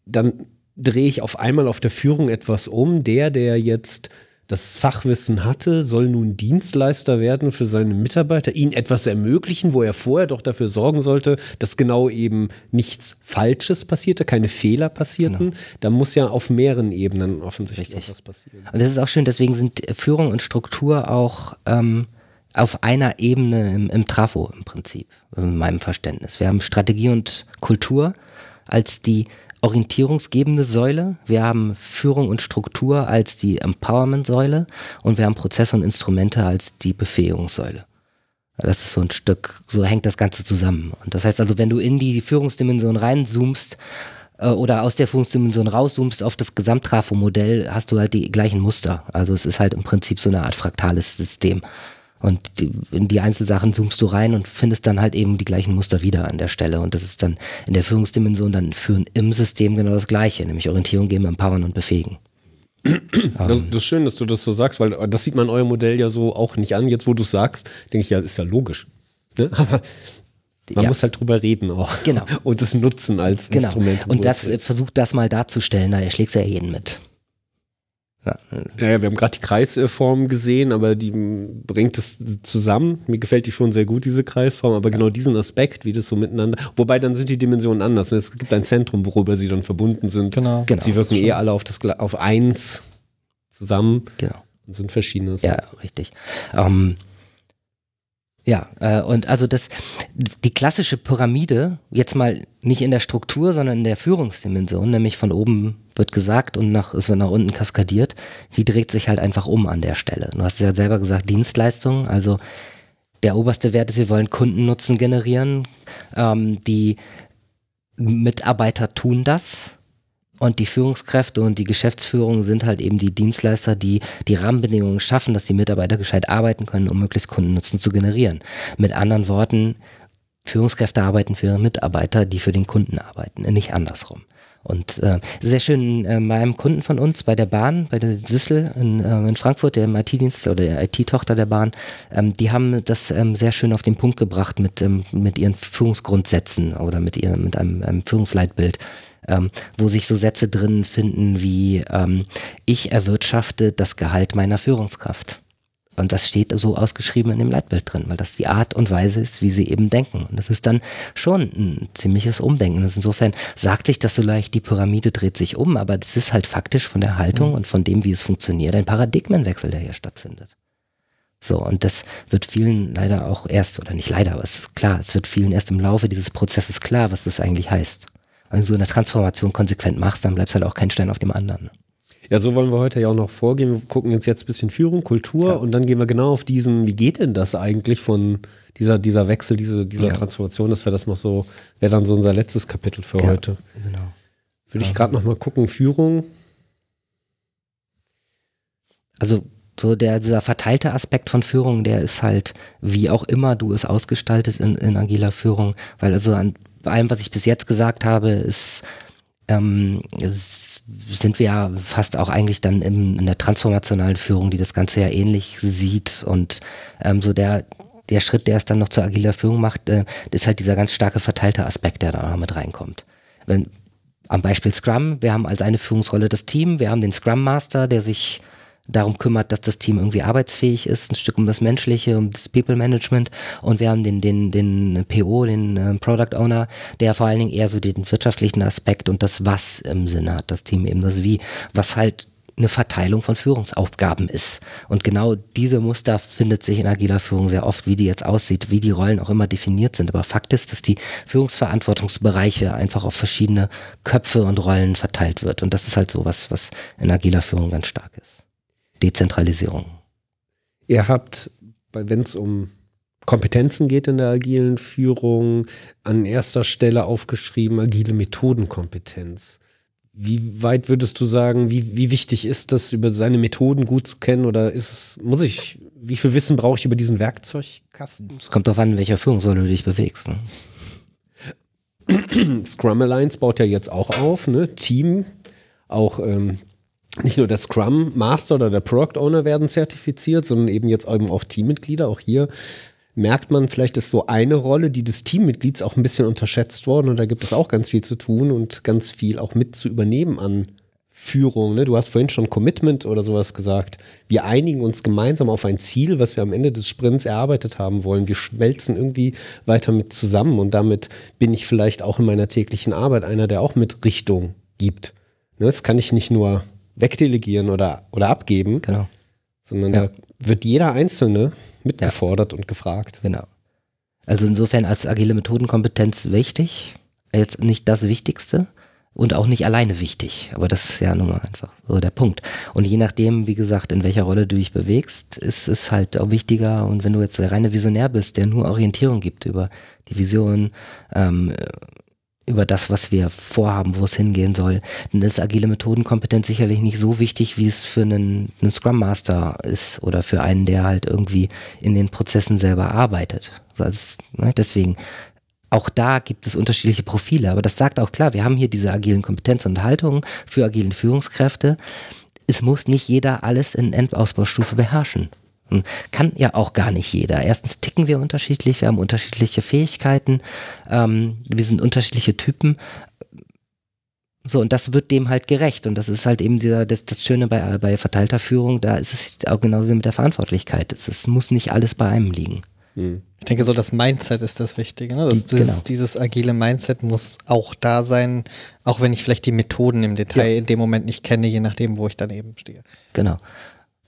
dann drehe ich auf einmal auf der Führung etwas um. Der, der jetzt das Fachwissen hatte, soll nun Dienstleister werden für seine Mitarbeiter, ihnen etwas ermöglichen, wo er vorher doch dafür sorgen sollte, dass genau eben nichts Falsches passierte, keine Fehler passierten. Genau. Da muss ja auf mehreren Ebenen offensichtlich Richtig. was passieren. Und das ist auch schön, deswegen sind Führung und Struktur auch ähm, auf einer Ebene im, im Trafo im Prinzip, in meinem Verständnis. Wir haben Strategie und Kultur als die orientierungsgebende Säule, wir haben Führung und Struktur als die Empowerment-Säule und wir haben Prozesse und Instrumente als die Befähigungssäule. Das ist so ein Stück, so hängt das Ganze zusammen. Und das heißt also, wenn du in die Führungsdimension reinzoomst äh, oder aus der Führungsdimension rauszoomst auf das Gesamttrafo-Modell, hast du halt die gleichen Muster. Also es ist halt im Prinzip so eine Art fraktales System. Und die, in die Einzelsachen zoomst du rein und findest dann halt eben die gleichen Muster wieder an der Stelle. Und das ist dann in der Führungsdimension dann führen im System genau das Gleiche, nämlich Orientierung geben, empowern und befähigen. Das, das, ist schön, dass du das so sagst, weil das sieht man euer Modell ja so auch nicht an. Jetzt, wo du es sagst, denke ich, ja, ist ja logisch. Ne? Aber man ja. muss halt drüber reden auch. Genau. Und es nutzen als genau. Instrument. Und das versucht das mal darzustellen, da schlägt ja jeden mit. Ja. ja, wir haben gerade die Kreisform gesehen, aber die bringt es zusammen. Mir gefällt die schon sehr gut, diese Kreisform, aber genau diesen Aspekt, wie das so miteinander. Wobei dann sind die Dimensionen anders. Es gibt ein Zentrum, worüber sie dann verbunden sind. Genau. genau sie wirken eh alle auf, das, auf eins zusammen. Genau. Und sind verschiedene. Ja, richtig. Ähm, ja, äh, und also das, die klassische Pyramide, jetzt mal nicht in der Struktur, sondern in der Führungsdimension, nämlich von oben wird gesagt und nach, es wird nach unten kaskadiert, die dreht sich halt einfach um an der Stelle. Du hast ja selber gesagt, Dienstleistungen, also der oberste Wert ist, wir wollen Kundennutzen generieren. Ähm, die Mitarbeiter tun das und die Führungskräfte und die Geschäftsführung sind halt eben die Dienstleister, die die Rahmenbedingungen schaffen, dass die Mitarbeiter gescheit arbeiten können, um möglichst Kundennutzen zu generieren. Mit anderen Worten, Führungskräfte arbeiten für Mitarbeiter, die für den Kunden arbeiten, nicht andersrum. Und äh, sehr schön äh, bei einem Kunden von uns, bei der Bahn, bei der Süssel in, äh, in Frankfurt, der IT-Dienst oder der IT-Tochter der Bahn, ähm, die haben das ähm, sehr schön auf den Punkt gebracht mit, ähm, mit ihren Führungsgrundsätzen oder mit, ihrem, mit einem, einem Führungsleitbild ähm, wo sich so Sätze drin finden wie ähm, ich erwirtschafte das Gehalt meiner Führungskraft. Und das steht so ausgeschrieben in dem Leitbild drin, weil das die Art und Weise ist, wie sie eben denken. Und das ist dann schon ein ziemliches Umdenken. Und insofern sagt sich das so leicht, die Pyramide dreht sich um, aber das ist halt faktisch von der Haltung mhm. und von dem, wie es funktioniert, ein Paradigmenwechsel, der hier stattfindet. So, und das wird vielen leider auch erst, oder nicht leider, aber es ist klar, es wird vielen erst im Laufe dieses Prozesses klar, was das eigentlich heißt wenn du so eine Transformation konsequent machst, dann bleibst halt auch kein Stein auf dem anderen. Ja, so wollen wir heute ja auch noch vorgehen. Wir gucken uns jetzt ein bisschen Führung, Kultur ja. und dann gehen wir genau auf diesen, wie geht denn das eigentlich von dieser, dieser Wechsel, diese, dieser ja. Transformation, dass wir das noch so, wäre dann so unser letztes Kapitel für ja, heute. Genau. Würde ich gerade noch mal gucken, Führung. Also so der, dieser verteilte Aspekt von Führung, der ist halt, wie auch immer du es ausgestaltet in, in agiler Führung, weil also an bei allem, was ich bis jetzt gesagt habe, ist, ähm, sind wir ja fast auch eigentlich dann im, in der transformationalen Führung, die das Ganze ja ähnlich sieht und ähm, so der der Schritt, der es dann noch zur agiler Führung macht, äh, ist halt dieser ganz starke verteilte Aspekt, der da noch mit reinkommt. Wenn, am Beispiel Scrum, wir haben als eine Führungsrolle das Team, wir haben den Scrum Master, der sich darum kümmert, dass das Team irgendwie arbeitsfähig ist, ein Stück um das Menschliche, um das People Management und wir haben den, den, den PO, den äh, Product Owner, der vor allen Dingen eher so den wirtschaftlichen Aspekt und das Was im Sinne hat, das Team eben das Wie, was halt eine Verteilung von Führungsaufgaben ist. Und genau diese Muster findet sich in agiler Führung sehr oft, wie die jetzt aussieht, wie die Rollen auch immer definiert sind. Aber Fakt ist, dass die Führungsverantwortungsbereiche einfach auf verschiedene Köpfe und Rollen verteilt wird. Und das ist halt so was, was in agiler Führung ganz stark ist. Dezentralisierung. Ihr habt, wenn es um Kompetenzen geht in der agilen Führung, an erster Stelle aufgeschrieben, agile Methodenkompetenz. Wie weit würdest du sagen, wie, wie wichtig ist das, über seine Methoden gut zu kennen? Oder ist es, muss ich, wie viel Wissen brauche ich über diesen Werkzeugkasten? Es kommt darauf an, in welcher Führungsrolle du dich bewegst. Ne? Scrum Alliance baut ja jetzt auch auf, ne? Team, auch ähm, nicht nur der Scrum Master oder der Product Owner werden zertifiziert, sondern eben jetzt eben auch Teammitglieder. Auch hier merkt man, vielleicht ist so eine Rolle, die des Teammitglieds auch ein bisschen unterschätzt worden und da gibt es auch ganz viel zu tun und ganz viel auch mit zu übernehmen an Führung. Ne? Du hast vorhin schon Commitment oder sowas gesagt. Wir einigen uns gemeinsam auf ein Ziel, was wir am Ende des Sprints erarbeitet haben wollen. Wir schmelzen irgendwie weiter mit zusammen und damit bin ich vielleicht auch in meiner täglichen Arbeit einer, der auch mit Richtung gibt. Ne? Das kann ich nicht nur wegdelegieren oder, oder abgeben, genau. sondern ja. da wird jeder Einzelne mitgefordert ja. und gefragt. Genau. Also insofern als agile Methodenkompetenz wichtig, jetzt nicht das Wichtigste und auch nicht alleine wichtig, aber das ist ja nun mal einfach so der Punkt. Und je nachdem, wie gesagt, in welcher Rolle du dich bewegst, ist es halt auch wichtiger und wenn du jetzt der reine Visionär bist, der nur Orientierung gibt über die Vision, ähm, über das, was wir vorhaben, wo es hingehen soll, dann ist agile Methodenkompetenz sicherlich nicht so wichtig, wie es für einen, einen Scrum Master ist oder für einen, der halt irgendwie in den Prozessen selber arbeitet. Also, ne, deswegen, auch da gibt es unterschiedliche Profile, aber das sagt auch klar, wir haben hier diese agilen Kompetenz und Haltungen für agilen Führungskräfte es muss nicht jeder alles in Endausbaustufe beherrschen. Hm, kann ja auch gar nicht jeder. Erstens ticken wir unterschiedlich, wir haben unterschiedliche Fähigkeiten, ähm, wir sind unterschiedliche Typen. So, und das wird dem halt gerecht. Und das ist halt eben dieser, das, das Schöne bei, bei verteilter Führung, da ist es auch genauso wie mit der Verantwortlichkeit. Es, es muss nicht alles bei einem liegen. Hm. Ich denke, so das Mindset ist das Wichtige. Ne? Das, dieses, genau. dieses, agile Mindset muss auch da sein, auch wenn ich vielleicht die Methoden im Detail ja. in dem Moment nicht kenne, je nachdem, wo ich daneben stehe. Genau.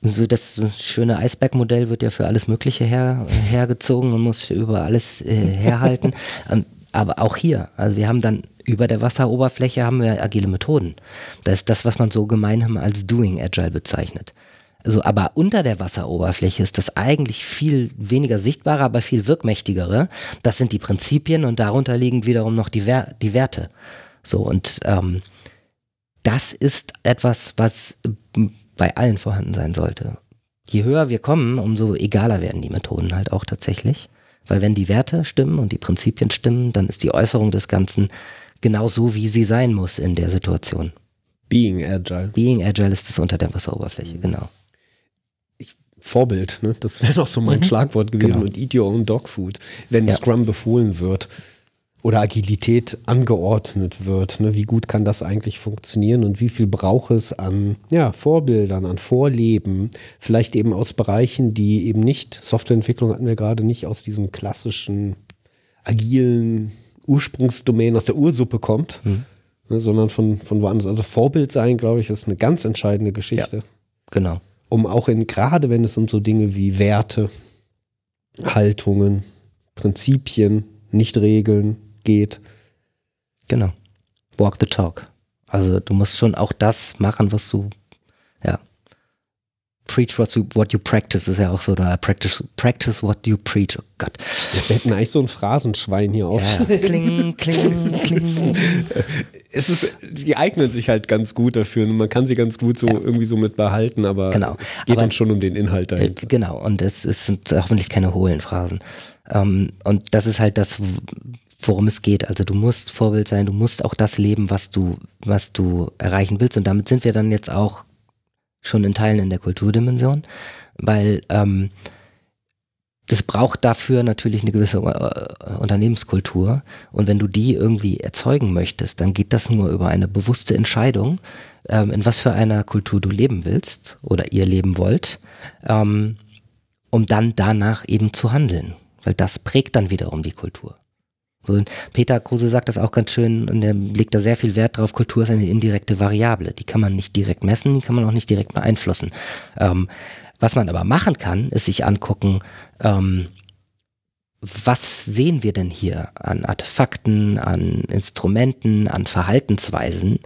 So das schöne Eisbergmodell wird ja für alles Mögliche her, hergezogen und muss über alles äh, herhalten. Ähm, aber auch hier, also wir haben dann über der Wasseroberfläche haben wir agile Methoden. Das ist das, was man so gemeinhin als Doing Agile bezeichnet. Also, aber unter der Wasseroberfläche ist das eigentlich viel weniger sichtbare, aber viel wirkmächtigere. Das sind die Prinzipien und darunter liegen wiederum noch die, Wer die Werte. So, und ähm, das ist etwas, was bei allen vorhanden sein sollte. Je höher wir kommen, umso egaler werden die Methoden halt auch tatsächlich. Weil wenn die Werte stimmen und die Prinzipien stimmen, dann ist die Äußerung des Ganzen genau so, wie sie sein muss in der Situation. Being Agile. Being Agile ist das unter der Wasseroberfläche, genau. Vorbild, ne? das wäre noch so mein mhm. Schlagwort gewesen genau. und Eat Your Own Dog Food, wenn ja. Scrum befohlen wird oder Agilität angeordnet wird. Ne? Wie gut kann das eigentlich funktionieren und wie viel braucht es an ja, Vorbildern, an Vorleben, vielleicht eben aus Bereichen, die eben nicht, Softwareentwicklung hatten wir gerade nicht aus diesen klassischen agilen Ursprungsdomänen aus der Ursuppe kommt, mhm. ne, sondern von, von woanders. Also Vorbild sein, glaube ich, ist eine ganz entscheidende Geschichte. Ja, genau um auch in, gerade wenn es um so Dinge wie Werte, Haltungen, Prinzipien, nicht Regeln geht. Genau. Walk the talk. Also du musst schon auch das machen, was du, ja, preach what you, what you practice ist ja auch so, oder practice, practice what you preach. Oh Gott. Wir hätten eigentlich so ein Phrasenschwein hier auf. Ja, kling, kling, kling. es ist, die eignen sich halt ganz gut dafür und man kann sie ganz gut so ja. irgendwie so mit behalten, aber genau. es geht aber, uns schon um den Inhalt dahinter. Äh, genau, und es, es sind hoffentlich keine hohlen Phrasen. Ähm, und das ist halt das, worum es geht. Also du musst Vorbild sein, du musst auch das leben, was du, was du erreichen willst. Und damit sind wir dann jetzt auch schon in Teilen in der Kulturdimension, weil ähm, das braucht dafür natürlich eine gewisse äh, Unternehmenskultur. Und wenn du die irgendwie erzeugen möchtest, dann geht das nur über eine bewusste Entscheidung, ähm, in was für einer Kultur du leben willst oder ihr leben wollt, ähm, um dann danach eben zu handeln. Weil das prägt dann wiederum die Kultur. So, Peter Kruse sagt das auch ganz schön und er legt da sehr viel Wert drauf. Kultur ist eine indirekte Variable. Die kann man nicht direkt messen, die kann man auch nicht direkt beeinflussen. Ähm, was man aber machen kann, ist sich angucken, ähm, was sehen wir denn hier an Artefakten, an Instrumenten, an Verhaltensweisen,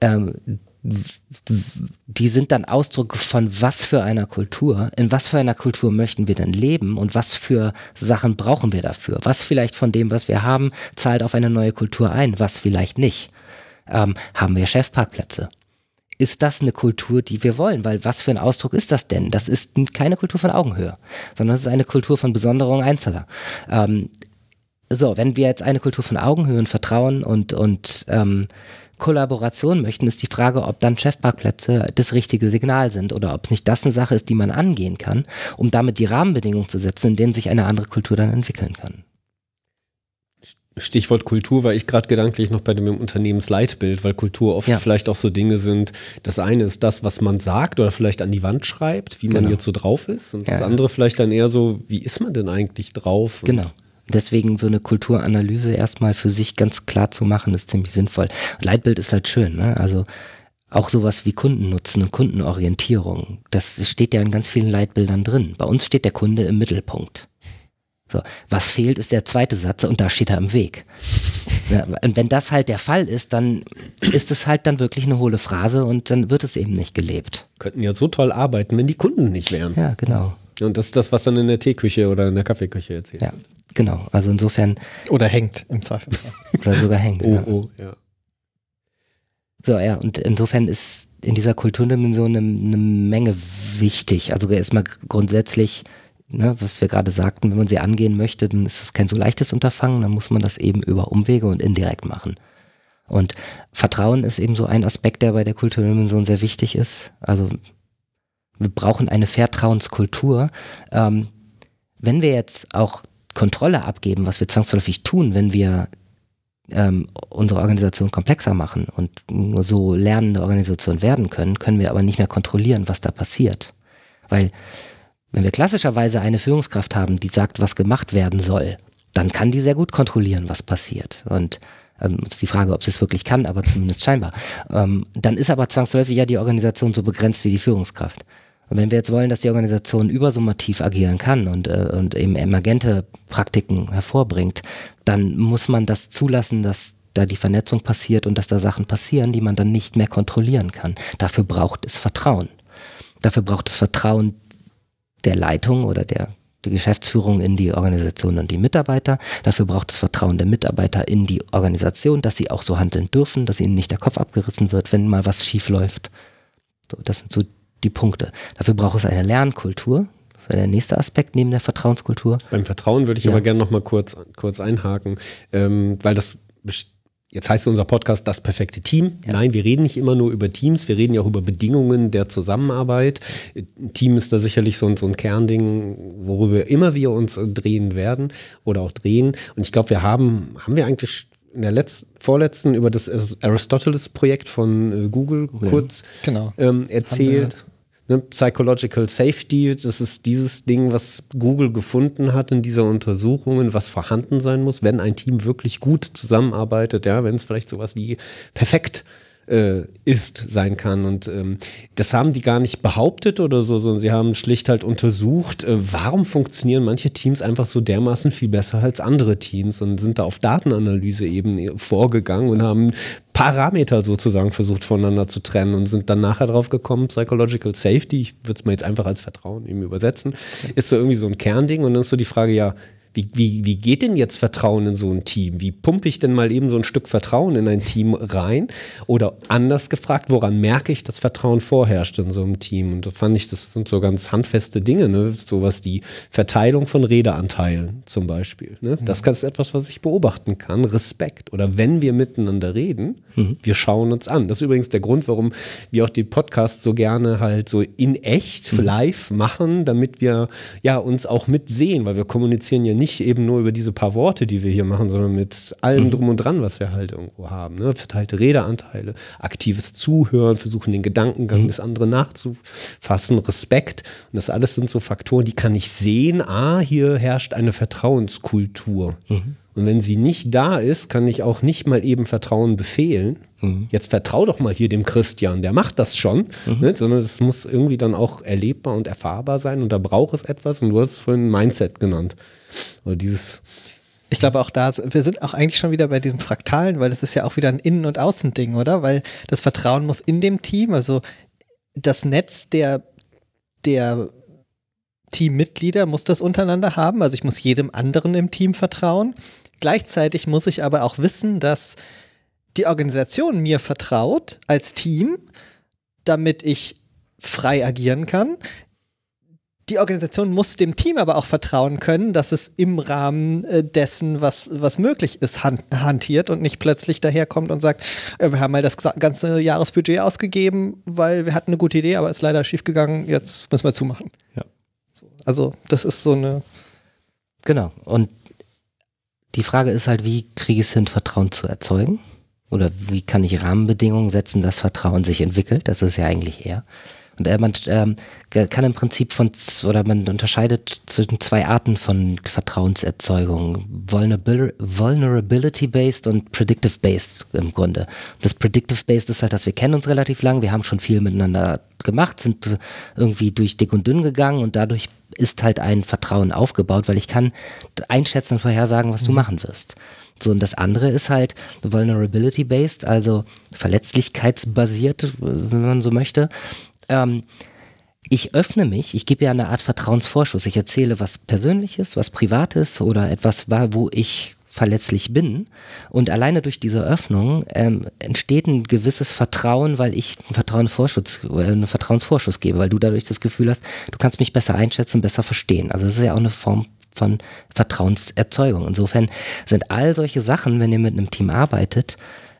ähm, die sind dann Ausdruck von was für einer Kultur, in was für einer Kultur möchten wir denn leben und was für Sachen brauchen wir dafür. Was vielleicht von dem, was wir haben, zahlt auf eine neue Kultur ein, was vielleicht nicht. Ähm, haben wir Chefparkplätze? Ist das eine Kultur, die wir wollen? Weil was für ein Ausdruck ist das denn? Das ist keine Kultur von Augenhöhe, sondern es ist eine Kultur von Besonderung Einzelner. Ähm, so, wenn wir jetzt eine Kultur von Augenhöhe und Vertrauen und, und ähm, Kollaboration möchten, ist die Frage, ob dann Chefparkplätze das richtige Signal sind oder ob es nicht das eine Sache ist, die man angehen kann, um damit die Rahmenbedingungen zu setzen, in denen sich eine andere Kultur dann entwickeln kann. Stichwort Kultur war ich gerade gedanklich noch bei dem Unternehmensleitbild, weil Kultur oft ja. vielleicht auch so Dinge sind. Das eine ist das, was man sagt oder vielleicht an die Wand schreibt, wie man genau. jetzt so drauf ist. Und ja. das andere vielleicht dann eher so, wie ist man denn eigentlich drauf? Genau. Deswegen so eine Kulturanalyse erstmal für sich ganz klar zu machen, ist ziemlich sinnvoll. Leitbild ist halt schön, ne? Also auch sowas wie Kundennutzen und Kundenorientierung. Das steht ja in ganz vielen Leitbildern drin. Bei uns steht der Kunde im Mittelpunkt. So, was fehlt, ist der zweite Satz und da steht er im Weg. Ja, und wenn das halt der Fall ist, dann ist es halt dann wirklich eine hohle Phrase und dann wird es eben nicht gelebt. Könnten ja so toll arbeiten, wenn die Kunden nicht wären. Ja, genau. Und das ist das, was dann in der Teeküche oder in der Kaffeeküche erzählt ja. wird. Genau, also insofern. Oder hängt im Zweifelsfall. Oder sogar hängt. Oh, ja. oh, ja. So, ja, und insofern ist in dieser Kulturdimension eine, eine Menge wichtig. Also erstmal grundsätzlich, ne, was wir gerade sagten, wenn man sie angehen möchte, dann ist es kein so leichtes Unterfangen, dann muss man das eben über Umwege und indirekt machen. Und Vertrauen ist eben so ein Aspekt, der bei der Kulturdimension sehr wichtig ist. Also wir brauchen eine Vertrauenskultur. Ähm, wenn wir jetzt auch Kontrolle abgeben, was wir zwangsläufig tun, wenn wir ähm, unsere Organisation komplexer machen und nur so lernende Organisation werden können, können wir aber nicht mehr kontrollieren, was da passiert. Weil wenn wir klassischerweise eine Führungskraft haben, die sagt, was gemacht werden soll, dann kann die sehr gut kontrollieren, was passiert. Und ähm, ist die Frage, ob sie es wirklich kann, aber zumindest scheinbar. Ähm, dann ist aber zwangsläufig ja die Organisation so begrenzt wie die Führungskraft. Und wenn wir jetzt wollen, dass die Organisation übersummativ agieren kann und, äh, und eben emergente Praktiken hervorbringt, dann muss man das zulassen, dass da die Vernetzung passiert und dass da Sachen passieren, die man dann nicht mehr kontrollieren kann. Dafür braucht es Vertrauen. Dafür braucht es Vertrauen der Leitung oder der, der Geschäftsführung in die Organisation und die Mitarbeiter. Dafür braucht es Vertrauen der Mitarbeiter in die Organisation, dass sie auch so handeln dürfen, dass ihnen nicht der Kopf abgerissen wird, wenn mal was schief läuft. So, das sind so die Punkte. Dafür braucht es eine Lernkultur. Das ist der nächste Aspekt neben der Vertrauenskultur. Beim Vertrauen würde ich ja. aber gerne noch mal kurz, kurz einhaken, ähm, weil das Jetzt heißt unser Podcast das perfekte Team. Ja. Nein, wir reden nicht immer nur über Teams, wir reden ja auch über Bedingungen der Zusammenarbeit. Team ist da sicherlich so ein, so ein Kernding, worüber immer wir uns drehen werden oder auch drehen. Und ich glaube, wir haben, haben wir eigentlich in der letzten, vorletzten über das Aristoteles-Projekt von äh, Google kurz genau. ähm, erzählt. Ne, Psychological Safety, das ist dieses Ding, was Google gefunden hat in dieser Untersuchungen, was vorhanden sein muss, wenn ein Team wirklich gut zusammenarbeitet, ja, wenn es vielleicht sowas wie perfekt äh, ist, sein kann. Und ähm, das haben die gar nicht behauptet oder so, sondern sie haben schlicht halt untersucht, äh, warum funktionieren manche Teams einfach so dermaßen viel besser als andere Teams und sind da auf Datenanalyse eben vorgegangen und haben Parameter sozusagen versucht voneinander zu trennen und sind dann nachher drauf gekommen, Psychological Safety, ich würde es mal jetzt einfach als Vertrauen eben übersetzen, ist so irgendwie so ein Kernding und dann ist so die Frage, ja, wie, wie, wie geht denn jetzt Vertrauen in so ein Team? Wie pumpe ich denn mal eben so ein Stück Vertrauen in ein Team rein? Oder anders gefragt, woran merke ich, dass Vertrauen vorherrscht in so einem Team? Und da fand ich, das sind so ganz handfeste Dinge, ne? sowas die Verteilung von Redeanteilen zum Beispiel. Ne? Mhm. Das ist etwas, was ich beobachten kann. Respekt. Oder wenn wir miteinander reden, mhm. wir schauen uns an. Das ist übrigens der Grund, warum wir auch die Podcasts so gerne halt so in echt, mhm. live machen, damit wir ja uns auch mitsehen, weil wir kommunizieren ja nicht eben nur über diese paar Worte, die wir hier machen, sondern mit allem mhm. drum und dran, was wir halt irgendwo haben. Ne? Verteilte Redeanteile, aktives Zuhören, versuchen den Gedankengang mhm. des anderen nachzufassen, Respekt. Und das alles sind so Faktoren, die kann ich sehen. Ah, hier herrscht eine Vertrauenskultur. Mhm. Und wenn sie nicht da ist, kann ich auch nicht mal eben Vertrauen befehlen. Mhm. Jetzt vertrau doch mal hier dem Christian, der macht das schon, mhm. ne? sondern es muss irgendwie dann auch erlebbar und erfahrbar sein und da braucht es etwas und du hast es vorhin Mindset genannt. Oder dieses ich glaube auch da, wir sind auch eigentlich schon wieder bei diesem Fraktalen, weil das ist ja auch wieder ein Innen- und Außending, oder? Weil das Vertrauen muss in dem Team, also das Netz der, der Teammitglieder muss das untereinander haben. Also ich muss jedem anderen im Team vertrauen. Gleichzeitig muss ich aber auch wissen, dass die Organisation mir vertraut als Team, damit ich frei agieren kann. Die Organisation muss dem Team aber auch vertrauen können, dass es im Rahmen äh, dessen, was, was möglich ist, hantiert und nicht plötzlich daherkommt und sagt, äh, wir haben mal das ganze Jahresbudget ausgegeben, weil wir hatten eine gute Idee, aber ist leider schiefgegangen, jetzt müssen wir zumachen. Ja. Also das ist so eine. Genau. Und die Frage ist halt, wie kriege ich es hin, Vertrauen zu erzeugen? Oder wie kann ich Rahmenbedingungen setzen, dass Vertrauen sich entwickelt? Das ist ja eigentlich eher. Und äh, man ähm, kann im Prinzip von, oder man unterscheidet zwischen zwei Arten von Vertrauenserzeugung. Vulnerability-based und predictive-based im Grunde. Das predictive-based ist halt, dass wir kennen uns relativ lang, wir haben schon viel miteinander gemacht, sind irgendwie durch dick und dünn gegangen und dadurch ist halt ein Vertrauen aufgebaut, weil ich kann einschätzen und vorhersagen, was du mhm. machen wirst. So, und das andere ist halt vulnerability-based, also verletzlichkeitsbasiert, wenn man so möchte. Ähm, ich öffne mich, ich gebe ja eine Art Vertrauensvorschuss. Ich erzähle was Persönliches, was Privates oder etwas, wo ich verletzlich bin. Und alleine durch diese Öffnung ähm, entsteht ein gewisses Vertrauen, weil ich einen Vertrauensvorschuss, äh, einen Vertrauensvorschuss gebe, weil du dadurch das Gefühl hast, du kannst mich besser einschätzen, besser verstehen. Also es ist ja auch eine Form von Vertrauenserzeugung. Insofern sind all solche Sachen, wenn ihr mit einem Team arbeitet,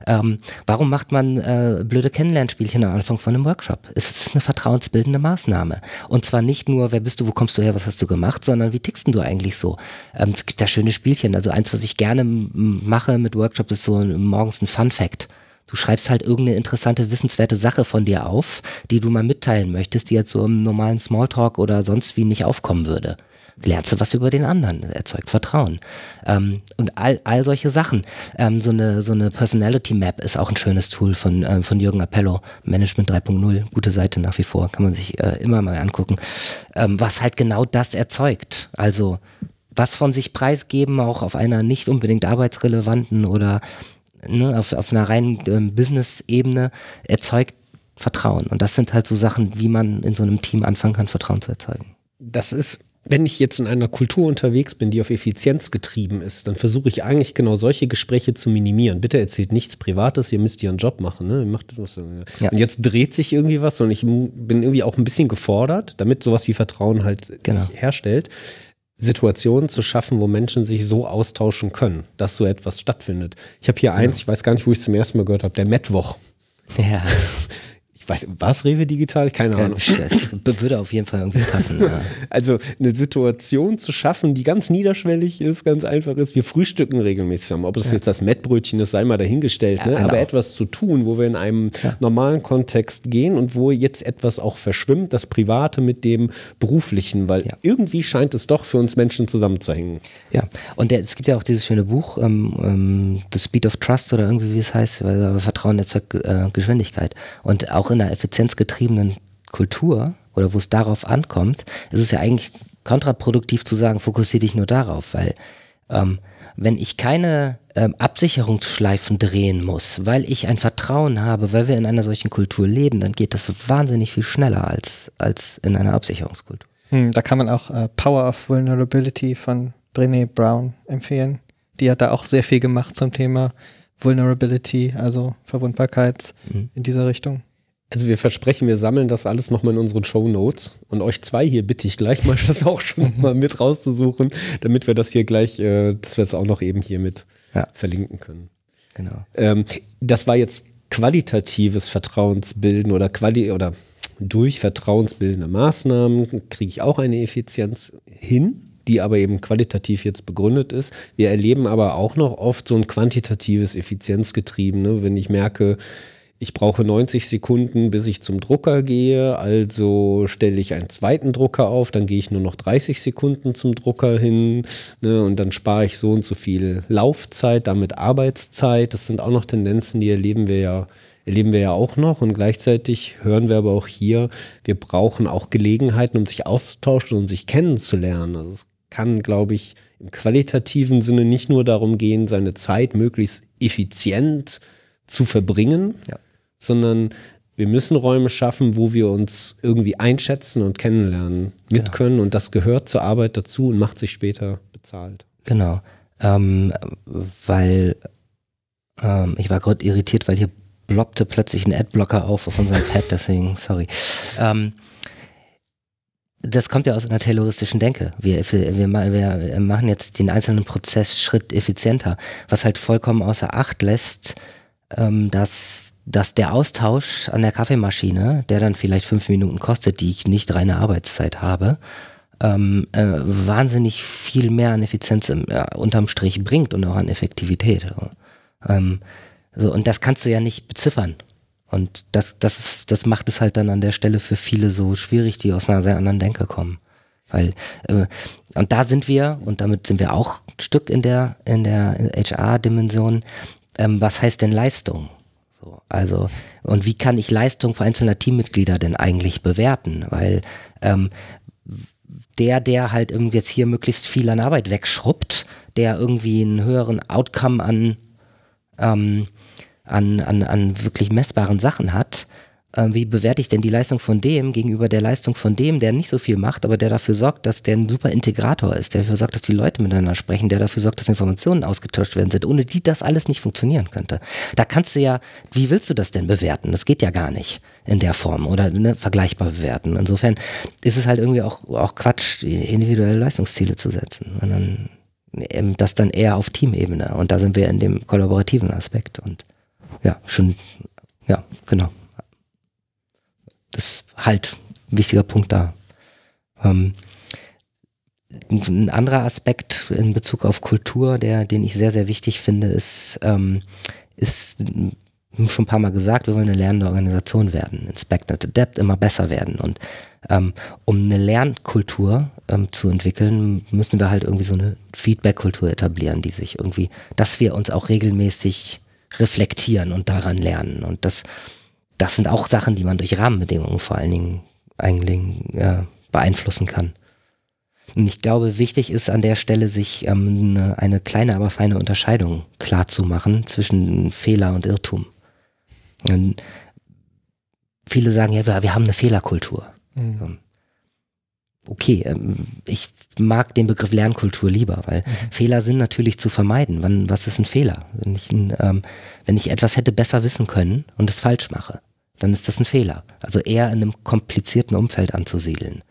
Ähm, warum macht man äh, blöde Kennenlernspielchen am Anfang von einem Workshop? Es ist eine vertrauensbildende Maßnahme. Und zwar nicht nur, wer bist du, wo kommst du her, was hast du gemacht, sondern wie tickst du eigentlich so? Ähm, es gibt da schöne Spielchen. Also eins, was ich gerne mache mit Workshops, ist so morgens ein Fun Fact. Du schreibst halt irgendeine interessante, wissenswerte Sache von dir auf, die du mal mitteilen möchtest, die jetzt so im normalen Smalltalk oder sonst wie nicht aufkommen würde lernst du was über den anderen, erzeugt Vertrauen. Ähm, und all, all solche Sachen. Ähm, so, eine, so eine Personality Map ist auch ein schönes Tool von, ähm, von Jürgen Appello, Management 3.0, gute Seite nach wie vor, kann man sich äh, immer mal angucken, ähm, was halt genau das erzeugt. Also was von sich preisgeben, auch auf einer nicht unbedingt arbeitsrelevanten oder ne, auf, auf einer reinen ähm, Business-Ebene, erzeugt Vertrauen. Und das sind halt so Sachen, wie man in so einem Team anfangen kann, Vertrauen zu erzeugen. Das ist wenn ich jetzt in einer Kultur unterwegs bin, die auf Effizienz getrieben ist, dann versuche ich eigentlich genau solche Gespräche zu minimieren. Bitte erzählt nichts Privates, ihr müsst ihren Job machen. Ne? Ihr macht das, ja. Und jetzt dreht sich irgendwie was und ich bin irgendwie auch ein bisschen gefordert, damit sowas wie Vertrauen halt genau. herstellt. Situationen zu schaffen, wo Menschen sich so austauschen können, dass so etwas stattfindet. Ich habe hier eins, ja. ich weiß gar nicht, wo ich es zum ersten Mal gehört habe, der Metwoch. Ja. weiß, was Rewe Digital? Keine Ahnung. Das würde auf jeden Fall irgendwie passen. Ja. Also eine Situation zu schaffen, die ganz niederschwellig ist, ganz einfach ist. Wir frühstücken regelmäßig zusammen. Ob es ja. jetzt das Mettbrötchen ist, sei mal dahingestellt. Ja, ne? genau. Aber etwas zu tun, wo wir in einem normalen Kontext gehen und wo jetzt etwas auch verschwimmt, das Private mit dem Beruflichen, weil irgendwie scheint es doch für uns Menschen zusammenzuhängen. Ja, und der, es gibt ja auch dieses schöne Buch, ähm, ähm, The Speed of Trust oder irgendwie, wie es heißt, weil Vertrauen erzeugt äh, Geschwindigkeit. Und auch in einer effizienzgetriebenen Kultur oder wo es darauf ankommt, ist es ja eigentlich kontraproduktiv zu sagen, fokussiere dich nur darauf, weil ähm, wenn ich keine ähm, Absicherungsschleifen drehen muss, weil ich ein Vertrauen habe, weil wir in einer solchen Kultur leben, dann geht das wahnsinnig viel schneller als, als in einer Absicherungskultur. Hm, da kann man auch äh, Power of Vulnerability von Brené Brown empfehlen. Die hat da auch sehr viel gemacht zum Thema Vulnerability, also Verwundbarkeit mhm. in dieser Richtung. Also wir versprechen, wir sammeln das alles nochmal in unseren Show Notes. Und euch zwei hier bitte ich gleich mal das auch schon mal mit rauszusuchen, damit wir das hier gleich, äh, dass wir es auch noch eben hier mit ja. verlinken können. Genau. Ähm, das war jetzt qualitatives Vertrauensbilden oder quali oder durch vertrauensbildende Maßnahmen kriege ich auch eine Effizienz hin, die aber eben qualitativ jetzt begründet ist. Wir erleben aber auch noch oft so ein quantitatives Effizienzgetrieben, ne? wenn ich merke, ich brauche 90 Sekunden, bis ich zum Drucker gehe, also stelle ich einen zweiten Drucker auf, dann gehe ich nur noch 30 Sekunden zum Drucker hin ne, und dann spare ich so und so viel Laufzeit, damit Arbeitszeit. Das sind auch noch Tendenzen, die erleben wir ja erleben wir ja auch noch und gleichzeitig hören wir aber auch hier, wir brauchen auch Gelegenheiten, um sich auszutauschen und um sich kennenzulernen. Also es kann, glaube ich, im qualitativen Sinne nicht nur darum gehen, seine Zeit möglichst effizient zu verbringen, ja sondern wir müssen Räume schaffen, wo wir uns irgendwie einschätzen und kennenlernen mit genau. können und das gehört zur Arbeit dazu und macht sich später bezahlt. Genau, ähm, weil ähm, ich war gerade irritiert, weil hier bloppte plötzlich ein Adblocker auf auf unserem Pad, deswegen sorry. Ähm, das kommt ja aus einer tayloristischen Denke. Wir, wir, wir, wir machen jetzt den einzelnen Prozessschritt effizienter, was halt vollkommen außer Acht lässt, ähm, dass, dass der Austausch an der Kaffeemaschine, der dann vielleicht fünf Minuten kostet, die ich nicht reine Arbeitszeit habe, ähm, äh, wahnsinnig viel mehr an Effizienz im, äh, unterm Strich bringt und auch an Effektivität. Ähm, so, und das kannst du ja nicht beziffern. Und das, das, ist, das macht es halt dann an der Stelle für viele so schwierig, die aus einer sehr anderen Denke kommen. Weil, äh, und da sind wir, und damit sind wir auch ein Stück in der, in der HR-Dimension, ähm, was heißt denn Leistung? So, also, und wie kann ich Leistung einzelner Teammitglieder denn eigentlich bewerten? Weil ähm, der, der halt jetzt hier möglichst viel an Arbeit wegschrubbt, der irgendwie einen höheren Outcome an, ähm, an, an, an wirklich messbaren Sachen hat, wie bewerte ich denn die Leistung von dem gegenüber der Leistung von dem, der nicht so viel macht, aber der dafür sorgt, dass der ein super Integrator ist, der dafür sorgt, dass die Leute miteinander sprechen, der dafür sorgt, dass Informationen ausgetauscht werden sind, ohne die das alles nicht funktionieren könnte. Da kannst du ja, wie willst du das denn bewerten? Das geht ja gar nicht in der Form oder ne, vergleichbar bewerten. Insofern ist es halt irgendwie auch, auch Quatsch, individuelle Leistungsziele zu setzen, sondern das dann eher auf Teamebene. Und da sind wir in dem kollaborativen Aspekt und ja, schon, ja, genau. Das ist halt ein wichtiger Punkt da. Ähm, ein anderer Aspekt in Bezug auf Kultur, der, den ich sehr, sehr wichtig finde, ist, ähm, ist schon ein paar Mal gesagt, wir wollen eine lernende Organisation werden, Inspect not Adapt, immer besser werden. Und ähm, um eine Lernkultur ähm, zu entwickeln, müssen wir halt irgendwie so eine Feedback-Kultur etablieren, die sich irgendwie, dass wir uns auch regelmäßig reflektieren und daran lernen. Und das, das sind auch Sachen, die man durch Rahmenbedingungen vor allen Dingen eigentlich äh, beeinflussen kann. Und ich glaube, wichtig ist an der Stelle, sich ähm, eine, eine kleine, aber feine Unterscheidung klar zu machen zwischen Fehler und Irrtum. Und viele sagen, ja, wir, wir haben eine Fehlerkultur. Mhm. Okay, ähm, ich mag den Begriff Lernkultur lieber, weil mhm. Fehler sind natürlich zu vermeiden. Wann, was ist ein Fehler? Wenn ich, ähm, wenn ich etwas hätte besser wissen können und es falsch mache, dann ist das ein Fehler. Also eher in einem komplizierten Umfeld anzusiedeln.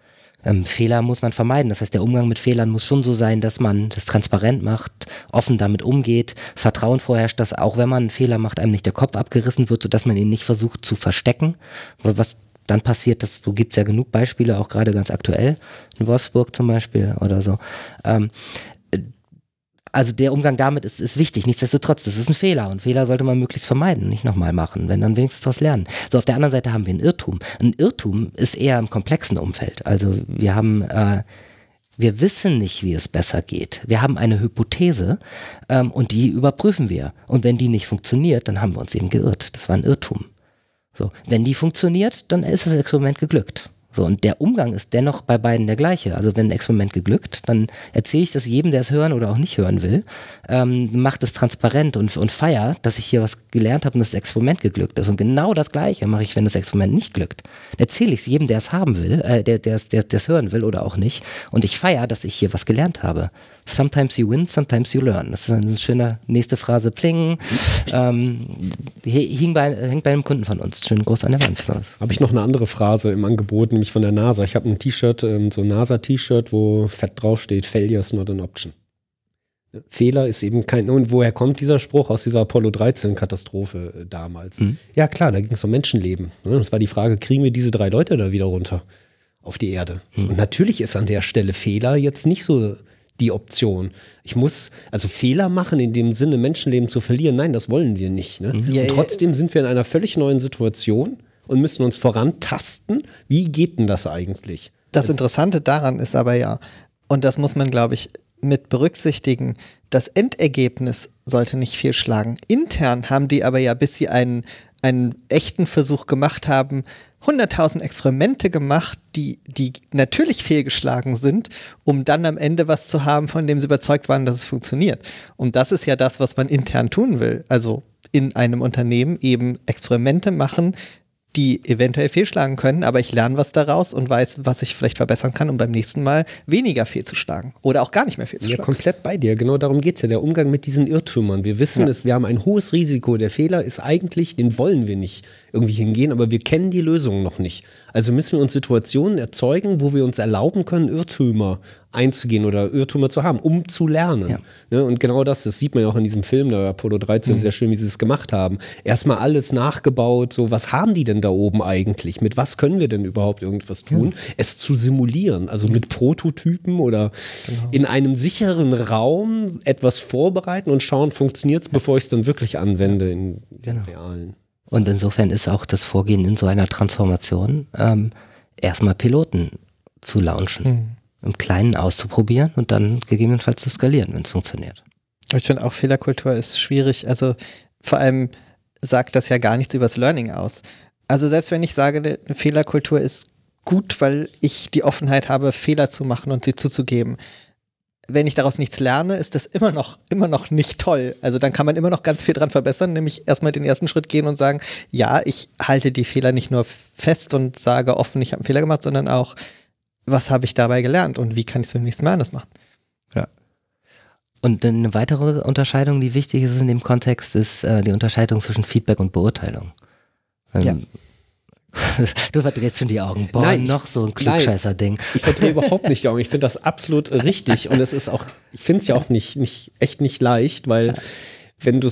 Ähm, Fehler muss man vermeiden. Das heißt, der Umgang mit Fehlern muss schon so sein, dass man das transparent macht, offen damit umgeht, Vertrauen vorherrscht, dass auch wenn man einen Fehler macht, einem nicht der Kopf abgerissen wird, sodass man ihn nicht versucht zu verstecken. Was dann passiert, das, so gibt es ja genug Beispiele, auch gerade ganz aktuell, in Wolfsburg zum Beispiel oder so. Ähm, also der Umgang damit ist, ist wichtig. Nichtsdestotrotz, das ist ein Fehler und Fehler sollte man möglichst vermeiden, nicht nochmal machen, wenn dann wenigstens daraus lernen. So, auf der anderen Seite haben wir einen Irrtum. Ein Irrtum ist eher im komplexen Umfeld. Also wir haben, äh, wir wissen nicht, wie es besser geht. Wir haben eine Hypothese ähm, und die überprüfen wir. Und wenn die nicht funktioniert, dann haben wir uns eben geirrt. Das war ein Irrtum. So, wenn die funktioniert, dann ist das Experiment geglückt. So, und der Umgang ist dennoch bei beiden der gleiche. Also wenn ein Experiment geglückt, dann erzähle ich das jedem, der es hören oder auch nicht hören will, ähm, macht es transparent und, und feier, dass ich hier was gelernt habe und das Experiment geglückt ist. Und genau das Gleiche mache ich, wenn das Experiment nicht glückt. Erzähle ich es jedem, der es haben will, äh, der es der, der, hören will oder auch nicht. Und ich feier, dass ich hier was gelernt habe. Sometimes you win, sometimes you learn. Das ist eine schöne nächste Phrase, pling. Ähm, hing bei, hängt bei einem Kunden von uns, schön groß an der Wand. Habe ich noch eine andere Phrase im Angebot, nämlich von der NASA. Ich habe ein T-Shirt, ähm, so ein NASA-T-Shirt, wo fett draufsteht, Failure is not an option. Fehler ist eben kein. Und woher kommt dieser Spruch aus dieser Apollo 13-Katastrophe äh, damals? Mhm. Ja, klar, da ging es um Menschenleben. Ne? Das war die Frage, kriegen wir diese drei Leute da wieder runter auf die Erde? Mhm. Und natürlich ist an der Stelle Fehler jetzt nicht so die Option. Ich muss also Fehler machen, in dem Sinne Menschenleben zu verlieren. Nein, das wollen wir nicht. Ne? Mhm. Ja, und trotzdem sind wir in einer völlig neuen Situation und müssen uns vorantasten. Wie geht denn das eigentlich? Das also Interessante daran ist aber ja, und das muss man, glaube ich, mit berücksichtigen, das Endergebnis sollte nicht fehlschlagen. Intern haben die aber ja, bis sie einen, einen echten Versuch gemacht haben, 100.000 Experimente gemacht, die, die natürlich fehlgeschlagen sind, um dann am Ende was zu haben, von dem sie überzeugt waren, dass es funktioniert. Und das ist ja das, was man intern tun will. Also in einem Unternehmen eben Experimente machen, die eventuell fehlschlagen können, aber ich lerne was daraus und weiß, was ich vielleicht verbessern kann, um beim nächsten Mal weniger fehlzuschlagen oder auch gar nicht mehr fehlzuschlagen. Ja, komplett bei dir. Genau darum geht es ja. Der Umgang mit diesen Irrtümern. Wir wissen ja. es, wir haben ein hohes Risiko. Der Fehler ist eigentlich, den wollen wir nicht irgendwie hingehen, aber wir kennen die Lösung noch nicht. Also müssen wir uns Situationen erzeugen, wo wir uns erlauben können, Irrtümer einzugehen oder Irrtümer zu haben, um zu lernen. Ja. Ne? Und genau das, das sieht man ja auch in diesem Film, der Apollo 13, mhm. sehr schön, wie sie es gemacht haben. Erstmal alles nachgebaut, so was haben die denn da oben eigentlich? Mit was können wir denn überhaupt irgendwas tun? Ja. Es zu simulieren, also mit Prototypen oder genau. in einem sicheren Raum etwas vorbereiten und schauen, funktioniert es, bevor ich es dann wirklich anwende in genau. realen. Und insofern ist auch das Vorgehen in so einer Transformation ähm, erstmal Piloten zu launchen. Mhm im Kleinen auszuprobieren und dann gegebenenfalls zu skalieren, wenn es funktioniert. Ich finde auch Fehlerkultur ist schwierig. Also vor allem sagt das ja gar nichts über das Learning aus. Also selbst wenn ich sage, eine Fehlerkultur ist gut, weil ich die Offenheit habe, Fehler zu machen und sie zuzugeben. Wenn ich daraus nichts lerne, ist das immer noch, immer noch nicht toll. Also dann kann man immer noch ganz viel dran verbessern, nämlich erstmal den ersten Schritt gehen und sagen, ja, ich halte die Fehler nicht nur fest und sage offen, ich habe einen Fehler gemacht, sondern auch, was habe ich dabei gelernt und wie kann ich es beim nächsten Mal anders machen. Ja. Und eine weitere Unterscheidung, die wichtig ist in dem Kontext, ist äh, die Unterscheidung zwischen Feedback und Beurteilung. Ähm, ja. Du verdrehst schon die Augen. Boah, nein, noch so ein Klugscheißer-Ding. Ich verdrehe überhaupt nicht die Augen. Ich finde das absolut richtig und es ist auch, ich finde es ja auch nicht, nicht, echt nicht leicht, weil wenn du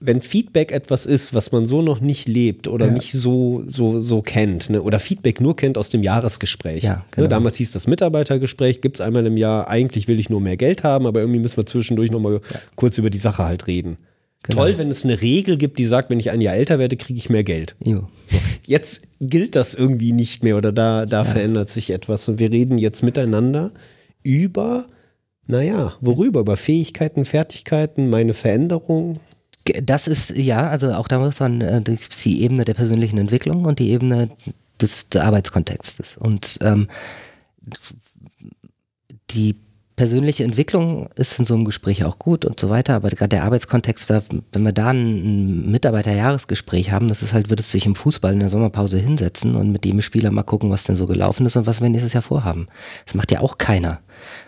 wenn Feedback etwas ist, was man so noch nicht lebt oder ja. nicht so, so, so kennt, ne? oder Feedback nur kennt aus dem Jahresgespräch. Ja, genau. ne? Damals hieß das Mitarbeitergespräch, gibt es einmal im Jahr, eigentlich will ich nur mehr Geld haben, aber irgendwie müssen wir zwischendurch nochmal ja. kurz über die Sache halt reden. Genau. Toll, wenn es eine Regel gibt, die sagt, wenn ich ein Jahr älter werde, kriege ich mehr Geld. Jo. Jetzt gilt das irgendwie nicht mehr oder da, da ja. verändert sich etwas. Und wir reden jetzt miteinander über, naja, worüber? Über Fähigkeiten, Fertigkeiten, meine Veränderung, das ist, ja, also auch da muss man äh, die Ebene der persönlichen Entwicklung und die Ebene des, des Arbeitskontextes. Und ähm, die persönliche Entwicklung ist in so einem Gespräch auch gut und so weiter, aber gerade der Arbeitskontext, wenn wir da ein Mitarbeiterjahresgespräch haben, das ist halt, würdest du dich im Fußball in der Sommerpause hinsetzen und mit dem Spieler mal gucken, was denn so gelaufen ist und was wir nächstes Jahr vorhaben. Das macht ja auch keiner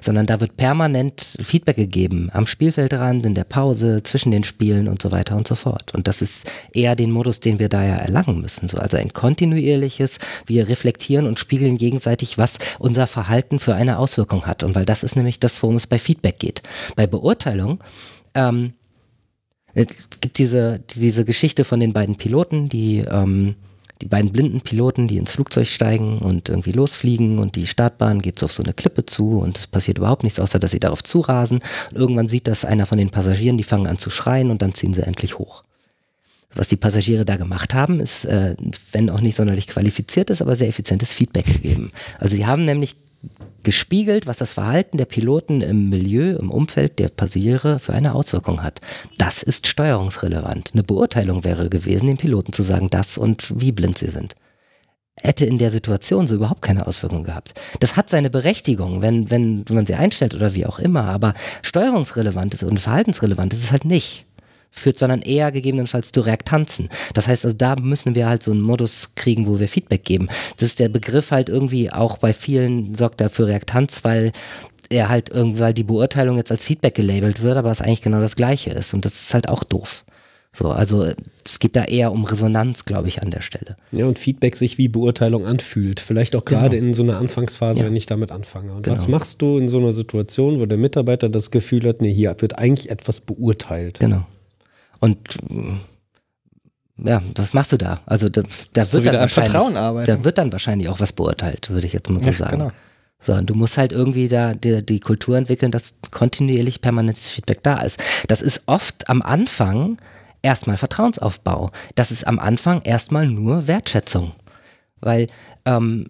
sondern da wird permanent Feedback gegeben am Spielfeldrand, in der Pause, zwischen den Spielen und so weiter und so fort. Und das ist eher den Modus, den wir da ja erlangen müssen. So, also ein kontinuierliches, wir reflektieren und spiegeln gegenseitig, was unser Verhalten für eine Auswirkung hat. Und weil das ist nämlich das, worum es bei Feedback geht. Bei Beurteilung, ähm, es gibt diese, diese Geschichte von den beiden Piloten, die ähm, die beiden blinden Piloten, die ins Flugzeug steigen und irgendwie losfliegen und die Startbahn geht so auf so eine Klippe zu und es passiert überhaupt nichts, außer dass sie darauf zurasen. Und irgendwann sieht das einer von den Passagieren, die fangen an zu schreien und dann ziehen sie endlich hoch. Was die Passagiere da gemacht haben, ist, äh, wenn auch nicht sonderlich qualifiziert ist, aber sehr effizientes Feedback gegeben. Also sie haben nämlich gespiegelt, was das Verhalten der Piloten im Milieu, im Umfeld der Passagiere für eine Auswirkung hat. Das ist steuerungsrelevant. Eine Beurteilung wäre gewesen, den Piloten zu sagen, das und wie blind sie sind. Hätte in der Situation so überhaupt keine Auswirkung gehabt. Das hat seine Berechtigung, wenn, wenn, wenn man sie einstellt oder wie auch immer, aber steuerungsrelevant ist und verhaltensrelevant ist es halt nicht führt, sondern eher gegebenenfalls zu Reaktanzen. Das heißt, also da müssen wir halt so einen Modus kriegen, wo wir Feedback geben. Das ist der Begriff halt irgendwie auch bei vielen sorgt er für Reaktanz, weil er halt irgendwie, weil die Beurteilung jetzt als Feedback gelabelt wird, aber es eigentlich genau das Gleiche ist. Und das ist halt auch doof. So, also es geht da eher um Resonanz, glaube ich, an der Stelle. Ja, und Feedback sich wie Beurteilung anfühlt. Vielleicht auch gerade genau. in so einer Anfangsphase, ja. wenn ich damit anfange. Und genau. was machst du in so einer Situation, wo der Mitarbeiter das Gefühl hat, nee, hier wird eigentlich etwas beurteilt? Genau. Und ja, was machst du da? Also da, da wird dann wahrscheinlich, da wird dann wahrscheinlich auch was beurteilt, würde ich jetzt mal so ja, sagen. Genau. So, und du musst halt irgendwie da die, die Kultur entwickeln, dass kontinuierlich permanentes Feedback da ist. Das ist oft am Anfang erstmal Vertrauensaufbau. Das ist am Anfang erstmal nur Wertschätzung. Weil ähm,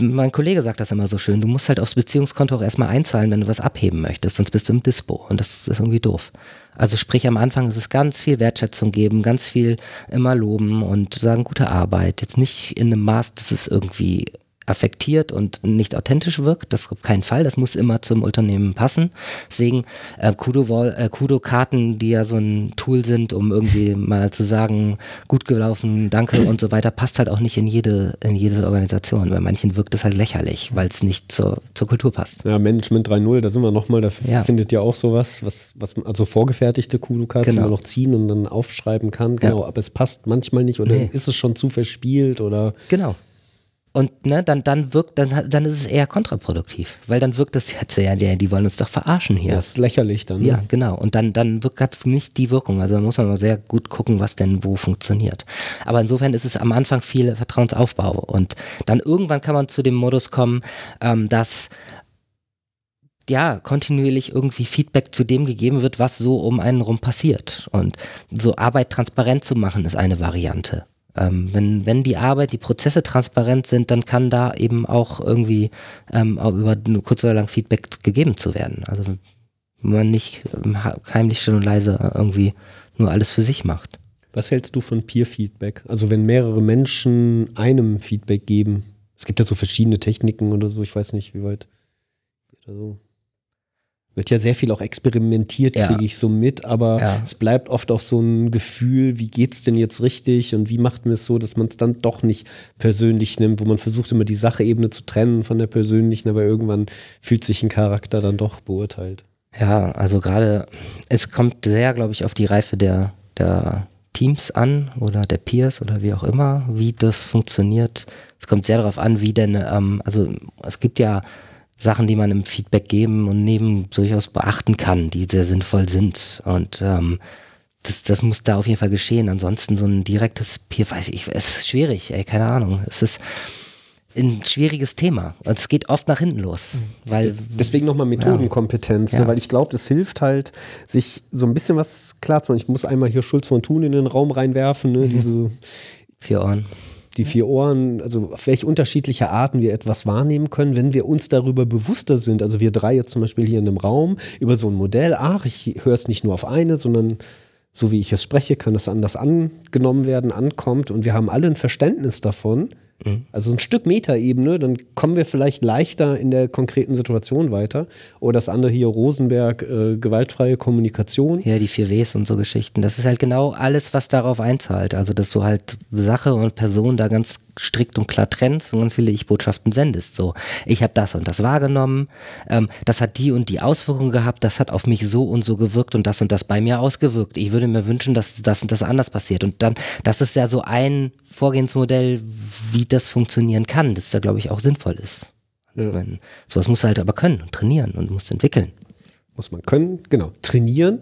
mein Kollege sagt das immer so schön, du musst halt aufs Beziehungskonto auch erstmal einzahlen, wenn du was abheben möchtest, sonst bist du im Dispo und das ist irgendwie doof. Also sprich am Anfang ist es ganz viel Wertschätzung geben, ganz viel immer loben und sagen gute Arbeit, jetzt nicht in einem Maß, dass es irgendwie affektiert und nicht authentisch wirkt. Das auf keinen Fall. Das muss immer zum Unternehmen passen. Deswegen äh, Kudo-Karten, äh, Kudo die ja so ein Tool sind, um irgendwie mal zu sagen, gut gelaufen, danke und so weiter, passt halt auch nicht in jede, in jede Organisation. Bei manchen wirkt es halt lächerlich, weil es nicht zur, zur Kultur passt. Ja, Management 3.0, da sind wir nochmal, da ja. findet ja auch sowas, was, was also vorgefertigte Kudo-Karten, genau. die man noch ziehen und dann aufschreiben kann. Genau, ja. aber es passt manchmal nicht oder nee. ist es schon zu verspielt oder. Genau. Und ne, dann, dann wirkt, dann, dann ist es eher kontraproduktiv, weil dann wirkt es jetzt ja, die, die wollen uns doch verarschen hier. Das ist lächerlich dann. Ne? Ja, genau. Und dann, dann wirkt es nicht die Wirkung. Also da muss man mal sehr gut gucken, was denn wo funktioniert. Aber insofern ist es am Anfang viel Vertrauensaufbau. Und dann irgendwann kann man zu dem Modus kommen, ähm, dass ja, kontinuierlich irgendwie Feedback zu dem gegeben wird, was so um einen rum passiert. Und so Arbeit transparent zu machen, ist eine Variante. Ähm, wenn, wenn die Arbeit, die Prozesse transparent sind, dann kann da eben auch irgendwie ähm, auch über kurz oder lang Feedback gegeben zu werden. Also wenn man nicht ähm, heimlich still und leise irgendwie nur alles für sich macht. Was hältst du von Peer-Feedback? Also wenn mehrere Menschen einem Feedback geben. Es gibt ja so verschiedene Techniken oder so, ich weiß nicht, wie weit. Also wird ja sehr viel auch experimentiert, kriege ja. ich so mit, aber ja. es bleibt oft auch so ein Gefühl, wie geht's denn jetzt richtig und wie macht man es so, dass man es dann doch nicht persönlich nimmt, wo man versucht immer die Sachebene zu trennen von der persönlichen, aber irgendwann fühlt sich ein Charakter dann doch beurteilt. Ja, also gerade, es kommt sehr, glaube ich, auf die Reife der, der Teams an oder der Peers oder wie auch immer, wie das funktioniert. Es kommt sehr darauf an, wie denn, ähm, also es gibt ja Sachen, die man im Feedback geben und neben durchaus beachten kann, die sehr sinnvoll sind. Und ähm, das, das muss da auf jeden Fall geschehen. Ansonsten so ein direktes Peer, weiß ich, es ist schwierig, ey, keine Ahnung. Es ist ein schwieriges Thema. Und es geht oft nach hinten los. Weil, Deswegen nochmal Methodenkompetenz, Ja. ne, weil ich glaube, das hilft halt, sich so ein bisschen was klar zu machen. Ich muss einmal hier Schulz von Thun in den Raum reinwerfen, Mhm. ne, diese vier Ohren. Die vier Ohren, also auf welche unterschiedliche Arten wir etwas wahrnehmen können, wenn wir uns darüber bewusster sind. Also wir drei jetzt zum Beispiel hier in einem Raum über so ein Modell, ach, ich höre es nicht nur auf eine, sondern so wie ich es spreche, kann es anders angenommen werden, ankommt und wir haben alle ein Verständnis davon. Also ein Stück Metaebene, dann kommen wir vielleicht leichter in der konkreten Situation weiter. Oder das andere hier, Rosenberg, äh, gewaltfreie Kommunikation. Ja, die vier Ws und so Geschichten. Das ist halt genau alles, was darauf einzahlt. Also, dass du halt Sache und Person da ganz strikt und klar trennst und ganz viele Ich-Botschaften sendest. So, ich habe das und das wahrgenommen, ähm, das hat die und die Auswirkungen gehabt, das hat auf mich so und so gewirkt und das und das bei mir ausgewirkt. Ich würde mir wünschen, dass das und das anders passiert. Und dann, das ist ja so ein Vorgehensmodell, wie das funktionieren kann, das da, glaube ich, auch sinnvoll ist. Also wenn, sowas musst du halt aber können und trainieren und musst entwickeln. muss man können, genau, trainieren.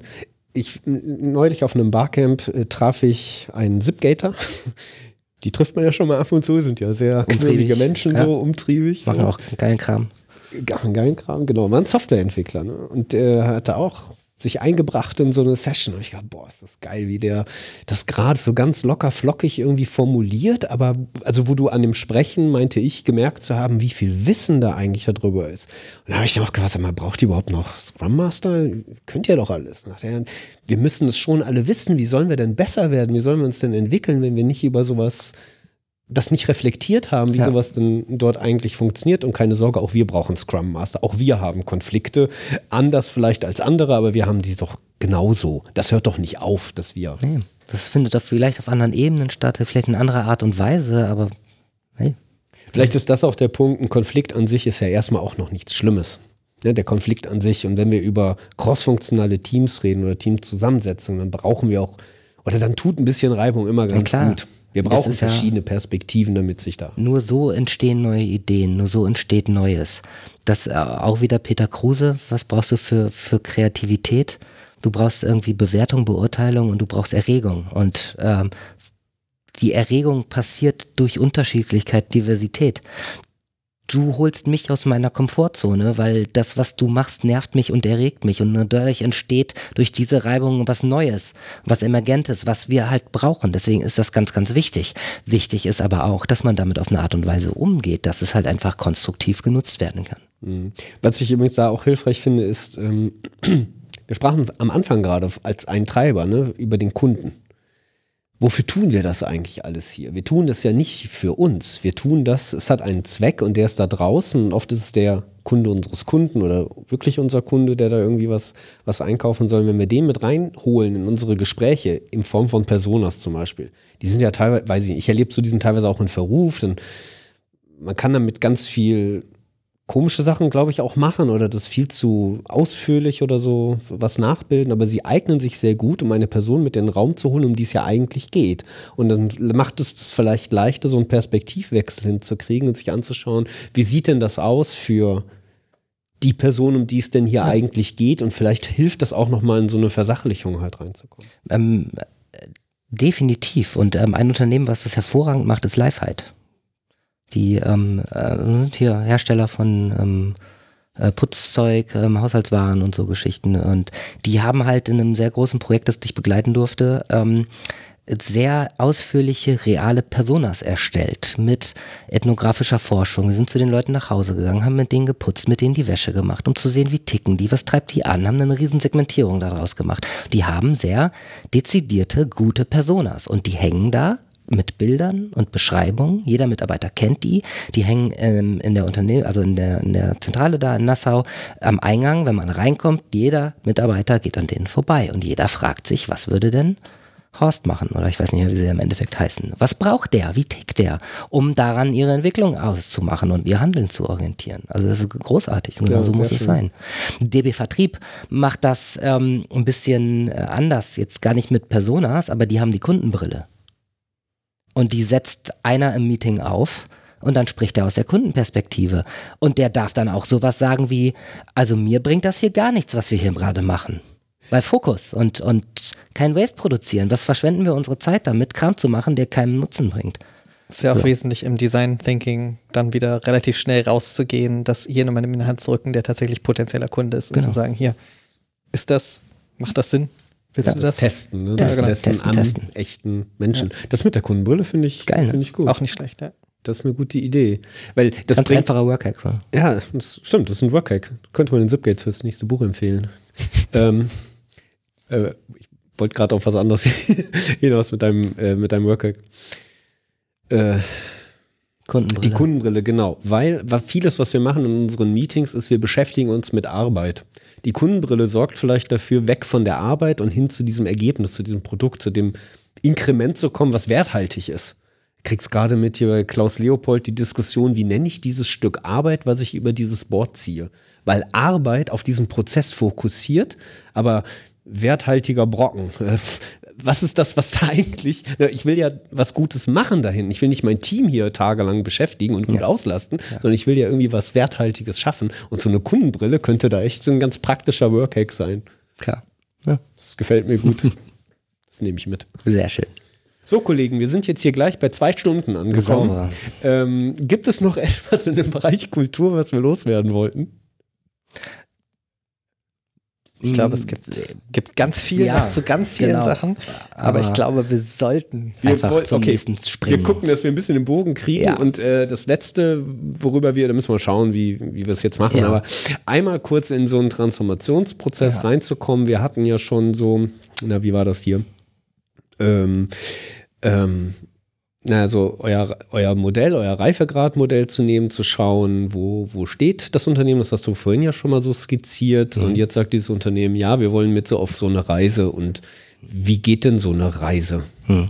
Ich neulich auf einem Barcamp äh, traf ich einen Zipgater. Die trifft man ja schon mal ab und zu, sind ja sehr quirlige Menschen, ja. so umtriebig. Machen so. auch geilen Kram. Gar einen geilen Kram, genau. War ein Softwareentwickler, ne? Und der hatte auch sich eingebracht in so eine Session. Und ich dachte, boah, ist das geil, wie der das gerade so ganz locker flockig irgendwie formuliert. Aber also, wo du an dem Sprechen, meinte ich, gemerkt zu haben, wie viel Wissen da eigentlich darüber ist. Und da habe ich dann auch gefragt, mal, braucht ihr überhaupt noch Scrum Master? Könnt ihr doch alles. Und dachte er, wir müssen es schon alle wissen. Wie sollen wir denn besser werden? Wie sollen wir uns denn entwickeln, wenn wir nicht über sowas das nicht reflektiert haben, wie Ja. sowas denn dort eigentlich funktioniert. Und keine Sorge, auch wir brauchen Scrum Master. Auch wir haben Konflikte. Anders vielleicht als andere, aber wir haben die doch genauso. Das hört doch nicht auf, dass wir. Nee, das findet doch vielleicht auf anderen Ebenen statt, vielleicht in anderer Art und Weise, aber hey, Vielleicht ist das auch der Punkt, ein Konflikt an sich ist ja erstmal auch noch nichts Schlimmes. Ne, der Konflikt an sich. Und wenn wir über crossfunktionale Teams reden oder Teamzusammensetzungen, dann brauchen wir auch, oder dann tut ein bisschen Reibung immer ganz klar. gut. Wir brauchen ist ja- verschiedene Perspektiven, damit sich da. nur so entstehen neue Ideen, nur so entsteht Neues. Das äh, auch wieder Peter Kruse, was brauchst du für, für Kreativität? Du brauchst irgendwie Bewertung, Beurteilung und du brauchst Erregung. Und ähm, die Erregung passiert durch Unterschiedlichkeit, Diversität. Du holst mich aus meiner Komfortzone, weil das, was du machst, nervt mich und erregt mich. Und dadurch entsteht durch diese Reibung was Neues, was Emergentes, was wir halt brauchen. Deswegen ist das ganz, ganz wichtig. Wichtig ist aber auch, dass man damit auf eine Art und Weise umgeht, dass es halt einfach konstruktiv genutzt werden kann. Mhm. Was ich übrigens da auch hilfreich finde, ist, ähm, wir sprachen am Anfang gerade als ein Treiber ne, über den Kunden. Wofür tun wir das eigentlich alles hier? Wir tun das ja nicht für uns. Wir tun das, es hat einen Zweck und der ist da draußen. Und oft ist es der Kunde unseres Kunden oder wirklich unser Kunde, der da irgendwie was, was einkaufen soll. Wenn wir den mit reinholen in unsere Gespräche, in Form von Personas zum Beispiel, die sind ja teilweise, weiß ich nicht, ich erlebe so diesen teilweise auch in Verruf, dann man kann damit ganz viel komische Sachen, glaube ich, auch machen oder das viel zu ausführlich oder so was nachbilden, aber sie eignen sich sehr gut, um eine Person mit in den Raum zu holen, um die es ja eigentlich geht. Und dann macht es das vielleicht leichter, so einen Perspektivwechsel hinzukriegen und sich anzuschauen, wie sieht denn das aus für die Person, um die es denn hier eigentlich geht und vielleicht hilft das auch nochmal in so eine Versachlichung halt reinzukommen. Ähm, äh, definitiv. Und ähm, ein Unternehmen, was das hervorragend macht, ist Lifeheit. Die ähm, äh, sind hier Hersteller von ähm, äh, Putzzeug, ähm, Haushaltswaren und so Geschichten. Und die haben halt in einem sehr großen Projekt, das ich begleiten durfte, ähm, sehr ausführliche, reale Personas erstellt mit ethnografischer Forschung. Wir sind zu den Leuten nach Hause gegangen, haben mit denen geputzt, mit denen die Wäsche gemacht, um zu sehen, wie ticken die, was treibt die an, haben eine riesen Segmentierung daraus gemacht. Die haben sehr dezidierte, gute Personas und die hängen da mit Bildern und Beschreibungen. Jeder Mitarbeiter kennt die. Die hängen ähm, in der Unternehmen, also in der, in der Zentrale da in Nassau am Eingang. Wenn man reinkommt, jeder Mitarbeiter geht an denen vorbei und jeder fragt sich, was würde denn Horst machen oder ich weiß nicht mehr, wie sie im Endeffekt heißen. Was braucht der? Wie tickt der? Um daran ihre Entwicklung auszumachen und ihr Handeln zu orientieren. Also das ist großartig. Und genau Ja, so muss es schön. sein. DB Vertrieb macht das ähm, ein bisschen äh, anders. Jetzt gar nicht mit Personas, aber die haben die Kundenbrille. Und die setzt einer im Meeting auf und dann spricht er aus der Kundenperspektive. Und der darf dann auch sowas sagen wie, also mir bringt das hier gar nichts, was wir hier gerade machen. Bei Fokus und, und kein Waste produzieren. Was verschwenden wir unsere Zeit damit, Kram zu machen, der keinen Nutzen bringt? ist ja auch ja. wesentlich im Design Thinking dann wieder relativ schnell rauszugehen, dass hier nochmal in die Hand zu rücken, der tatsächlich potenzieller Kunde ist genau. und zu sagen, hier, ist das, macht das Sinn? Willst ja, du das? Testen, ne? das genau. testen, testen an testen. echten Menschen. Ja. Das mit der Kundenbrille finde ich, Geil, find ich gut. Auch nicht schlecht, ja. Das ist eine gute Idee. Weil das Ganz bringt, einfacher Workhack. So. Ja, das stimmt, das ist ein Workhack. Könnte man den Zipgates fürs nächste Buch empfehlen. ähm, äh, ich wollte gerade auf was anderes hinaus mit deinem, äh, mit deinem Workhack. Äh, Kundenbrille. Die Kundenbrille, genau. Weil, vieles, was wir machen in unseren Meetings, ist, wir beschäftigen uns mit Arbeit. Die Kundenbrille sorgt vielleicht dafür, weg von der Arbeit und hin zu diesem Ergebnis, zu diesem Produkt, zu dem Inkrement zu kommen, was werthaltig ist. Kriegst gerade mit hier bei Klaus Leopold die Diskussion, wie nenne ich dieses Stück Arbeit, was ich über dieses Board ziehe? Weil Arbeit auf diesen Prozess fokussiert, aber werthaltiger Brocken was ist das, was da eigentlich, ich will ja was Gutes machen dahin. Ich will nicht mein Team hier tagelang beschäftigen und gut ja. auslasten, ja. sondern ich will ja irgendwie was Werthaltiges schaffen. Und so eine Kundenbrille könnte da echt so ein ganz praktischer Workhack sein. Klar. Ja. Das gefällt mir gut. das nehme ich mit. Sehr schön. So, Kollegen, wir sind jetzt hier gleich bei zwei Stunden angekommen. Ähm, gibt es noch etwas in dem Bereich Kultur, was wir loswerden wollten? Ich glaube, es gibt, gibt ganz viel ja, zu ganz vielen genau. Sachen. Aber, aber, ich glaube, wir sollten wir einfach wollen, zum okay, nächsten springen. Wir gucken, dass wir ein bisschen den Bogen kriegen. Ja. Und äh, das Letzte, worüber wir, da müssen wir schauen, wie, wie wir es jetzt machen. Ja. Aber einmal kurz in so einen Transformationsprozess reinzukommen. Wir hatten ja schon so, na, wie war das hier? Ähm, ähm, also euer, euer Modell, euer Reifegradmodell zu nehmen, zu schauen, wo, wo steht das Unternehmen, das hast du vorhin ja schon mal so skizziert. Mhm. Und jetzt sagt dieses Unternehmen, ja, wir wollen mit so auf so eine Reise. Und wie geht denn so eine Reise? Mhm.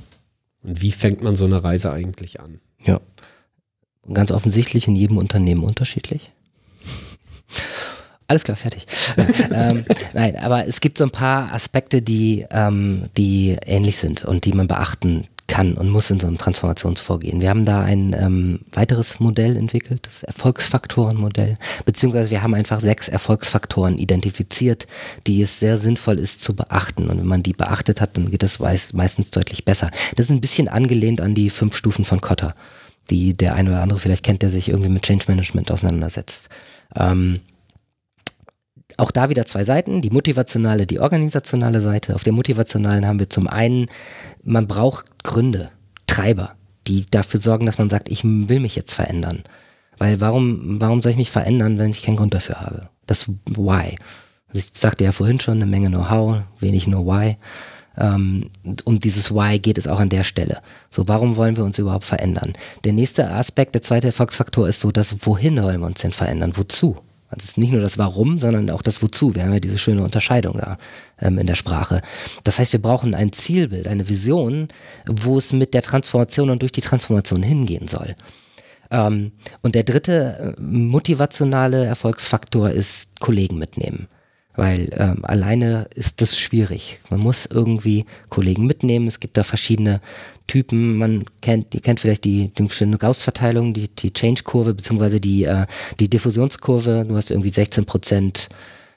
Und wie fängt man so eine Reise eigentlich an? Ja. Ganz offensichtlich in jedem Unternehmen unterschiedlich. Alles klar, fertig. ähm, nein, aber es gibt so ein paar Aspekte, die, ähm, die ähnlich sind und die man beachten kann und muss in so einem Transformationsvorgehen. Wir haben da ein ähm, weiteres Modell entwickelt, das Erfolgsfaktorenmodell, beziehungsweise wir haben einfach sechs Erfolgsfaktoren identifiziert, die es sehr sinnvoll ist zu beachten. Und wenn man die beachtet hat, dann geht es meistens deutlich besser. Das ist ein bisschen angelehnt an die fünf Stufen von Kotter, die der eine oder andere vielleicht kennt, der sich irgendwie mit Change Management auseinandersetzt. Ähm, auch da wieder zwei Seiten, die motivationale, die organisationale Seite. Auf der motivationalen haben wir zum einen, man braucht Gründe, Treiber, die dafür sorgen, dass man sagt, ich will mich jetzt verändern. Weil warum, warum soll ich mich verändern, wenn ich keinen Grund dafür habe? Das Why. Also ich sagte ja vorhin schon, eine Menge Know-how, wenig Know-Why. Ähm, um dieses Why geht es auch an der Stelle. So, warum wollen wir uns überhaupt verändern? Der nächste Aspekt, der zweite Erfolgsfaktor ist so, dass wohin wollen wir uns denn verändern? Wozu? Also es ist nicht nur das Warum, sondern auch das Wozu. Wir haben ja diese schöne Unterscheidung da ähm, in der Sprache. Das heißt, wir brauchen ein Zielbild, eine Vision, wo es mit der Transformation und durch die Transformation hingehen soll. Ähm, und der dritte äh, motivationale Erfolgsfaktor ist Kollegen mitnehmen weil ähm, alleine ist das schwierig. Man muss irgendwie Kollegen mitnehmen. Es gibt da verschiedene Typen. Man kennt, ihr kennt vielleicht die, die Gauss-Verteilung, die, die Change-Kurve beziehungsweise die, äh, die Diffusionskurve. Du hast irgendwie 16 Prozent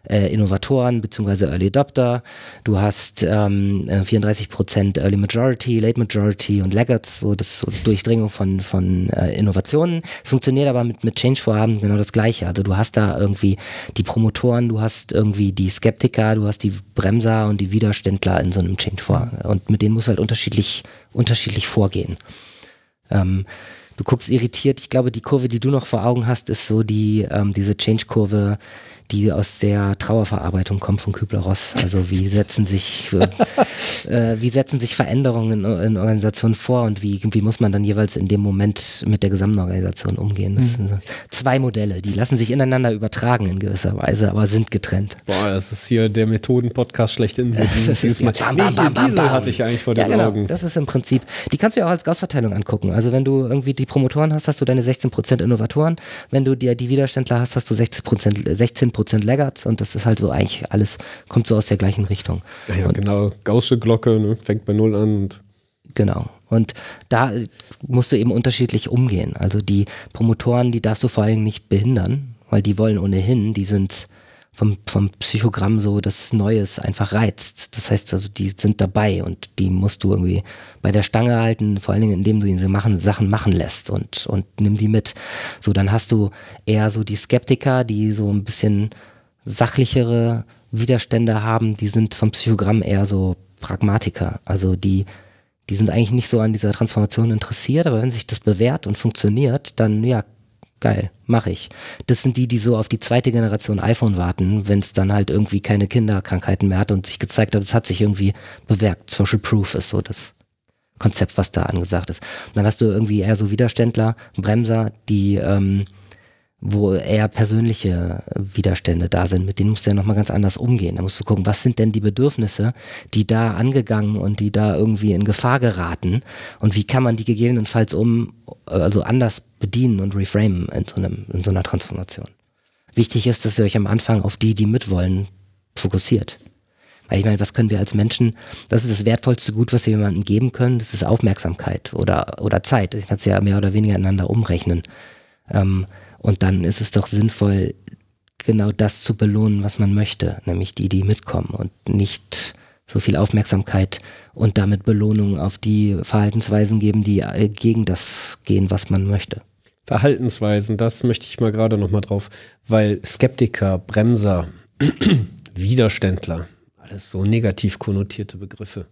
äh, Innovatoren bzw. Early Adopter. Du hast ähm, 34% äh, Early Majority, Late Majority und Laggards, so das so Durchdringung von, von äh, Innovationen. Es funktioniert aber mit, mit Change-Vorhaben genau das Gleiche. Also du hast da irgendwie die Promotoren, du hast irgendwie die Skeptiker, du hast die Bremser und die Widerständler in so einem Change-Vorhaben. Und mit denen muss halt unterschiedlich, unterschiedlich vorgehen. Ähm, du guckst irritiert. Ich glaube, die Kurve, die du noch vor Augen hast, ist so die, ähm, diese Change-Kurve, die aus der Trauerverarbeitung kommt von Kübler-Ross. Also wie setzen sich, äh, wie setzen sich Veränderungen in, in, Organisationen vor und wie, wie muss man dann jeweils in dem Moment mit der gesamten Organisation umgehen. Das mhm. sind zwei Modelle, die lassen sich ineinander übertragen in gewisser Weise, aber sind getrennt. Boah, das ist hier der Methoden-Podcast schlechthin. Dieses, dieses Mal. Bam, bam, bam, hatte ich eigentlich vor ja, den genau. Augen. Das ist im Prinzip, die kannst du ja auch als Gaussverteilung angucken. Also wenn du irgendwie die Promotoren hast, hast du deine 16% Innovatoren. Wenn du dir die Widerständler hast, hast du 60%, 16 Prozent Laggards und das ist halt so eigentlich alles, kommt so aus der gleichen Richtung. Ja, ja genau, Gaußsche Glocke, ne? fängt bei Null an und Genau. Und da musst du eben unterschiedlich umgehen. Also die Promotoren, die darfst du vor allem nicht behindern, weil die wollen ohnehin, die sind vom, vom Psychogramm so das Neues einfach reizt. Das heißt also, die sind dabei und die musst du irgendwie bei der Stange halten, vor allen Dingen, indem du ihnen machen, Sachen machen lässt und, und nimm die mit. So, dann hast du eher so die Skeptiker, die so ein bisschen sachlichere Widerstände haben, die sind vom Psychogramm eher so Pragmatiker. Also die, die sind eigentlich nicht so an dieser Transformation interessiert, aber wenn sich das bewährt und funktioniert, dann ja, geil, mache ich. Das sind die, die so auf die zweite Generation iPhone warten, wenn es dann halt irgendwie keine Kinderkrankheiten mehr hat und sich gezeigt hat, es hat sich irgendwie bewährt. Social Proof ist so das Konzept, was da angesagt ist. Und dann hast du irgendwie eher so Widerständler, Bremser, die ähm, wo eher persönliche Widerstände da sind, mit denen musst du ja nochmal ganz anders umgehen. Da musst du gucken, was sind denn die Bedürfnisse, die da angegangen und die da irgendwie in Gefahr geraten und wie kann man die gegebenenfalls um, also anders bedienen und reframen in so, einem, in so einer Transformation. Wichtig ist, dass ihr euch am Anfang auf die, die mitwollen, fokussiert. Weil ich meine, was können wir als Menschen, das ist das wertvollste Gut, was wir jemandem geben können, das ist Aufmerksamkeit oder, oder Zeit. Ich kann es ja mehr oder weniger ineinander umrechnen. Ähm, und dann ist es doch sinnvoll, genau das zu belohnen, was man möchte, nämlich die, die mitkommen und nicht so viel Aufmerksamkeit und damit Belohnung auf die Verhaltensweisen geben, die äh, gegen das gehen, was man möchte. Verhaltensweisen, das möchte ich mal gerade noch mal drauf, weil Skeptiker, Bremser, Widerständler, alles so negativ konnotierte Begriffe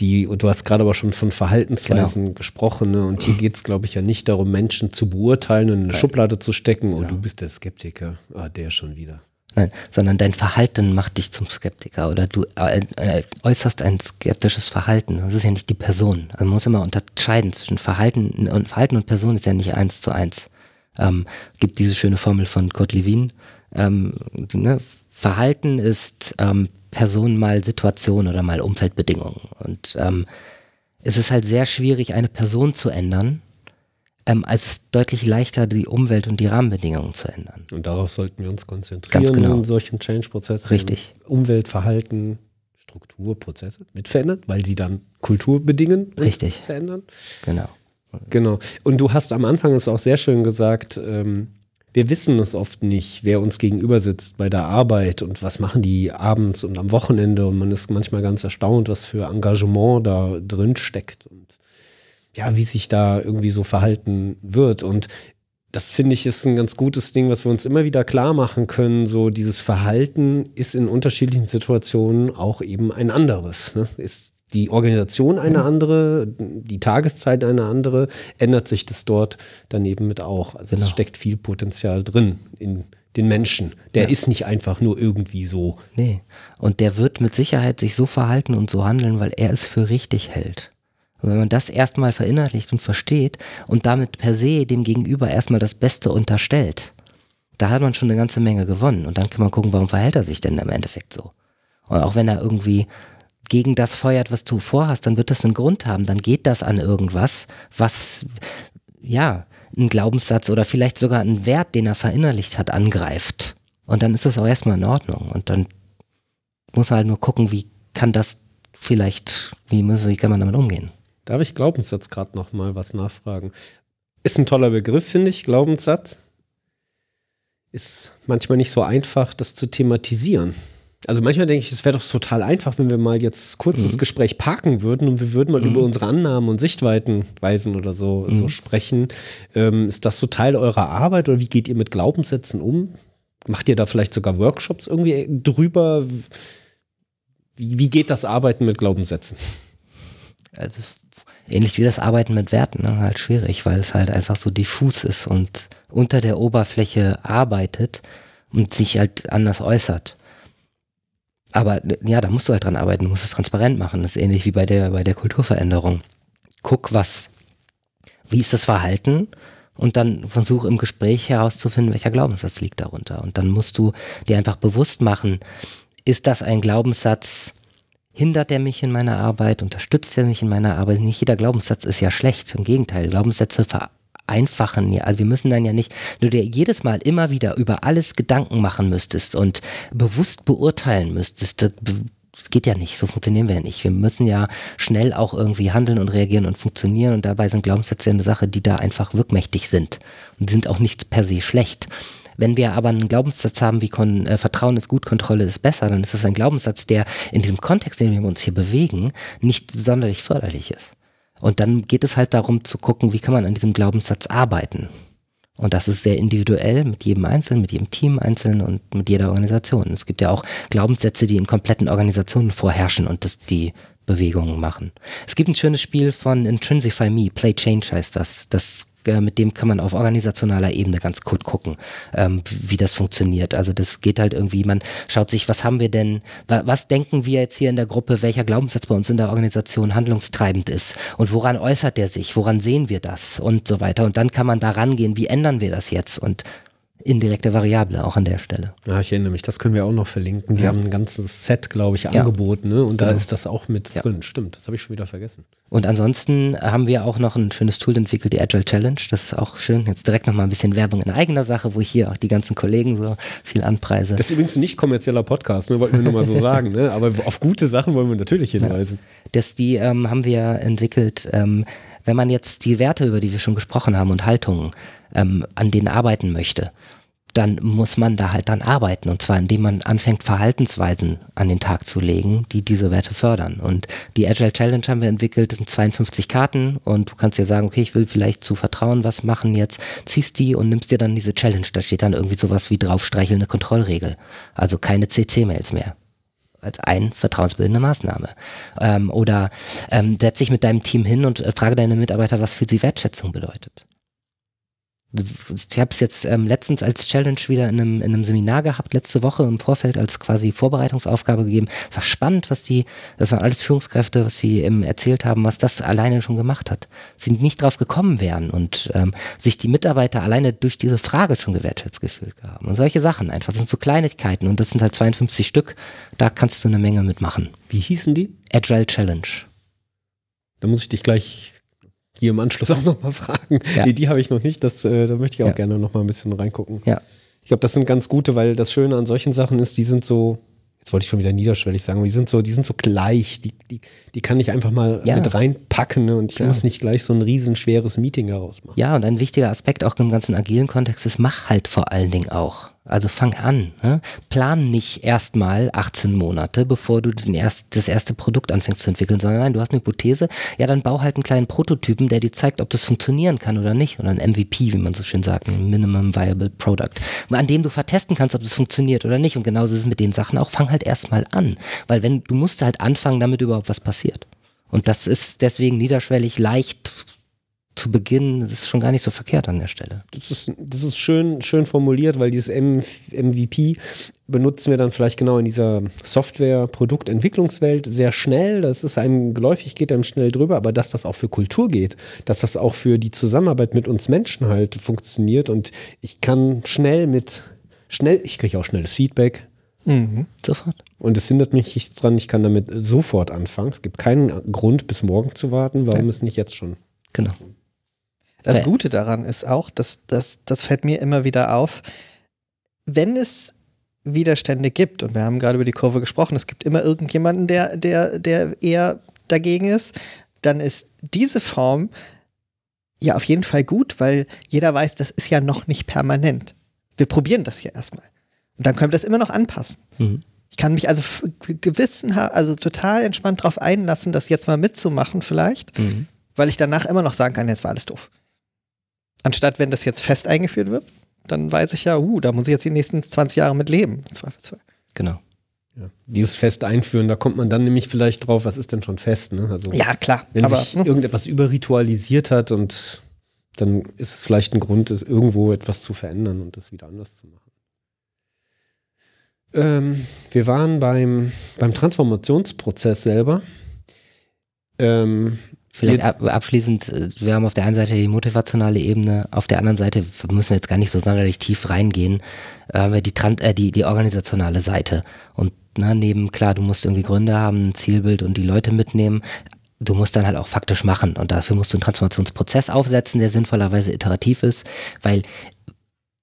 die, und du hast gerade aber schon von Verhaltensweisen genau. gesprochen, ne? und hier geht es, glaube ich, ja nicht darum, Menschen zu beurteilen und in eine Nein. Schublade zu stecken, oh, du bist der Skeptiker, ah, der schon wieder. Nein, sondern dein Verhalten macht dich zum Skeptiker oder du äh, äh, äußerst ein skeptisches Verhalten. Das ist ja nicht die Person. Also man muss immer unterscheiden zwischen Verhalten und Verhalten und Person ist ja nicht eins zu eins. Ähm, gibt diese schöne Formel von Kurt Lewin. Ähm, ne? Verhalten ist ähm, Person mal Situation oder mal Umfeldbedingungen. Und ähm, es ist halt sehr schwierig, eine Person zu ändern, ähm, als es ist deutlich leichter, die Umwelt und die Rahmenbedingungen zu ändern. Und darauf sollten wir uns konzentrieren Ganz genau. in solchen Change-Prozessen. Richtig. Umweltverhalten, Strukturprozesse mit verändern, weil sie dann Kultur bedingen Richtig. verändern. Genau. Genau. Und du hast am Anfang es auch sehr schön gesagt, ähm, wir wissen es oft nicht, wer uns gegenüber sitzt bei der Arbeit und was machen die abends und am Wochenende und man ist manchmal ganz erstaunt, was für Engagement da drin steckt und ja, wie sich da irgendwie so verhalten wird und das finde ich ist ein ganz gutes Ding, was wir uns immer wieder klar machen können. So dieses Verhalten ist in unterschiedlichen Situationen auch eben ein anderes. Ne? Ist die Organisation eine andere, die Tageszeit eine andere, ändert sich das dort daneben mit auch. Also genau. es steckt viel Potenzial drin in den Menschen. Der ja. ist nicht einfach nur irgendwie so. Nee. Und der wird mit Sicherheit sich so verhalten und so handeln, weil er es für richtig hält. Und wenn man das erstmal verinnerlicht und versteht und damit per se dem Gegenüber erstmal das Beste unterstellt, da hat man schon eine ganze Menge gewonnen. Und dann kann man gucken, warum verhält er sich denn im Endeffekt so. Und auch wenn er irgendwie gegen das feuert, was du vorhast, dann wird das einen Grund haben. Dann geht das an irgendwas, was, ja, einen Glaubenssatz oder vielleicht sogar einen Wert, den er verinnerlicht hat, angreift. Und dann ist das auch erstmal in Ordnung. Und dann muss man halt nur gucken, wie kann das vielleicht, wie, muss, wie kann man damit umgehen? Darf ich Glaubenssatz gerade noch mal was nachfragen? Ist ein toller Begriff, finde ich, Glaubenssatz. Ist manchmal nicht so einfach, das zu thematisieren. Also manchmal denke ich, es wäre doch total einfach, wenn wir mal jetzt kurz mhm. das Gespräch parken würden und wir würden mal mhm. über unsere Annahmen und Sichtweiten weisen oder so, mhm. so sprechen. Ähm, ist das so Teil eurer Arbeit oder wie geht ihr mit Glaubenssätzen um? Macht ihr da vielleicht sogar Workshops irgendwie drüber? Wie, wie geht das Arbeiten mit Glaubenssätzen? Also ähnlich wie das Arbeiten mit Werten, ne? halt schwierig, weil es halt einfach so diffus ist und unter der Oberfläche arbeitet und sich halt anders äußert. Aber ja, da musst du halt dran arbeiten, du musst es transparent machen. Das ist ähnlich wie bei der, bei der Kulturveränderung. Guck, was, wie ist das Verhalten? Und dann versuch im Gespräch herauszufinden, welcher Glaubenssatz liegt darunter. Und dann musst du dir einfach bewusst machen, ist das ein Glaubenssatz, hindert er mich in meiner Arbeit, unterstützt er mich in meiner Arbeit? Nicht jeder Glaubenssatz ist ja schlecht. Im Gegenteil, Glaubenssätze ver vereinfachen. Ja, also wir müssen dann ja nicht, du dir jedes Mal immer wieder über alles Gedanken machen müsstest und bewusst beurteilen müsstest. Das, das geht ja nicht, so funktionieren wir ja nicht. Wir müssen ja schnell auch irgendwie handeln und reagieren und funktionieren und dabei sind Glaubenssätze eine Sache, die da einfach wirkmächtig sind und die sind auch nicht per se schlecht. Wenn wir aber einen Glaubenssatz haben, wie Kon äh, Vertrauen ist gut, Kontrolle ist besser, dann ist das ein Glaubenssatz, der in diesem Kontext, in dem wir uns hier bewegen, nicht sonderlich förderlich ist. Und dann geht es halt darum zu gucken, wie kann man an diesem Glaubenssatz arbeiten. Und das ist sehr individuell mit jedem Einzelnen, mit jedem Team einzeln und mit jeder Organisation. Es gibt ja auch Glaubenssätze, die in kompletten Organisationen vorherrschen und das die Bewegungen machen. Es gibt ein schönes Spiel von Intrinsify Me, Play Change heißt das. Das mit dem kann man auf organisationaler Ebene ganz gut gucken, ähm, wie das funktioniert. Also das geht halt irgendwie, man schaut sich, was haben wir denn, was denken wir jetzt hier in der Gruppe, welcher Glaubenssatz bei uns in der Organisation handlungstreibend ist und woran äußert der sich, woran sehen wir das und so weiter. Und dann kann man da rangehen, wie ändern wir das jetzt und indirekte Variable auch an der Stelle. Ja, ich erinnere mich, das können wir auch noch verlinken. Die ja. haben ein ganzes Set, glaube ich, angeboten ne? und genau. da ist das auch mit ja. drin. Stimmt, das habe ich schon wieder vergessen. Und ansonsten haben wir auch noch ein schönes Tool entwickelt, die Agile Challenge. Das ist auch schön. Jetzt direkt nochmal ein bisschen Werbung in eigener Sache, wo ich hier auch die ganzen Kollegen so viel anpreise. Das ist übrigens ein nicht kommerzieller Podcast, ne? wollten wir nur mal so sagen. Ne? Aber auf gute Sachen wollen wir natürlich hinweisen. Ja. Das, die ähm, haben wir entwickelt, ähm, wenn man jetzt die Werte, über die wir schon gesprochen haben und Haltungen, ähm, an denen arbeiten möchte, dann muss man da halt dann arbeiten. Und zwar indem man anfängt, Verhaltensweisen an den Tag zu legen, die diese Werte fördern. Und die Agile Challenge haben wir entwickelt, das sind 52 Karten und du kannst dir sagen, okay, ich will vielleicht zu Vertrauen was machen jetzt, ziehst die und nimmst dir dann diese Challenge. Da steht dann irgendwie sowas wie draufstreichelnde Kontrollregel. Also keine CC-Mails mehr als ein vertrauensbildende Maßnahme. Ähm, oder ähm, setz dich mit deinem Team hin und äh, frage deine Mitarbeiter, was für sie Wertschätzung bedeutet ich habe es jetzt ähm, letztens als Challenge wieder in einem, in einem Seminar gehabt, letzte Woche im Vorfeld als quasi Vorbereitungsaufgabe gegeben. Es war spannend, was die, das waren alles Führungskräfte, was sie ähm, erzählt haben, was das alleine schon gemacht hat. Sie nicht drauf gekommen wären und ähm, sich die Mitarbeiter alleine durch diese Frage schon gewertschätzt gefühlt haben. Und solche Sachen einfach. Das sind so Kleinigkeiten und das sind halt 52 Stück. Da kannst du eine Menge mitmachen. Wie hießen die? Agile Challenge. Da muss ich dich gleich hier im Anschluss auch nochmal fragen. Ja. Die, die habe ich noch nicht, das, äh, da möchte ich auch ja. gerne nochmal ein bisschen reingucken. Ja. Ich glaube, das sind ganz gute, weil das Schöne an solchen Sachen ist, die sind so, jetzt wollte ich schon wieder niederschwellig sagen, aber die sind so, die sind so gleich, die, die, die kann ich einfach mal ja. mit reinpacken ne? und ich ja. muss nicht gleich so ein riesenschweres Meeting daraus machen. Ja, und ein wichtiger Aspekt auch im ganzen agilen Kontext ist, mach halt vor allen Dingen auch. Also fang an. Ne? Plan nicht erstmal 18 Monate, bevor du erst, das erste Produkt anfängst zu entwickeln, sondern nein, du hast eine Hypothese, ja, dann bau halt einen kleinen Prototypen, der dir zeigt, ob das funktionieren kann oder nicht. Oder ein MVP, wie man so schön sagt, ein Minimum Viable Product, an dem du vertesten kannst, ob das funktioniert oder nicht. Und genauso ist es mit den Sachen auch. Fang halt erstmal an. Weil wenn, du musst halt anfangen, damit überhaupt was passiert. Und das ist deswegen niederschwellig leicht zu Beginn, das ist schon gar nicht so verkehrt an der Stelle. Das ist, das ist schön, schön formuliert, weil dieses M MVP benutzen wir dann vielleicht genau in dieser Software-Produktentwicklungswelt sehr schnell. Das ist einem geläufig, geht einem schnell drüber, aber dass das auch für Kultur geht, dass das auch für die Zusammenarbeit mit uns Menschen halt funktioniert und ich kann schnell mit, schnell, ich kriege auch schnelles Feedback. Mhm, sofort. Und es hindert mich nichts dran, ich kann damit sofort anfangen. Es gibt keinen Grund, bis morgen zu warten, warum ja. es nicht jetzt schon. Genau. Das Gute daran ist auch, dass das, das fällt mir immer wieder auf, wenn es Widerstände gibt, und wir haben gerade über die Kurve gesprochen, es gibt immer irgendjemanden, der, der, der eher dagegen ist, dann ist diese Form ja auf jeden Fall gut, weil jeder weiß, das ist ja noch nicht permanent. Wir probieren das hier erstmal. Und dann können wir das immer noch anpassen. Mhm. Ich kann mich also gewissen, also total entspannt darauf einlassen, das jetzt mal mitzumachen, vielleicht, mhm. weil ich danach immer noch sagen kann, jetzt war alles doof. Anstatt wenn das jetzt fest eingeführt wird, dann weiß ich ja, uh, da muss ich jetzt die nächsten 20 Jahre mit leben. Genau. Ja. Dieses Fest einführen, da kommt man dann nämlich vielleicht drauf, was ist denn schon fest, ne? Also, ja, klar. Wenn aber, sich hm. irgendetwas überritualisiert hat und dann ist es vielleicht ein Grund, irgendwo etwas zu verändern und das wieder anders zu machen. Ähm, wir waren beim, beim Transformationsprozess selber. Ähm, Vielleicht ab, abschließend, äh, wir haben auf der einen Seite die motivationale Ebene, auf der anderen Seite müssen wir jetzt gar nicht so sonderlich tief reingehen, haben wir die, äh, die, die organisationale Seite. Und na, neben, klar, du musst irgendwie Gründe haben, ein Zielbild und die Leute mitnehmen, du musst dann halt auch faktisch machen. Und dafür musst du einen Transformationsprozess aufsetzen, der sinnvollerweise iterativ ist, weil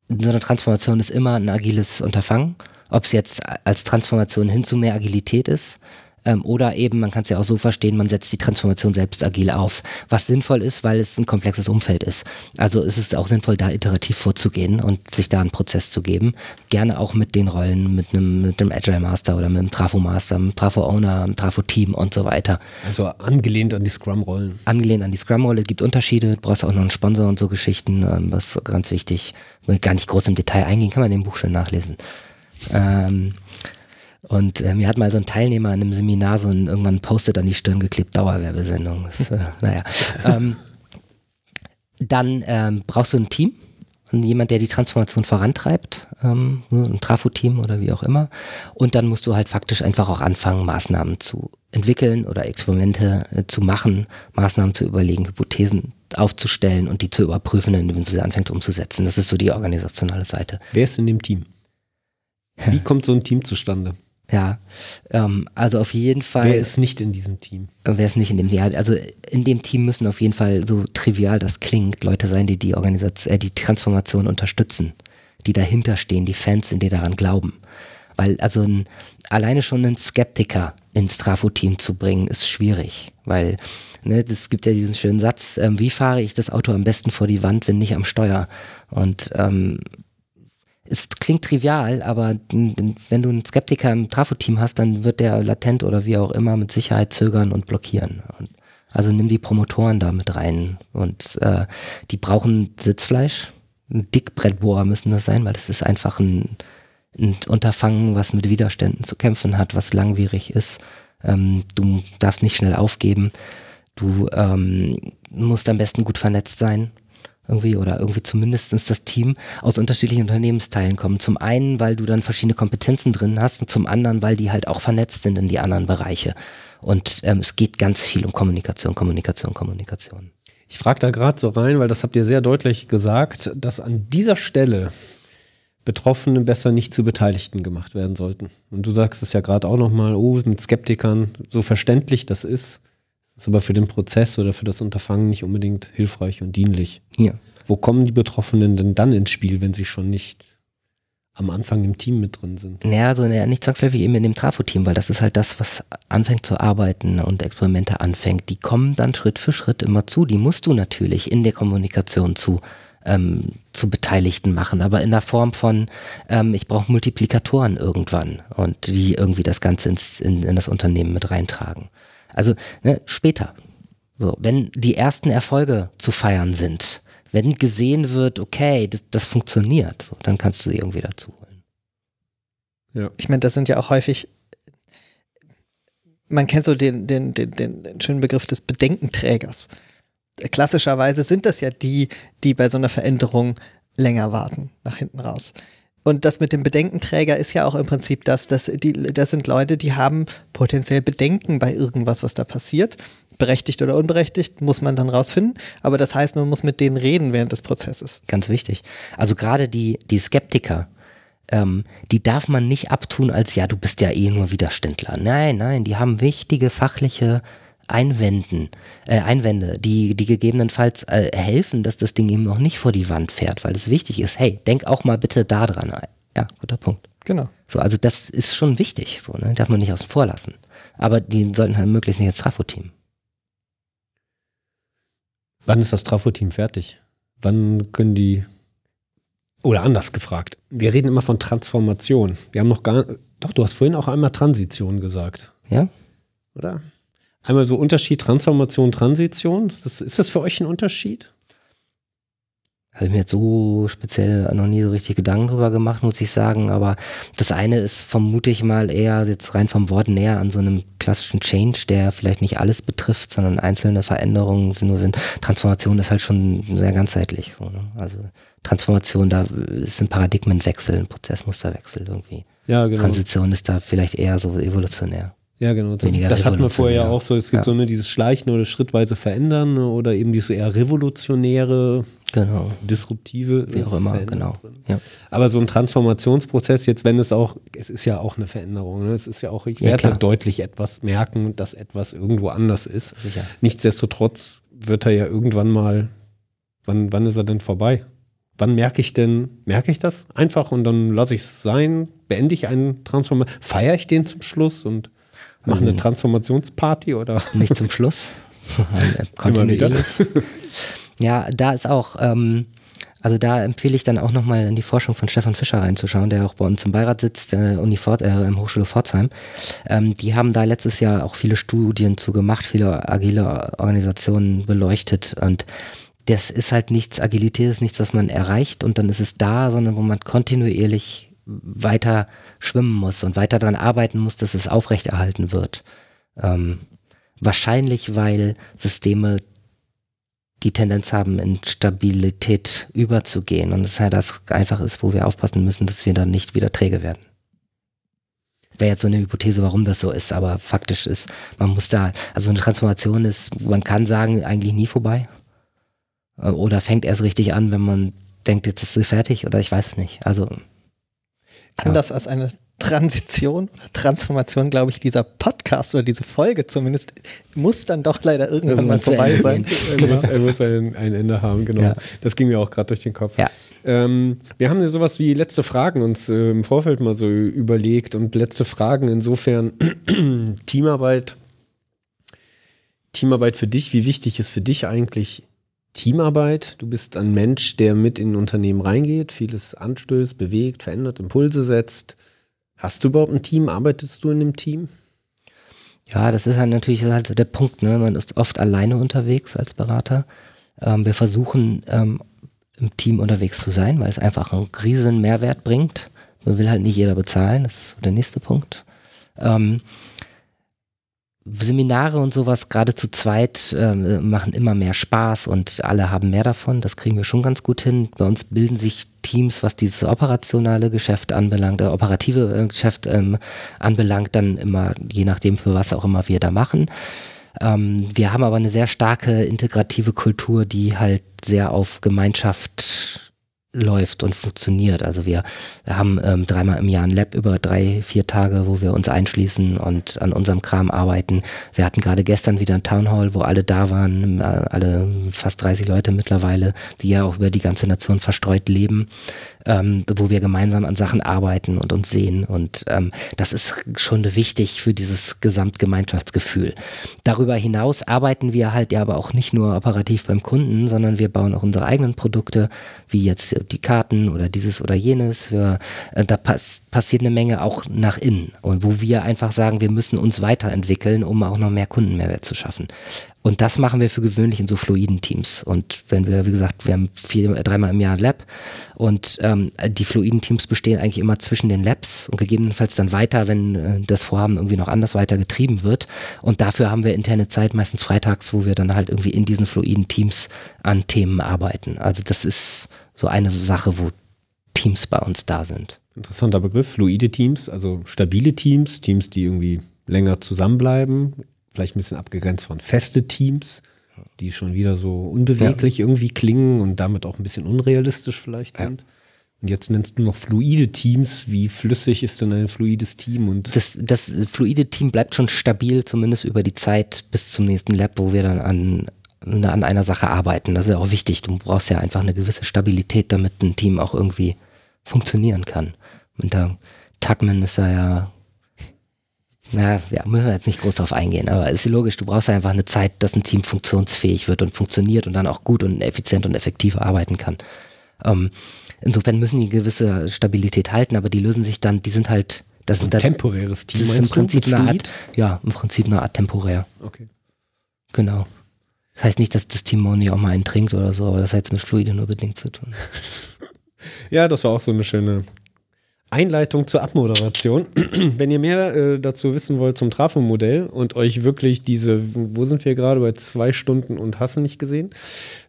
so eine Transformation ist immer ein agiles Unterfangen. Ob es jetzt als Transformation hin zu mehr Agilität ist, Ähm, oder eben, man kann es ja auch so verstehen, man setzt die Transformation selbst agil auf, was sinnvoll ist, weil es ein komplexes Umfeld ist. Also ist es auch sinnvoll, da iterativ vorzugehen und sich da einen Prozess zu geben. Gerne auch mit den Rollen, mit einem, mit einem Agile Master oder mit einem Trafo Master, einem Trafo Owner, einem Trafo Team und so weiter. Also angelehnt an die Scrum-Rollen. Angelehnt an die Scrum-Rolle, gibt Unterschiede, du brauchst auch noch einen Sponsor und so Geschichten, ähm, was ganz wichtig, gar nicht groß im Detail eingehen, kann man in dem Buch schön nachlesen. Ähm, und äh, mir hat mal so ein Teilnehmer in einem Seminar so ein, irgendwann ein Post-it an die Stirn geklebt, Dauerwerbesendung. Das, äh, naja. ähm, dann ähm, brauchst du ein Team, jemand, der die Transformation vorantreibt, ähm, ein Trafo-Team oder wie auch immer. Und dann musst du halt faktisch einfach auch anfangen, Maßnahmen zu entwickeln oder Experimente äh, zu machen, Maßnahmen zu überlegen, Hypothesen aufzustellen und die zu überprüfen, indem du sie anfängst umzusetzen. Das ist so die organisationale Seite. Wer ist in dem Team? Wie kommt so ein Team zustande? Ja, ähm, also auf jeden Fall. Wer ist nicht in diesem Team? Wer ist nicht in dem? Ja, also in dem Team müssen auf jeden Fall so trivial das klingt Leute sein, die die Organisation, äh, die Transformation unterstützen, die dahinter stehen, die Fans sind, die daran glauben. Weil also ein, alleine schon einen Skeptiker ins Trafo-Team zu bringen, ist schwierig, weil ne, es gibt ja diesen schönen Satz: ähm, Wie fahre ich das Auto am besten vor die Wand, wenn nicht am Steuer? Und ähm, es klingt trivial, aber wenn du einen Skeptiker im Trafo-Team hast, dann wird der latent oder wie auch immer mit Sicherheit zögern und blockieren. Und also nimm die Promotoren da mit rein. Und äh, die brauchen Sitzfleisch. Ein Dickbrettbohrer müssen das sein, weil das ist einfach ein, ein Unterfangen, was mit Widerständen zu kämpfen hat, was langwierig ist. Ähm, du darfst nicht schnell aufgeben. Du ähm, musst am besten gut vernetzt sein irgendwie oder irgendwie zumindestens das Team aus unterschiedlichen Unternehmensteilen kommen. Zum einen, weil du dann verschiedene Kompetenzen drin hast und zum anderen, weil die halt auch vernetzt sind in die anderen Bereiche. Und ähm, es geht ganz viel um Kommunikation, Kommunikation, Kommunikation. Ich frage da gerade so rein, weil das habt ihr sehr deutlich gesagt, dass an dieser Stelle Betroffene besser nicht zu Beteiligten gemacht werden sollten. Und du sagst es ja gerade auch nochmal, oh, mit Skeptikern, so verständlich das ist, ist aber für den Prozess oder für das Unterfangen nicht unbedingt hilfreich und dienlich. Ja. Wo kommen die Betroffenen denn dann ins Spiel, wenn sie schon nicht am Anfang im Team mit drin sind? Naja, also nicht zwangsläufig eben in dem Trafo-Team, weil das ist halt das, was anfängt zu arbeiten und Experimente anfängt. Die kommen dann Schritt für Schritt immer zu. Die musst du natürlich in der Kommunikation zu ähm, zu Beteiligten machen, aber in der Form von, ähm, ich brauche Multiplikatoren irgendwann und die irgendwie das Ganze ins, in, in das Unternehmen mit reintragen. Also ne, später. So, wenn die ersten Erfolge zu feiern sind, wenn gesehen wird, okay, das, das funktioniert, so, dann kannst du sie irgendwie dazu holen. Ja. Ich meine, das sind ja auch häufig, man kennt so den, den, den, den, den schönen Begriff des Bedenkenträgers. Klassischerweise sind das ja die, die bei so einer Veränderung länger warten, nach hinten raus. Und das mit dem Bedenkenträger ist ja auch im Prinzip das, dass die, das sind Leute, die haben potenziell Bedenken bei irgendwas, was da passiert. Berechtigt oder unberechtigt, muss man dann rausfinden. Aber das heißt, man muss mit denen reden während des Prozesses. Ganz wichtig. Also gerade die, die Skeptiker, ähm, die darf man nicht abtun als, ja, du bist ja eh nur Widerständler. Nein, nein, die haben wichtige fachliche Einwänden, äh, Einwände, die, die gegebenenfalls äh, helfen, dass das Ding eben noch nicht vor die Wand fährt, weil es wichtig ist, hey, denk auch mal bitte da dran. Ja, guter Punkt. Genau. So, also das ist schon wichtig, so, ne? Darf man nicht außen vor lassen. Aber die sollten halt möglichst nicht als Trafo-Team. Wann ist das Trafo-Team fertig? Wann können die oder anders gefragt, wir reden immer von Transformation. Wir haben noch gar, doch, du hast vorhin auch einmal Transition gesagt. Ja. Oder? Einmal so Unterschied Transformation, Transition. Ist das, ist das für euch ein Unterschied? Habe ich mir jetzt so speziell noch nie so richtig Gedanken drüber gemacht, muss ich sagen. Aber das eine ist vermute ich mal eher jetzt rein vom Wort näher an so einem klassischen Change, der vielleicht nicht alles betrifft, sondern einzelne Veränderungen sind nur sind. Transformation ist halt schon sehr ganzheitlich. So, ne? Also Transformation, da ist ein Paradigmenwechsel, ein Prozessmusterwechsel irgendwie. Ja, genau. Transition ist da vielleicht eher so evolutionär. Ja, genau. Das, das hatten wir vorher ja auch so. Es gibt ja. so ne, dieses Schleichen oder schrittweise Verändern ne, oder eben diese eher revolutionäre, genau. disruptive. Wie auch immer, genau. Ja. Aber so ein Transformationsprozess, jetzt wenn es auch, es ist ja auch eine Veränderung. Ne? Es ist ja auch, ich werde klar. deutlich etwas merken, dass etwas irgendwo anders ist. Nichtsdestotrotz wird er ja irgendwann mal, wann, wann ist er denn vorbei? Wann merke ich denn, merke ich das einfach und dann lasse ich es sein, beende ich einen Transformation, feiere ich den zum Schluss und Machen eine Transformationsparty oder? Nicht zum Schluss. Kontinuierlich. ja, da ist auch, ähm, also da empfehle ich dann auch nochmal in die Forschung von Stefan Fischer reinzuschauen, der auch bei uns im Beirat sitzt, äh, Uni Fort, äh, im Hochschule Pforzheim. Ähm, die haben da letztes Jahr auch viele Studien zu gemacht, viele agile Organisationen beleuchtet und das ist halt nichts, Agilität ist nichts, was man erreicht und dann ist es da, sondern wo man kontinuierlich weiter schwimmen muss und weiter daran arbeiten muss, dass es aufrechterhalten wird. Ähm, wahrscheinlich, weil Systeme die Tendenz haben, in Stabilität überzugehen und es halt das einfach ist, wo wir aufpassen müssen, dass wir dann nicht wieder träge werden. Wäre jetzt so eine Hypothese, warum das so ist, aber faktisch ist, man muss da, also eine Transformation ist, man kann sagen, eigentlich nie vorbei. Äh, oder fängt erst richtig an, wenn man denkt, jetzt ist sie fertig oder ich weiß es nicht. Also anders ja. als eine Transition oder Transformation, glaube ich, dieser Podcast oder diese Folge zumindest, muss dann doch leider irgendwann, mal vorbei sein. Er muss, er muss ein, ein, Ende haben, genau. Ja. Das ging mir auch gerade durch den Kopf. Ja. Ähm, wir haben ja sowas wie letzte Fragen uns äh, im Vorfeld mal so überlegt und letzte Fragen insofern Teamarbeit. Teamarbeit für dich, wie wichtig ist für dich eigentlich Teamarbeit. Du bist ein Mensch, der mit in ein Unternehmen reingeht, vieles anstößt, bewegt, verändert, Impulse setzt. Hast du überhaupt ein Team? Arbeitest du in einem Team? Ja, das ist halt natürlich halt so der Punkt. Ne? Man ist oft alleine unterwegs als Berater. Ähm, wir versuchen ähm, im Team unterwegs zu sein, weil es einfach einen riesen Mehrwert bringt. Man will halt nicht jeder bezahlen. Das ist so der nächste Punkt. Ähm, Seminare und sowas, gerade zu zweit, äh, machen immer mehr Spaß und alle haben mehr davon. Das kriegen wir schon ganz gut hin. Bei uns bilden sich Teams, was dieses operationale Geschäft anbelangt, äh, operative äh, Geschäft ähm, anbelangt, dann immer, je nachdem für was auch immer wir da machen. Ähm, wir haben aber eine sehr starke integrative Kultur, die halt sehr auf Gemeinschaft läuft und funktioniert. Also wir haben ähm, dreimal im Jahr ein Lab über drei, vier Tage, wo wir uns einschließen und an unserem Kram arbeiten. Wir hatten gerade gestern wieder ein Town Hall, wo alle da waren, äh, alle fast 30 Leute mittlerweile, die ja auch über die ganze Nation verstreut leben ähm, wo wir gemeinsam an Sachen arbeiten und uns sehen. Und ähm, das ist schon wichtig für dieses Gesamtgemeinschaftsgefühl. Darüber hinaus arbeiten wir halt ja aber auch nicht nur operativ beim Kunden, sondern wir bauen auch unsere eigenen Produkte, wie jetzt die Karten oder dieses oder jenes. Wir, äh, da pass passiert eine Menge auch nach innen und wo wir einfach sagen, wir müssen uns weiterentwickeln, um auch noch mehr Kundenmehrwert zu schaffen. Und das machen wir für gewöhnlich in so fluiden Teams. Und wenn wir, wie gesagt, wir haben vier, dreimal im Jahr ein Lab und ähm, die fluiden Teams bestehen eigentlich immer zwischen den Labs und gegebenenfalls dann weiter, wenn äh, das Vorhaben irgendwie noch anders weiter getrieben wird. Und dafür haben wir interne Zeit, meistens freitags, wo wir dann halt irgendwie in diesen fluiden Teams an Themen arbeiten. Also das ist so eine Sache, wo Teams bei uns da sind. Interessanter Begriff, fluide Teams, also stabile Teams, Teams, die irgendwie länger zusammenbleiben, vielleicht ein bisschen abgegrenzt von feste Teams, die schon wieder so unbeweglich ja. irgendwie klingen und damit auch ein bisschen unrealistisch vielleicht sind. Ja. Und jetzt nennst du noch fluide Teams. Wie flüssig ist denn ein fluides Team? Und das, das fluide Team bleibt schon stabil, zumindest über die Zeit bis zum nächsten Lab, wo wir dann an, an einer Sache arbeiten. Das ist ja auch wichtig. Du brauchst ja einfach eine gewisse Stabilität, damit ein Team auch irgendwie funktionieren kann. Und da Tuckman ist ja na, ja, müssen wir jetzt nicht groß drauf eingehen, aber ist logisch, du brauchst einfach eine Zeit, dass ein Team funktionsfähig wird und funktioniert und dann auch gut und effizient und effektiv arbeiten kann. Ähm, insofern müssen die gewisse Stabilität halten, aber die lösen sich dann, die sind halt, das ist ein temporäres Team. Das ist im Prinzip eine Art, ja, im Prinzip eine Art temporär. Okay. Genau. Das heißt nicht, dass das Team Moni auch mal einen trinkt oder so, aber das hat jetzt mit Fluide nur bedingt zu tun. ja, das war auch so eine schöne Einleitung zur Abmoderation. Wenn ihr mehr äh, dazu wissen wollt zum Trafo-Modell und euch wirklich diese, wo sind wir gerade bei zwei Stunden und hast du nicht gesehen?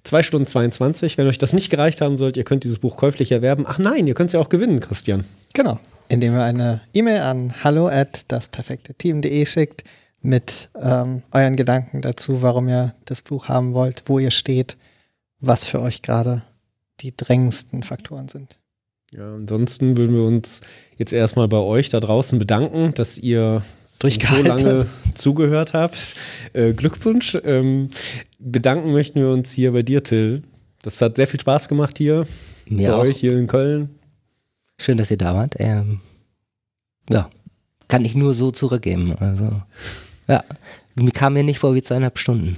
Zwei Stunden 22. Wenn euch das nicht gereicht haben sollt, ihr könnt dieses Buch käuflich erwerben. Ach nein, ihr könnt es ja auch gewinnen, Christian. Genau. Indem ihr eine E-Mail an hallo at dasperfekteteam.de schickt mit ähm, euren Gedanken dazu, warum ihr das Buch haben wollt, wo ihr steht, was für euch gerade die drängendsten Faktoren sind. Ja, ansonsten würden wir uns jetzt erstmal bei euch da draußen bedanken, dass ihr so lange zugehört habt. Äh, Glückwunsch. Ähm, bedanken möchten wir uns hier bei dir, Till. Das hat sehr viel Spaß gemacht hier. Mir bei auch. euch hier in Köln. Schön, dass ihr da wart. Ähm, ja, kann ich nur so zurückgeben. Also, ja, mir kam mir nicht vor wie zweieinhalb Stunden.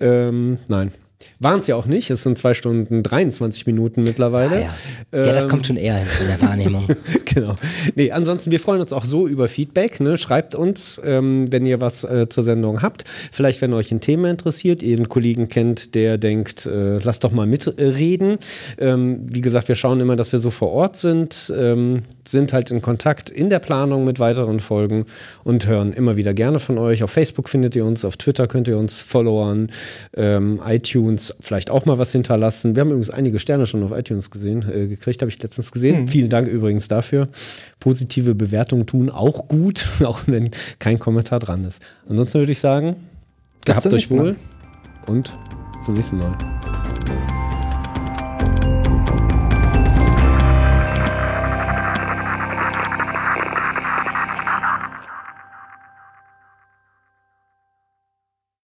Ähm, nein. Waren es ja auch nicht. Es sind zwei Stunden 23 Minuten mittlerweile. Ah, ja. Ähm, ja, das kommt schon eher hin in der Wahrnehmung. genau. Nee, ansonsten, wir freuen uns auch so über Feedback. Ne? Schreibt uns, ähm, wenn ihr was äh, zur Sendung habt. Vielleicht, wenn euch ein Thema interessiert, ihr einen Kollegen kennt, der denkt, äh, lasst doch mal mitreden. Ähm, wie gesagt, wir schauen immer, dass wir so vor Ort sind, ähm, sind halt in Kontakt in der Planung mit weiteren Folgen und hören immer wieder gerne von euch. Auf Facebook findet ihr uns, auf Twitter könnt ihr uns followen, ähm, iTunes iTunes vielleicht auch mal was hinterlassen. Wir haben übrigens einige Sterne schon auf iTunes gesehen, äh, gekriegt, habe ich letztens gesehen. Mhm. Vielen Dank übrigens dafür. Positive Bewertungen tun auch gut, auch wenn kein Kommentar dran ist. Ansonsten würde ich sagen, gehabt euch wohl und bis zum nächsten Mal.